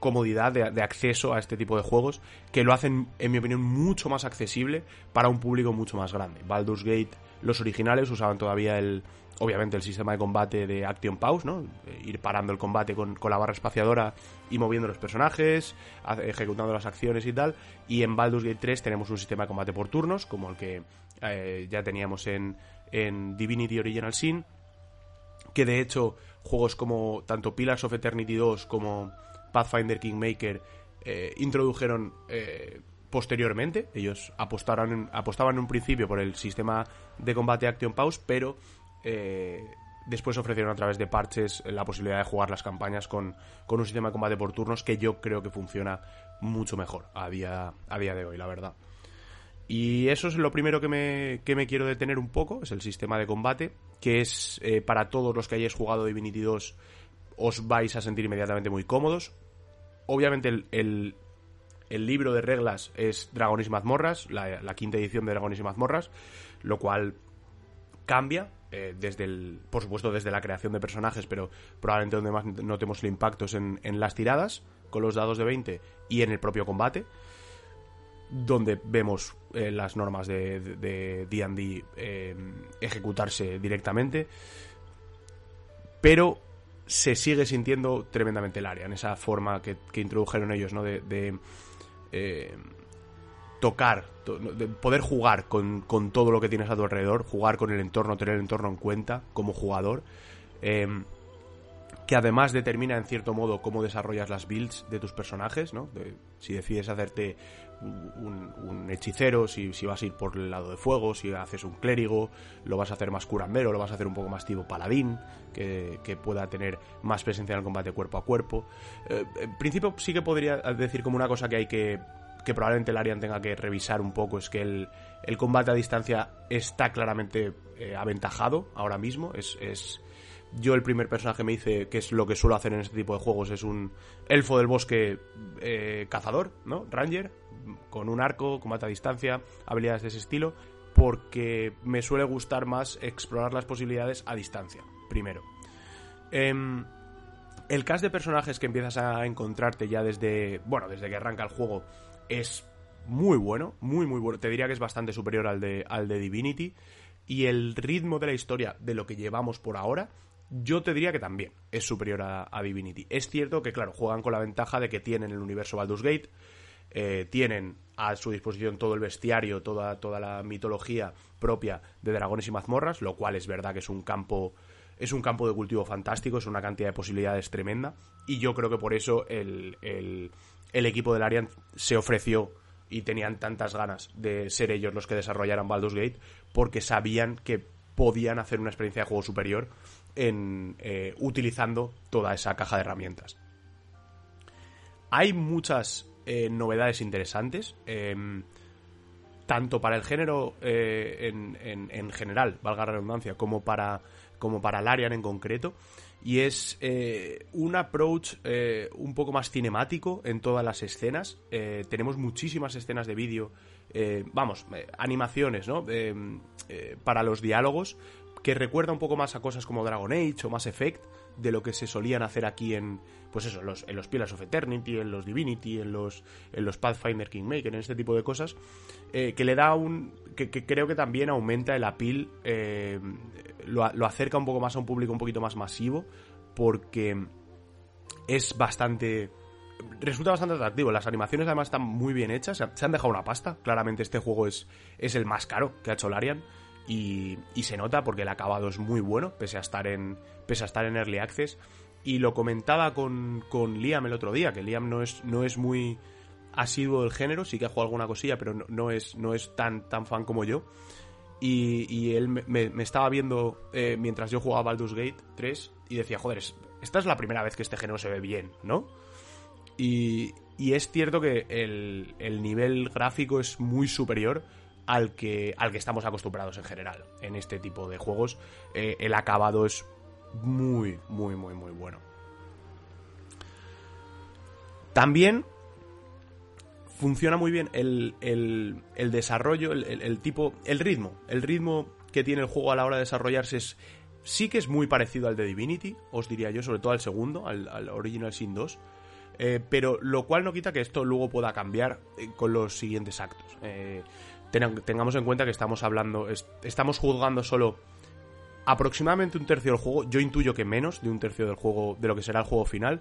comodidad, de, de, acceso a este tipo de juegos, que lo hacen, en mi opinión, mucho más accesible para un público mucho más grande. Baldur's Gate los originales usaban todavía el, obviamente el sistema de combate de Action Pause, ¿no? Ir parando el combate con, con la barra espaciadora y moviendo los personajes, ejecutando las acciones y tal. Y en Baldur's Gate 3 tenemos un sistema de combate por turnos, como el que eh, ya teníamos en, en Divinity Original Sin. Que de hecho, juegos como tanto Pillars of Eternity 2 como Pathfinder Kingmaker eh, introdujeron eh, posteriormente. Ellos apostaron, apostaban en un principio por el sistema de combate Action Pause, pero eh, después ofrecieron a través de parches la posibilidad de jugar las campañas con, con, un sistema de combate por turnos que yo creo que funciona mucho mejor a día, a día de hoy, la verdad. Y eso es lo primero que me, que me quiero detener un poco, es el sistema de combate, que es eh, para todos los que hayáis jugado Divinity 2 os vais a sentir inmediatamente muy cómodos. Obviamente el, el libro de reglas es Dragones y mazmorras, la, la quinta edición de Dragones y mazmorras, lo cual cambia eh, desde el, por supuesto desde la creación de personajes, pero probablemente donde más notemos el impacto es en, en las tiradas con los dados de 20 y en el propio combate donde vemos eh, las normas de D&D eh, ejecutarse directamente. Pero se sigue sintiendo tremendamente el área en esa forma que, que introdujeron ellos no de, tocar, de poder jugar con, con, todo lo que tienes a tu alrededor, jugar con el entorno, tener el entorno en cuenta como jugador. Eh, que además determina en cierto modo cómo desarrollas las builds de tus personajes, ¿no? si decides hacerte un, hechicero, si, vas a ir por el lado de fuego, si haces un clérigo, lo vas a hacer más curandero, lo vas a hacer un poco más tipo paladín, que, pueda tener más presencia en el combate cuerpo a cuerpo. Eh, en principio sí que podría decir como una cosa que hay que que probablemente el Arian tenga que revisar un poco es que el, el combate a distancia está claramente eh, aventajado ahora mismo. Es, es, yo el primer personaje me dice que es lo que suelo hacer en este tipo de juegos, es un elfo del bosque eh, cazador, ¿no? Ranger, con un arco, combate a distancia, habilidades de ese estilo, porque me suele gustar más explorar las posibilidades a distancia, primero. Em, el cast de personajes que empiezas a encontrarte ya desde, bueno, desde que arranca el juego es muy bueno, muy muy bueno. Te diría que es bastante superior al de, al de Divinity. Y el ritmo de la historia de lo que llevamos por ahora yo te diría que también es superior a, Divinity. Es cierto que, claro, juegan con la ventaja de que tienen el universo Baldur's Gate, eh, tienen a su disposición todo el bestiario, toda, toda la mitología propia de dragones y mazmorras, lo cual es verdad que es un campo es un campo de cultivo fantástico, es una cantidad de posibilidades tremenda y yo creo que por eso el, el, el equipo del Arian se ofreció y tenían tantas ganas de ser ellos los que desarrollaran Baldur's Gate porque sabían que podían hacer una experiencia de juego superior en, eh, utilizando toda esa caja de herramientas. Hay muchas eh, novedades interesantes, em, tanto para el género eh, en, general, valga la redundancia, como para, como para el Arian en concreto. Y es un approach un poco más cinemático en todas las escenas. tenemos muchísimas escenas de vídeo, vamos, animaciones, ¿no? Em, para los diálogos que recuerda un poco más a cosas como Dragon Age o Mass Effect de lo que se solían hacer aquí en pues eso, en los, en los Pillars of Eternity, en los Divinity, en los, en los Pathfinder Kingmaker, en este tipo de cosas, eh, que le da un... Que, creo que también aumenta el appeal, eh, lo, lo acerca un poco más a un público un poquito más masivo, porque es bastante resulta bastante atractivo. Las animaciones además están muy bien hechas. Se han dejado una pasta. Claramente este juego es, es el más caro que ha hecho Larian. Y, se nota porque el acabado es muy bueno, pese a estar en, pese a estar en Early Access. Y lo comentaba con, con Liam el otro día, que Liam no es, no es muy asiduo del género, sí que ha jugado alguna cosilla, pero no, es, no es tan, tan fan como yo. Y, él me, estaba viendo eh, mientras yo jugaba Baldur's Gate 3 y decía, joder, esta es la primera vez que este género se ve bien, ¿no? Y, y es cierto que el, el nivel gráfico es muy superior al que, al que estamos acostumbrados en general en este tipo de juegos. Eh, el acabado es muy, muy, muy, muy bueno. También funciona muy bien el, el, desarrollo, el, tipo, el ritmo. El ritmo que tiene el juego a la hora de desarrollarse es, sí que es muy parecido al de Divinity, os diría yo, sobre todo al segundo, al, Original Sin 2. Eh, pero lo cual no quita que esto luego pueda cambiar eh, con los siguientes actos tengamos en cuenta que estamos hablando, estamos juzgando solo aproximadamente un tercio del juego, yo intuyo que menos de un tercio del juego, de lo que será el juego final,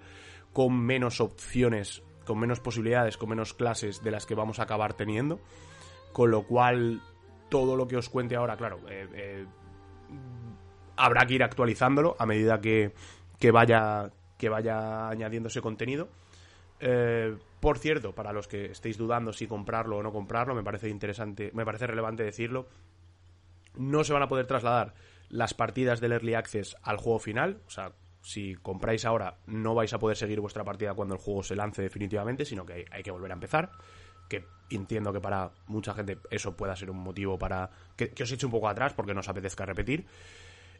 con menos opciones, con menos posibilidades, con menos clases de las que vamos a acabar teniendo, con lo cual todo lo que os cuente ahora, claro, eh, eh, habrá que ir actualizándolo a medida que, que vaya que vaya añadiéndose contenido. Eh, por cierto, para los que estéis dudando si comprarlo o no comprarlo, me parece interesante, me parece relevante decirlo. No se van a poder trasladar las partidas del Early Access al juego final. O sea, si compráis ahora, no vais a poder seguir vuestra partida cuando el juego se lance definitivamente, sino que hay que volver a empezar. Que entiendo que para mucha gente eso pueda ser un motivo para que, que os eche un poco atrás porque no os apetezca repetir.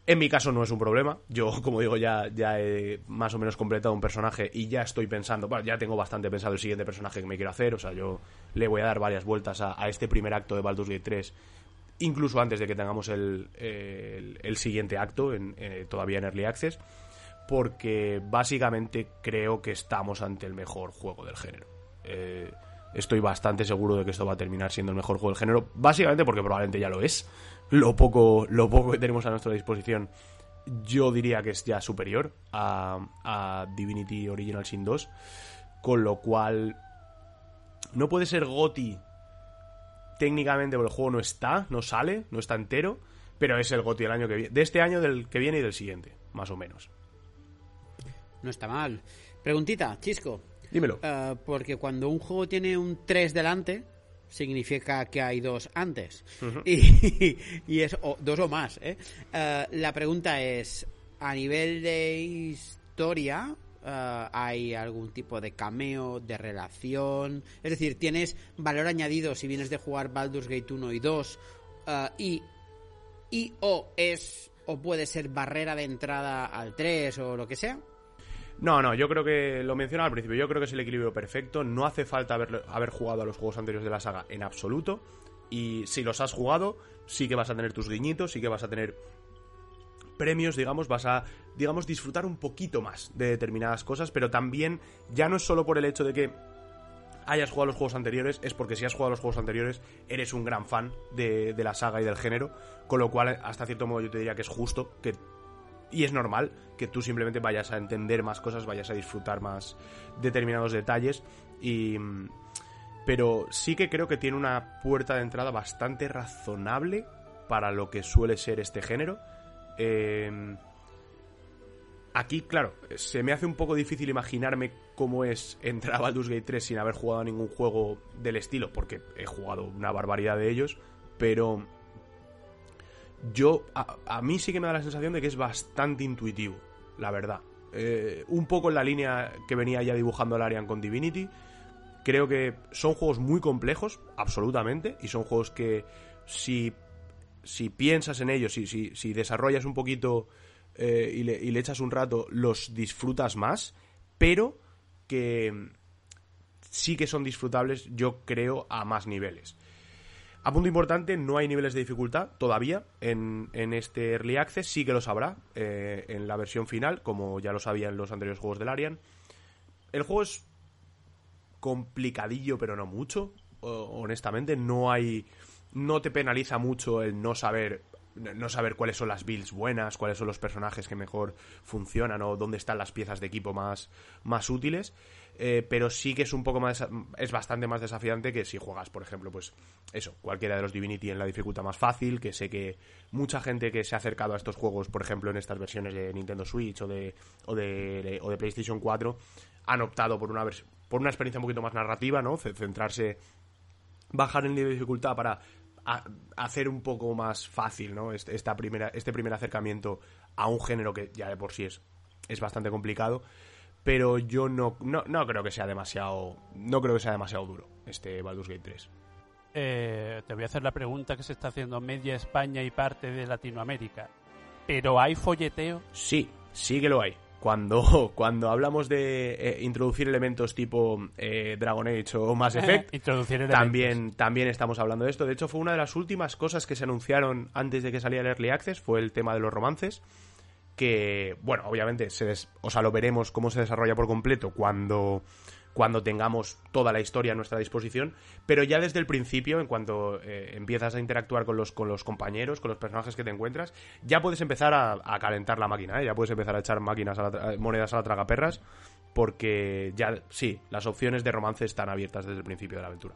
En mi caso no es un problema. Yo, como digo, ya, ya he más o menos completado un personaje y ya estoy pensando, bueno, ya tengo bastante pensado el siguiente personaje que me quiero hacer. O sea, yo le voy a dar varias vueltas a, este primer acto de Baldur's Gate 3, incluso antes de que tengamos el, el, siguiente acto, en, eh, todavía en Early Access, porque básicamente creo que estamos ante el mejor juego del género. Eh, estoy bastante seguro de que esto va a terminar siendo el mejor juego del género, básicamente porque probablemente ya lo es lo poco, lo poco que tenemos a nuestra disposición, yo diría que es ya superior a, Divinity Original Sin 2. Con lo cual, no puede ser GOTI técnicamente el juego no está, no sale, no está entero, pero es el GOTI del año que viene, de este año, del que viene y del siguiente, más o menos. No está mal. Preguntita, Chisco. Dímelo. Eh, porque cuando un juego tiene un 3 delante, significa que hay dos antes. y, y es o- dos o más. ¿eh? Eh, la pregunta es, a nivel de historia, eh, ¿hay algún tipo de cameo, de relación? Es decir, ¿tienes valor añadido si vienes de jugar Baldur's Gate 1 y 2? eh, y, y o es o puede ser barrera de entrada al 3 o lo que sea. No, no, yo creo que lo mencionaba al principio, yo creo que es el equilibrio perfecto, no hace falta haber, haber jugado a los juegos anteriores de la saga en absoluto, y si los has jugado, sí que vas a tener tus guiñitos, sí que vas a tener premios, digamos, vas a, digamos, disfrutar un poquito más de determinadas cosas, pero también ya no es solo por el hecho de que hayas jugado los juegos anteriores, es porque si has jugado los juegos anteriores, eres un gran fan de, de la saga y del género, con lo cual, hasta cierto modo, yo te diría que es justo que y es normal que tú simplemente vayas a entender más cosas, vayas a disfrutar más determinados detalles y pero sí que creo que tiene una puerta de entrada bastante razonable para lo que suele ser este género. Eh, aquí, claro, se me hace un poco difícil imaginarme cómo es entrar a Baldur's Gate 3 sin haber jugado a ningún juego del estilo, porque he jugado una barbaridad de ellos, pero yo a, mí sí que me da la sensación de que es bastante intuitivo, la verdad. Eh, un poco en la línea que venía ya dibujando Larian con Divinity. Creo que son juegos muy complejos, absolutamente, y son juegos que si, si piensas en ellos, si, si, si desarrollas un poquito eh, y, le, y le echas un rato, los disfrutas más, pero que sí que son disfrutables, yo creo, a más niveles. A punto importante, no hay niveles de dificultad todavía en, en este Early Access, sí que los habrá eh, en la versión final, como ya lo sabía en los anteriores juegos del Arian. El juego es complicadillo, pero no mucho, honestamente, no hay... No te penaliza mucho el no saber no saber cuáles son las builds buenas, cuáles son los personajes que mejor funcionan o dónde están las piezas de equipo más, más útiles. Eh, pero sí que es un poco más es bastante más desafiante que si juegas por ejemplo pues eso cualquiera de los Divinity en la dificultad más fácil que sé que mucha gente que se ha acercado a estos juegos por ejemplo en estas versiones de Nintendo Switch o de o de, o de PlayStation 4 han optado por una por una experiencia un poquito más narrativa no centrarse bajar el nivel de dificultad para hacer un poco más fácil ¿no? Este- esta primera, este primer acercamiento a un género que ya de por sí es, es bastante complicado. Pero yo no, no, no creo que sea demasiado. No creo que sea demasiado duro este Baldur's Gate 3. Eh, te voy a hacer la pregunta que se está haciendo media España y parte de Latinoamérica. ¿Pero hay folleteo? Sí, sí que lo hay. Cuando, cuando hablamos de eh, introducir elementos tipo eh, Dragon Age o Mass Effect, Introducir. También, también estamos hablando de esto. De hecho, fue una de las últimas cosas que se anunciaron antes de que saliera el Early Access, fue el tema de los romances. Que, bueno, obviamente, se des- o sea, lo veremos cómo se desarrolla por completo cuando, cuando tengamos toda la historia a nuestra disposición. Pero ya desde el principio, en cuanto eh, empiezas a interactuar con los, con los compañeros, con los personajes que te encuentras, ya puedes empezar a, a calentar la máquina, ¿eh? ya puedes empezar a echar máquinas a la monedas a la tragaperras. Porque ya, sí, las opciones de romance están abiertas desde el principio de la aventura.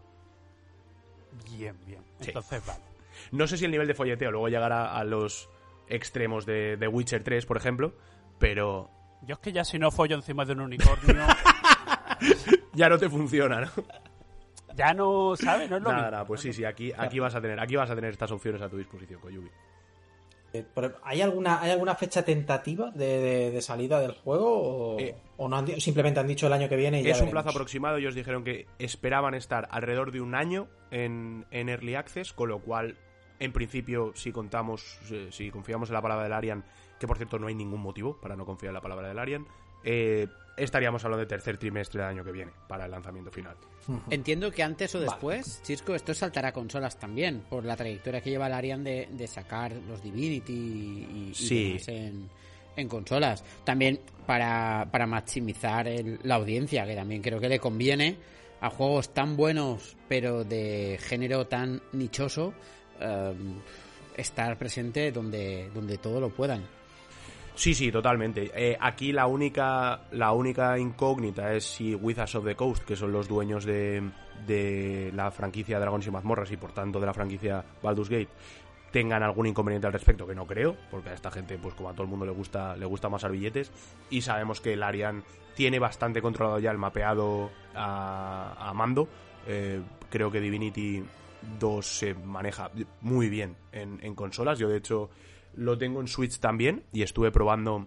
Bien, bien. Sí. Entonces, vale. No sé si el nivel de folleteo luego llegará a los extremos de, de Witcher 3, por ejemplo, pero Yo es que ya si no follo encima de un unicornio, ya no te funciona, ¿no? ya no, ¿sabes? No es lo Nada, mismo. nada, pues sí, sí, aquí, aquí vas a tener, aquí vas a tener estas opciones a tu disposición, Koyubi. Eh, ¿Hay alguna, ¿Hay alguna fecha tentativa de, de- de salida del juego? ¿O, Eh, o no han simplemente han dicho el año que viene y ya Es un veremos? plazo aproximado, ellos dijeron que esperaban estar alrededor de un año en, en Early Access, con lo cual, en principio, si contamos, eh, si confiamos en la palabra del Arian, que por cierto no hay ningún motivo para no confiar en la palabra del Arian, eh, estaríamos hablando de tercer trimestre del año que viene para el lanzamiento final. Entiendo que antes o después, Chisco, esto saltará a consolas también, por la trayectoria que lleva el Arian de, de sacar los Divinity y, y Sí. demás en, en consolas. También para, para maximizar el- la audiencia, que también creo que le conviene a juegos tan buenos, pero de género tan nichoso, eh, estar presente donde, donde todo lo puedan. Sí, sí, totalmente. Eh, aquí la única, la única incógnita es si Wizards of the Coast, que son los dueños de, de la franquicia Dragons y Mazmorras y por tanto de la franquicia Baldur's Gate, tengan algún inconveniente al respecto, que no creo, porque a esta gente, pues como a todo el mundo le gusta, le gusta más billetes, y sabemos que el Arian tiene bastante controlado ya el mapeado a, a mando. Eh, creo que Divinity 2 se maneja muy bien en, consolas. Yo, de hecho, lo tengo en Switch también y estuve probando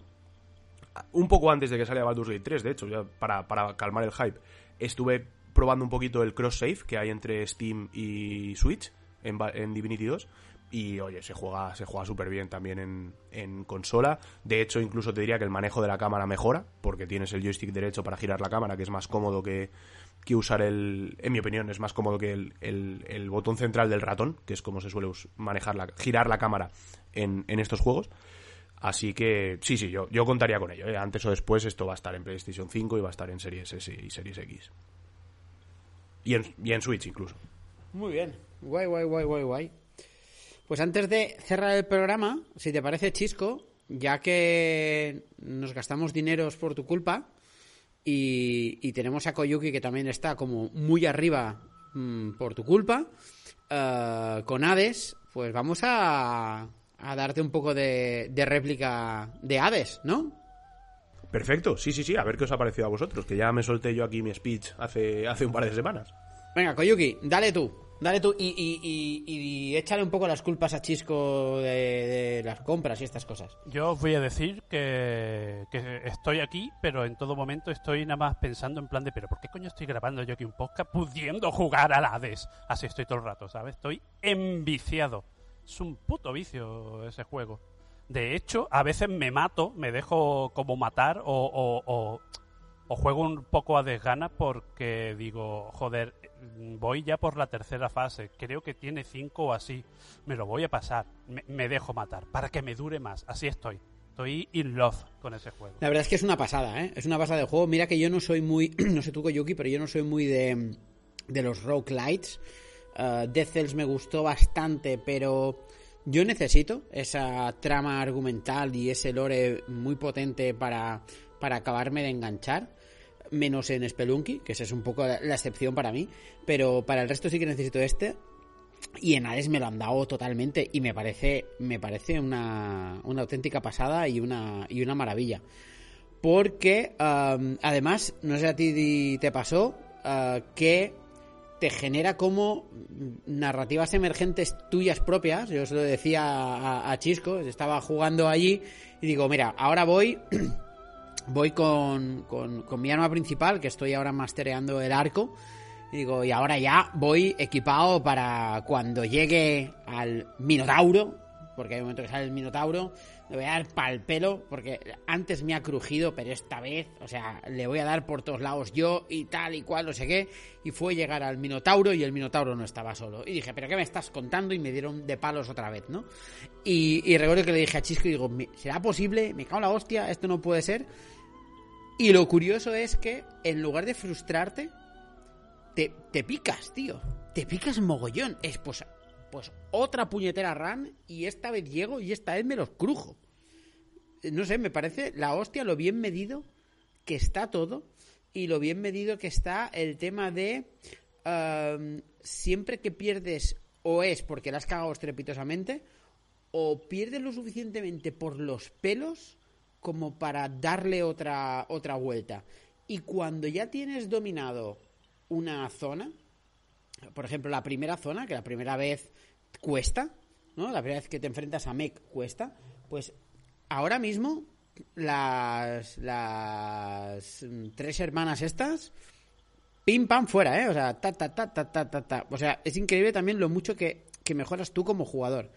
un poco antes de que saliera Baldur's Gate 3, de hecho, ya para, para calmar el hype. Estuve probando un poquito el cross-save que hay entre Steam y Switch en Divinity 2 y oye, se juega se juega súper bien también en, en consola. De hecho, incluso te diría que el manejo de la cámara mejora, porque tienes el joystick derecho para girar la cámara, que es más cómodo que, que usar el... En mi opinión, es más cómodo que el, el- botón central del ratón, que es como se suele manejar la, girar la cámara en, en estos juegos. Así que sí, sí, yo, yo contaría con ello. ¿eh? Antes o después esto va a estar en PlayStation 5 y va a estar en Series S y Series X. Y en, y en Switch incluso. Muy bien. Guay, guay, guay, guay, guay. Pues antes de cerrar el programa, si te parece, Chisco, ya que nos gastamos dineros por tu culpa y, y tenemos a Koyuki que también está como muy arriba mm, por tu culpa, eh, con Hades, pues vamos a, a darte un poco de, de réplica de Hades, ¿no? Perfecto, sí, sí, sí, a ver qué os ha parecido a vosotros, que ya me solté yo aquí mi speech hace, hace un par de semanas. Venga, Koyuki, dale tú. Dale tú y, y, y, y échale un poco las culpas a Chisco de, las compras y estas cosas. Yo os voy a decir que, estoy aquí, pero en todo momento estoy nada más pensando en plan de, pero ¿por qué coño estoy grabando yo aquí un podcast pudiendo jugar al Hades? Así estoy todo el rato, ¿sabes? Estoy enviciado. Es un puto vicio ese juego. De hecho, a veces me mato, me dejo como matar o, o, o, o juego un poco a desgana porque digo, joder, voy ya por la tercera fase, creo que tiene cinco o así, me lo voy a pasar, me, me dejo matar, para que me dure más, así estoy. Estoy in love con ese juego. La verdad es que es una pasada, ¿eh? Es una pasada de juego. Mira que yo no soy muy, no sé tú Koyuki, pero yo no soy muy de, de los roguelites. Uh, Death Cells me gustó bastante, pero yo necesito esa trama argumental y ese lore muy potente para, para acabarme de enganchar. Menos en Spelunky, que esa es un poco la excepción para mí. Pero para el resto sí que necesito este. Y en Hades me lo han dado totalmente. Y me parece, me parece una, una auténtica pasada y una, y una maravilla. Porque, además, no sé a ti te pasó, uh, que te genera como narrativas emergentes tuyas propias. Yo se lo decía a, a Chisco, estaba jugando allí y digo, mira, ahora voy, voy con, con, mi arma principal, que estoy ahora mastereando el arco. Y digo, y ahora ya voy equipado para cuando llegue al Minotauro, porque hay un momento que sale el Minotauro, le voy a dar pal pelo, porque antes me ha crujido, pero esta vez, o sea, le voy a dar por todos lados yo y tal y cual, no sé qué, y fue llegar al Minotauro y el Minotauro no estaba solo. Y dije, ¿pero qué me estás contando? Y me dieron de palos otra vez, ¿no? Y, y recuerdo que le dije a Chisco y digo, "¿Me- ¿será posible? Me cago en la hostia, esto no puede ser. Y lo curioso es que en lugar de frustrarte, te, te picas, tío. Te picas mogollón. Es pues, pues otra puñetera run y esta vez llego y esta vez me los crujo. No sé, me parece la hostia lo bien medido que está todo y lo bien medido que está el tema de siempre que pierdes o es porque la has cagado estrepitosamente o pierdes lo suficientemente por los pelos como para darle otra, otra vuelta. Y cuando ya tienes dominado una zona, por ejemplo, la primera zona, que la primera vez cuesta, ¿no? La primera vez que te enfrentas a Mech cuesta, pues ahora mismo las, las tres hermanas estas, pim pam fuera, ¿eh? O sea, ta ta ta ta ta ta ta. O sea, es increíble también lo mucho que, que mejoras tú como jugador.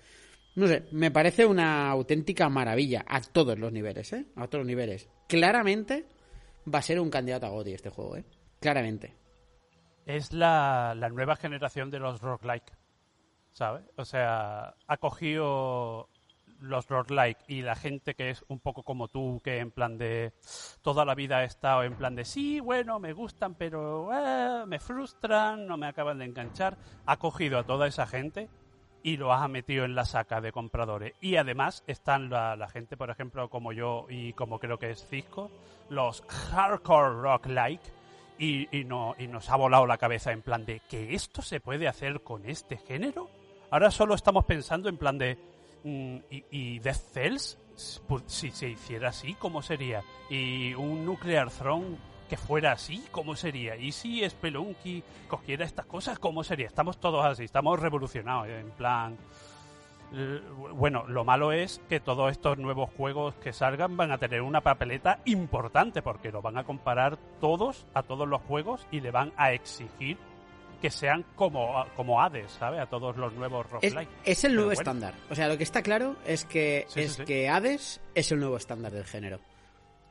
No sé, me parece una auténtica maravilla a todos los niveles, ¿eh? A todos los niveles. Claramente va a ser un candidato a GOTY este juego, ¿eh? Claramente. es la, la nueva generación de los roguelike, ¿sabes? O sea, ha cogido los roguelike y la gente que es un poco como tú, que en plan de toda la vida ha estado en plan de sí, bueno, me gustan, pero eh, me frustran, no me acaban de enganchar, ha cogido a toda esa gente y lo has metido en la saca de compradores. Y además están la, gente, por ejemplo, como yo y como creo que es Cisco, los hardcore rock like, y, y, no, y nos ha volado la cabeza en plan de que esto se puede hacer con este género. Ahora solo estamos pensando en plan de mm, ¿y, y Death Cells? Pues, si se hiciera así, ¿cómo sería? ¿Y un Nuclear Throne que fuera así, ¿cómo sería? ¿Y si Spelunky cogiera estas cosas, cómo sería? Estamos todos así, estamos revolucionados, en plan... eh, Bueno, lo malo es que todos estos nuevos juegos que salgan van a tener una papeleta importante porque lo van a comparar todos a todos los juegos y le van a exigir que sean como, como Hades, ¿sabes? A todos los nuevos Es, roguelike. es el Pero nuevo bueno. estándar. O sea, lo que está claro es que Sí, sí, es sí. que Hades es el nuevo estándar del género.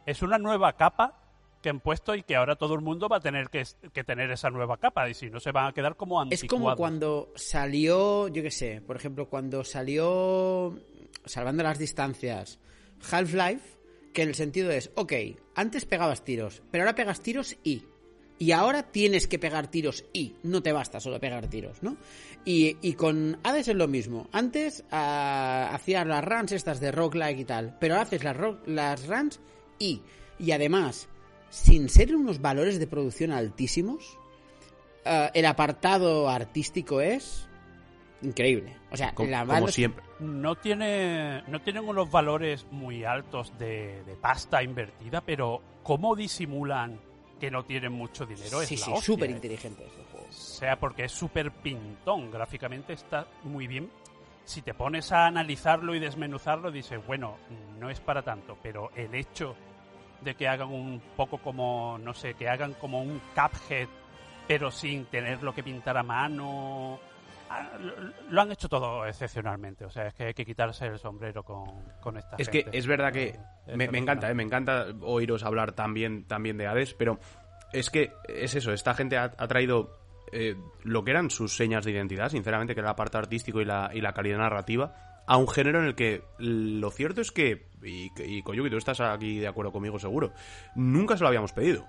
Es una nueva capa que han puesto y que ahora todo el mundo va a tener que, que tener esa nueva capa y si no se van a quedar como Es anticuados. como cuando salió, yo qué sé, por ejemplo, cuando salió, salvando las distancias, Half-Life, que en el sentido es, ok, antes pegabas tiros, pero ahora pegas tiros y. Y ahora tienes que pegar tiros y. No te basta solo pegar tiros, ¿no? Y, y con Hades es lo mismo. Antes ah, hacías las runs estas de roguelike y tal, pero ahora haces las, ro- las runs y. Y además, sin ser unos valores de producción altísimos, eh, el apartado artístico es increíble. O sea, Como, la como banda- siempre. No tiene no tienen unos valores muy altos de, de pasta invertida, pero cómo disimulan que no tienen mucho dinero Sí, es sí, súper ¿eh? inteligente este juego. O sea, porque es súper pintón. Gráficamente está muy bien. Si te pones a analizarlo y desmenuzarlo, dices, bueno, no es para tanto. Pero el hecho de que hagan un poco como, no sé, que hagan como un Cuphead, pero sin tenerlo que pintar a mano. ah, Lo, han hecho todo excepcionalmente. O sea, es que hay que quitarse el sombrero con, con esta Es que es verdad que es me, me encanta, eh, me encanta oíros hablar también, también de Hades, pero es que es eso, esta gente ha, ha traído eh, lo que eran sus señas de identidad, sinceramente, que era la parte artístico y la, y la calidad narrativa, a un género en el que lo cierto es que, y, y Koyuki, tú estás aquí de acuerdo conmigo seguro, nunca se lo habíamos pedido.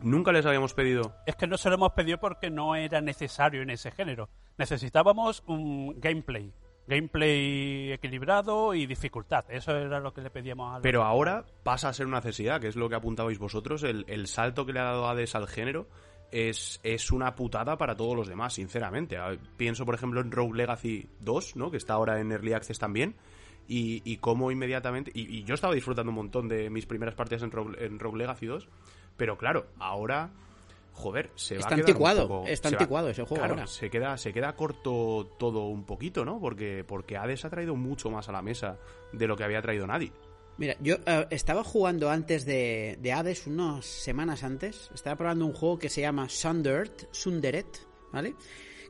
Nunca les habíamos pedido Es que no se lo hemos pedido porque no era necesario en ese género. Necesitábamos un gameplay. Gameplay equilibrado y dificultad. Eso era lo que le pedíamos a los- Pero ahora pasa a ser una necesidad, que es lo que apuntabais vosotros. El, el salto que le ha dado Hades al género es, es una putada para todos los demás, sinceramente. A- Pienso, por ejemplo, en Rogue Legacy 2, ¿no? que está ahora en Early Access también. Y, y cómo inmediatamente. Y, y yo estaba disfrutando un montón de mis primeras partidas en Rogue, en Rogue Legacy 2. Pero claro, ahora. Joder, se va Está a quedar un anticuado, poco- está se va- anticuado ese juego claro, ahora. Se queda, se queda corto todo un poquito, ¿no? Porque, porque Hades ha traído mucho más a la mesa de lo que había traído nadie. Mira, yo eh, estaba jugando antes de, de Hades, unas semanas antes, estaba probando un juego que se llama Sundert, Sunderet, ¿vale?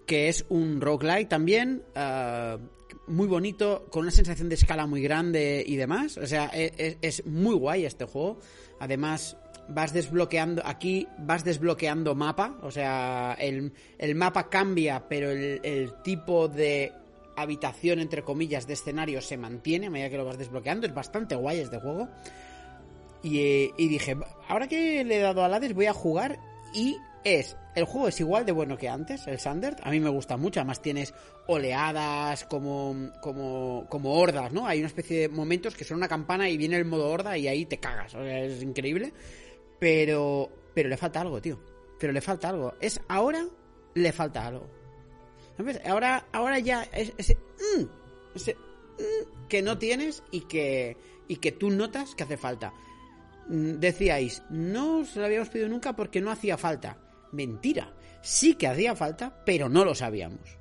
Que es un roguelike también, eh, muy bonito, con una sensación de escala muy grande y demás. O sea, e- e- es, muy guay este juego. Además, vas desbloqueando, aquí vas desbloqueando mapa, o sea, el, el mapa cambia, pero el, el tipo de habitación, entre comillas, de escenario se mantiene a medida que lo vas desbloqueando. Es bastante guay este juego. Y, eh, dije, ahora que le he dado al Hades voy a jugar y es, el juego es igual de bueno que antes, el Sandert, a mí me gusta mucho, además tienes oleadas como, como, como hordas, ¿no? Hay una especie de momentos que son una campana y viene el modo horda y ahí te cagas, es increíble, pero, pero le falta algo, tío, pero le falta algo, es ahora le falta algo. ¿Sabes? Ahora, ahora ya es- ese, mm, ese mm, que no tienes y que, y que tú notas que hace falta. Mm, Decíais, no se lo habíamos pedido nunca porque no hacía falta. Mentira, sí que hacía falta, pero no lo sabíamos.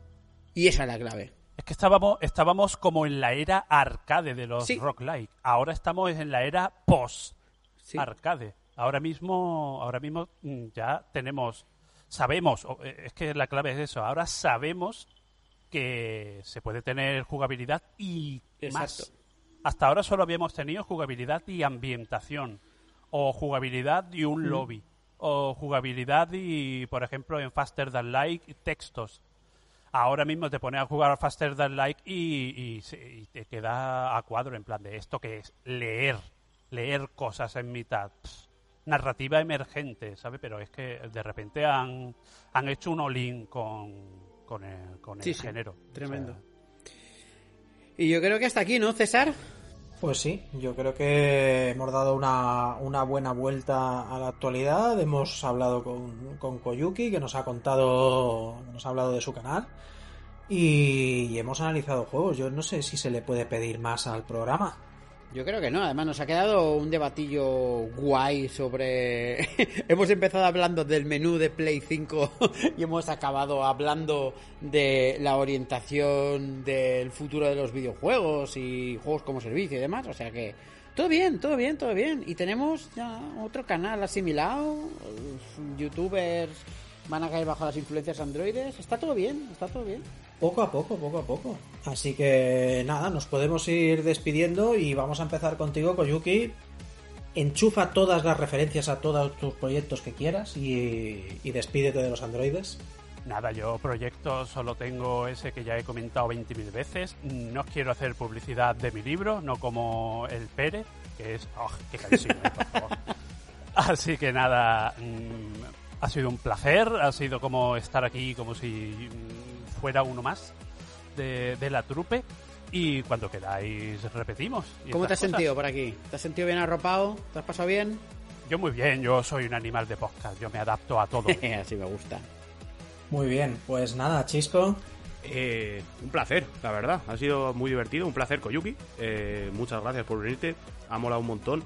Y esa es la clave. Es que estábamos, estábamos como en la era arcade de los Sí. roguelike. Ahora estamos en la era post Sí. arcade. Ahora mismo, ahora mismo mm, ya tenemos, sabemos, eh, es que la clave es eso. Ahora sabemos que se puede tener jugabilidad y más. Hasta ahora solo habíamos tenido jugabilidad y ambientación, o jugabilidad y Mm. un lobby, o jugabilidad y, por ejemplo, en Faster Than Like, textos. Ahora mismo te pones a jugar a Faster Than Like y, y y te queda a cuadro en plan de esto que es leer, leer cosas en mitad. Pff, narrativa emergente, ¿sabes? Pero es que de repente han, han hecho un all-in con, con el, con el Sí, sí, género. tremendo. O sea, Y yo creo que hasta aquí, ¿no, César? Pues sí, yo creo que hemos dado una, una buena vuelta a la actualidad. Hemos hablado con, con Koyuki, que nos ha contado, nos ha hablado de su canal. Y, y hemos analizado juegos. Yo no sé si se le puede pedir más al programa. Yo creo que no, además nos ha quedado un debatillo guay sobre... hemos empezado hablando del menú de Play 5 y hemos acabado hablando de la orientación del futuro de los videojuegos y juegos como servicio y demás, o sea que todo bien, todo bien, todo bien. Y tenemos ya otro canal asimilado, youtubers van a caer bajo las influencias androides, está todo bien, está todo bien. Poco a poco, poco a poco. Así que nada, nos podemos ir despidiendo y vamos a empezar contigo, Koyuki. Enchufa todas las referencias a todos tus proyectos que quieras y, y despídete de los androides. Nada, yo proyectos solo tengo ese que ya he comentado 20.000 veces. No quiero hacer publicidad de mi libro, no como el Pere, que es... ¡Oh, qué cansino, eh, por favor! Así que nada, mm, ha sido un placer, ha sido como estar aquí como si fuera uno más de, de la trupe. Y cuando queráis repetimos. y ¿Cómo te has cosas. sentido por aquí? ¿Te has sentido bien arropado? ¿Te has pasado bien? Yo muy bien, yo soy un animal de podcast, yo me adapto a todo. Así me gusta. Muy bien, pues nada, Chisco. Eh, un placer, la verdad. Ha sido muy divertido. Un placer, Koyuki. Eh, muchas gracias por venirte. Ha molado un montón.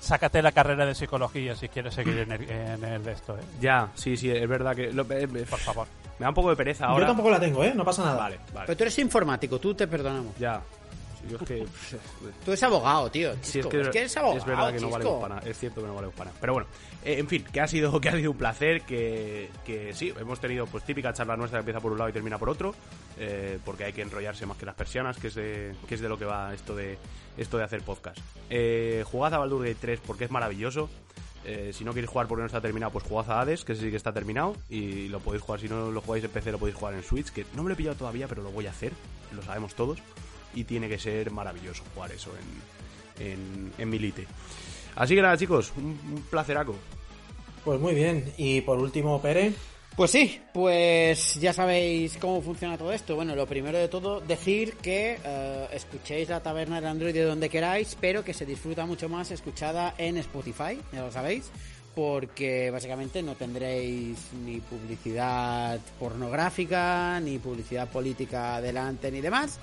Sácate la carrera de psicología si quieres seguir en el, en el de esto, ¿eh? Ya, sí, sí, es verdad que... lo- eh, Por favor. Me da un poco de pereza ahora. Yo tampoco la tengo, ¿eh? No pasa nada. Vale, vale. Pero tú eres informático, tú te perdonamos. Ya. Yo es que... Tú eres abogado, tío. Sí, es que, es que eres abogado, es verdad que no valemos para nada. Es cierto que no valemos para nada. Pero bueno, eh, en fin, que ha sido que ha sido un placer, que, que sí, hemos tenido pues típica charla nuestra que empieza por un lado y termina por otro, eh, porque hay que enrollarse más que las persianas, que es de, que es de lo que va esto de esto de hacer podcast. Eh, jugad a Baldur's Gate 3 porque es maravilloso. Eh, si no queréis jugar porque no está terminado, pues jugad a Hades, que sí que está terminado. Y lo podéis jugar, si no lo jugáis en PC, lo podéis jugar en Switch, que no me lo he pillado todavía, pero lo voy a hacer, lo sabemos todos. Y tiene que ser maravilloso jugar eso en, en, en Milite. Así que nada, chicos, un placeraco. Pues muy bien. Y por último, Pere. Pues sí, pues ya sabéis cómo funciona todo esto. Bueno, lo primero de todo, decir que eh, escuchéis la taberna del Android de donde queráis, pero que se disfruta mucho más escuchada en Spotify, ya lo sabéis, porque básicamente no tendréis ni publicidad pornográfica, ni publicidad política delante, ni demás.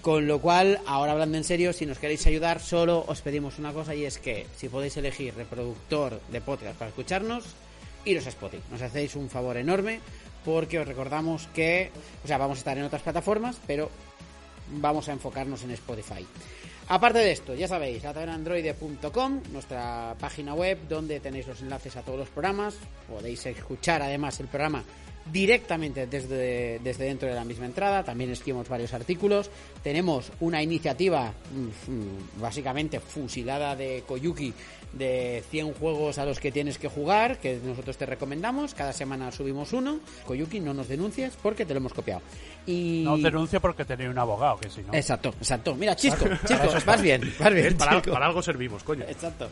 Con lo cual, ahora hablando en serio, si nos queréis ayudar, solo os pedimos una cosa y es que si podéis elegir reproductor de podcast para escucharnos, iros a Spotify. Nos hacéis un favor enorme porque os recordamos que, o sea, vamos a estar en otras plataformas, pero vamos a enfocarnos en Spotify. Aparte de esto, ya sabéis, latavernandroide.com, nuestra página web donde tenéis los enlaces a todos los programas. Podéis escuchar además el programa directamente desde, desde dentro de la misma entrada. También escribimos varios artículos. Tenemos una iniciativa mm, mm, básicamente fusilada de Koyuki de 100 juegos a los que tienes que jugar, que nosotros te recomendamos. Cada semana subimos uno. Koyuki, no nos denuncies porque te lo hemos copiado. Y... No denuncio porque tenéis un abogado, que si no... Exacto, exacto. Mira, Chisco, Chisco, vas bien, vas bien. Para, algo servimos, coño. Exacto.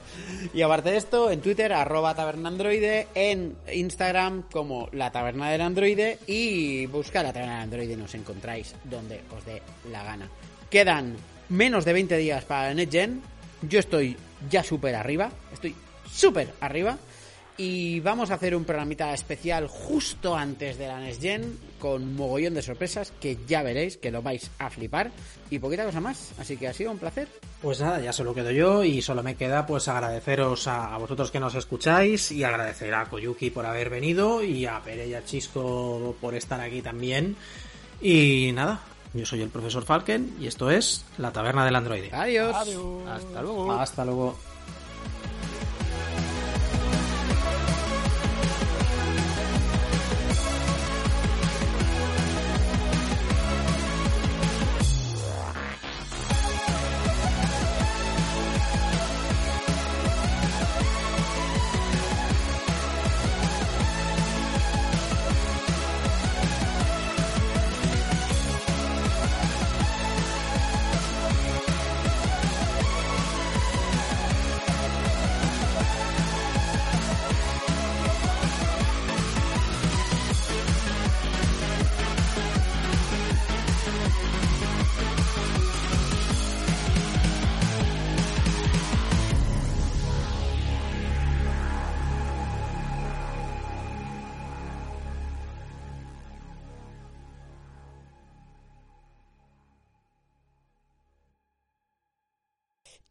Y aparte de esto, en Twitter, arroba tabernandroide, en Instagram como la taberna del androide y busca la taberna del androide y nos encontráis donde os dé la gana. Quedan menos de 20 días para el NetGen. Yo estoy ya súper arriba, estoy súper arriba. Y vamos a hacer un programita especial justo antes de la NetGen con mogollón de sorpresas que ya veréis, que lo vais a flipar. Y poquita cosa más. Así que ha sido un placer. Pues nada, ya solo quedo yo y solo me queda pues agradeceros a, a vosotros que nos escucháis y agradecer a Koyuki por haber venido y a Pere y a Chisco por estar aquí también. Y nada, yo soy el profesor Falken y esto es La Taberna del Androide. Adiós. Hasta luego. Hasta luego.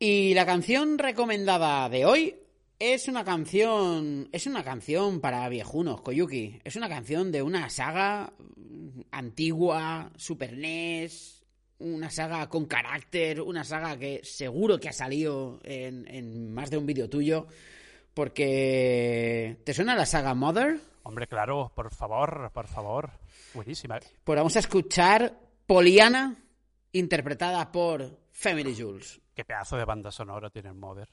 Y la canción recomendada de hoy es una canción. Es una canción para viejunos, Koyuki. Es una canción de una saga mm, antigua, Super NES. Una saga con carácter, una saga que seguro que ha salido en, en más de un vídeo tuyo. Porque. ¿Te suena la saga Mother? Hombre, claro, por favor, por favor. Buenísima. ¿eh? Pues vamos a escuchar Poliana, interpretada por Family Jules. Qué pedazo de banda sonora tiene el Mother.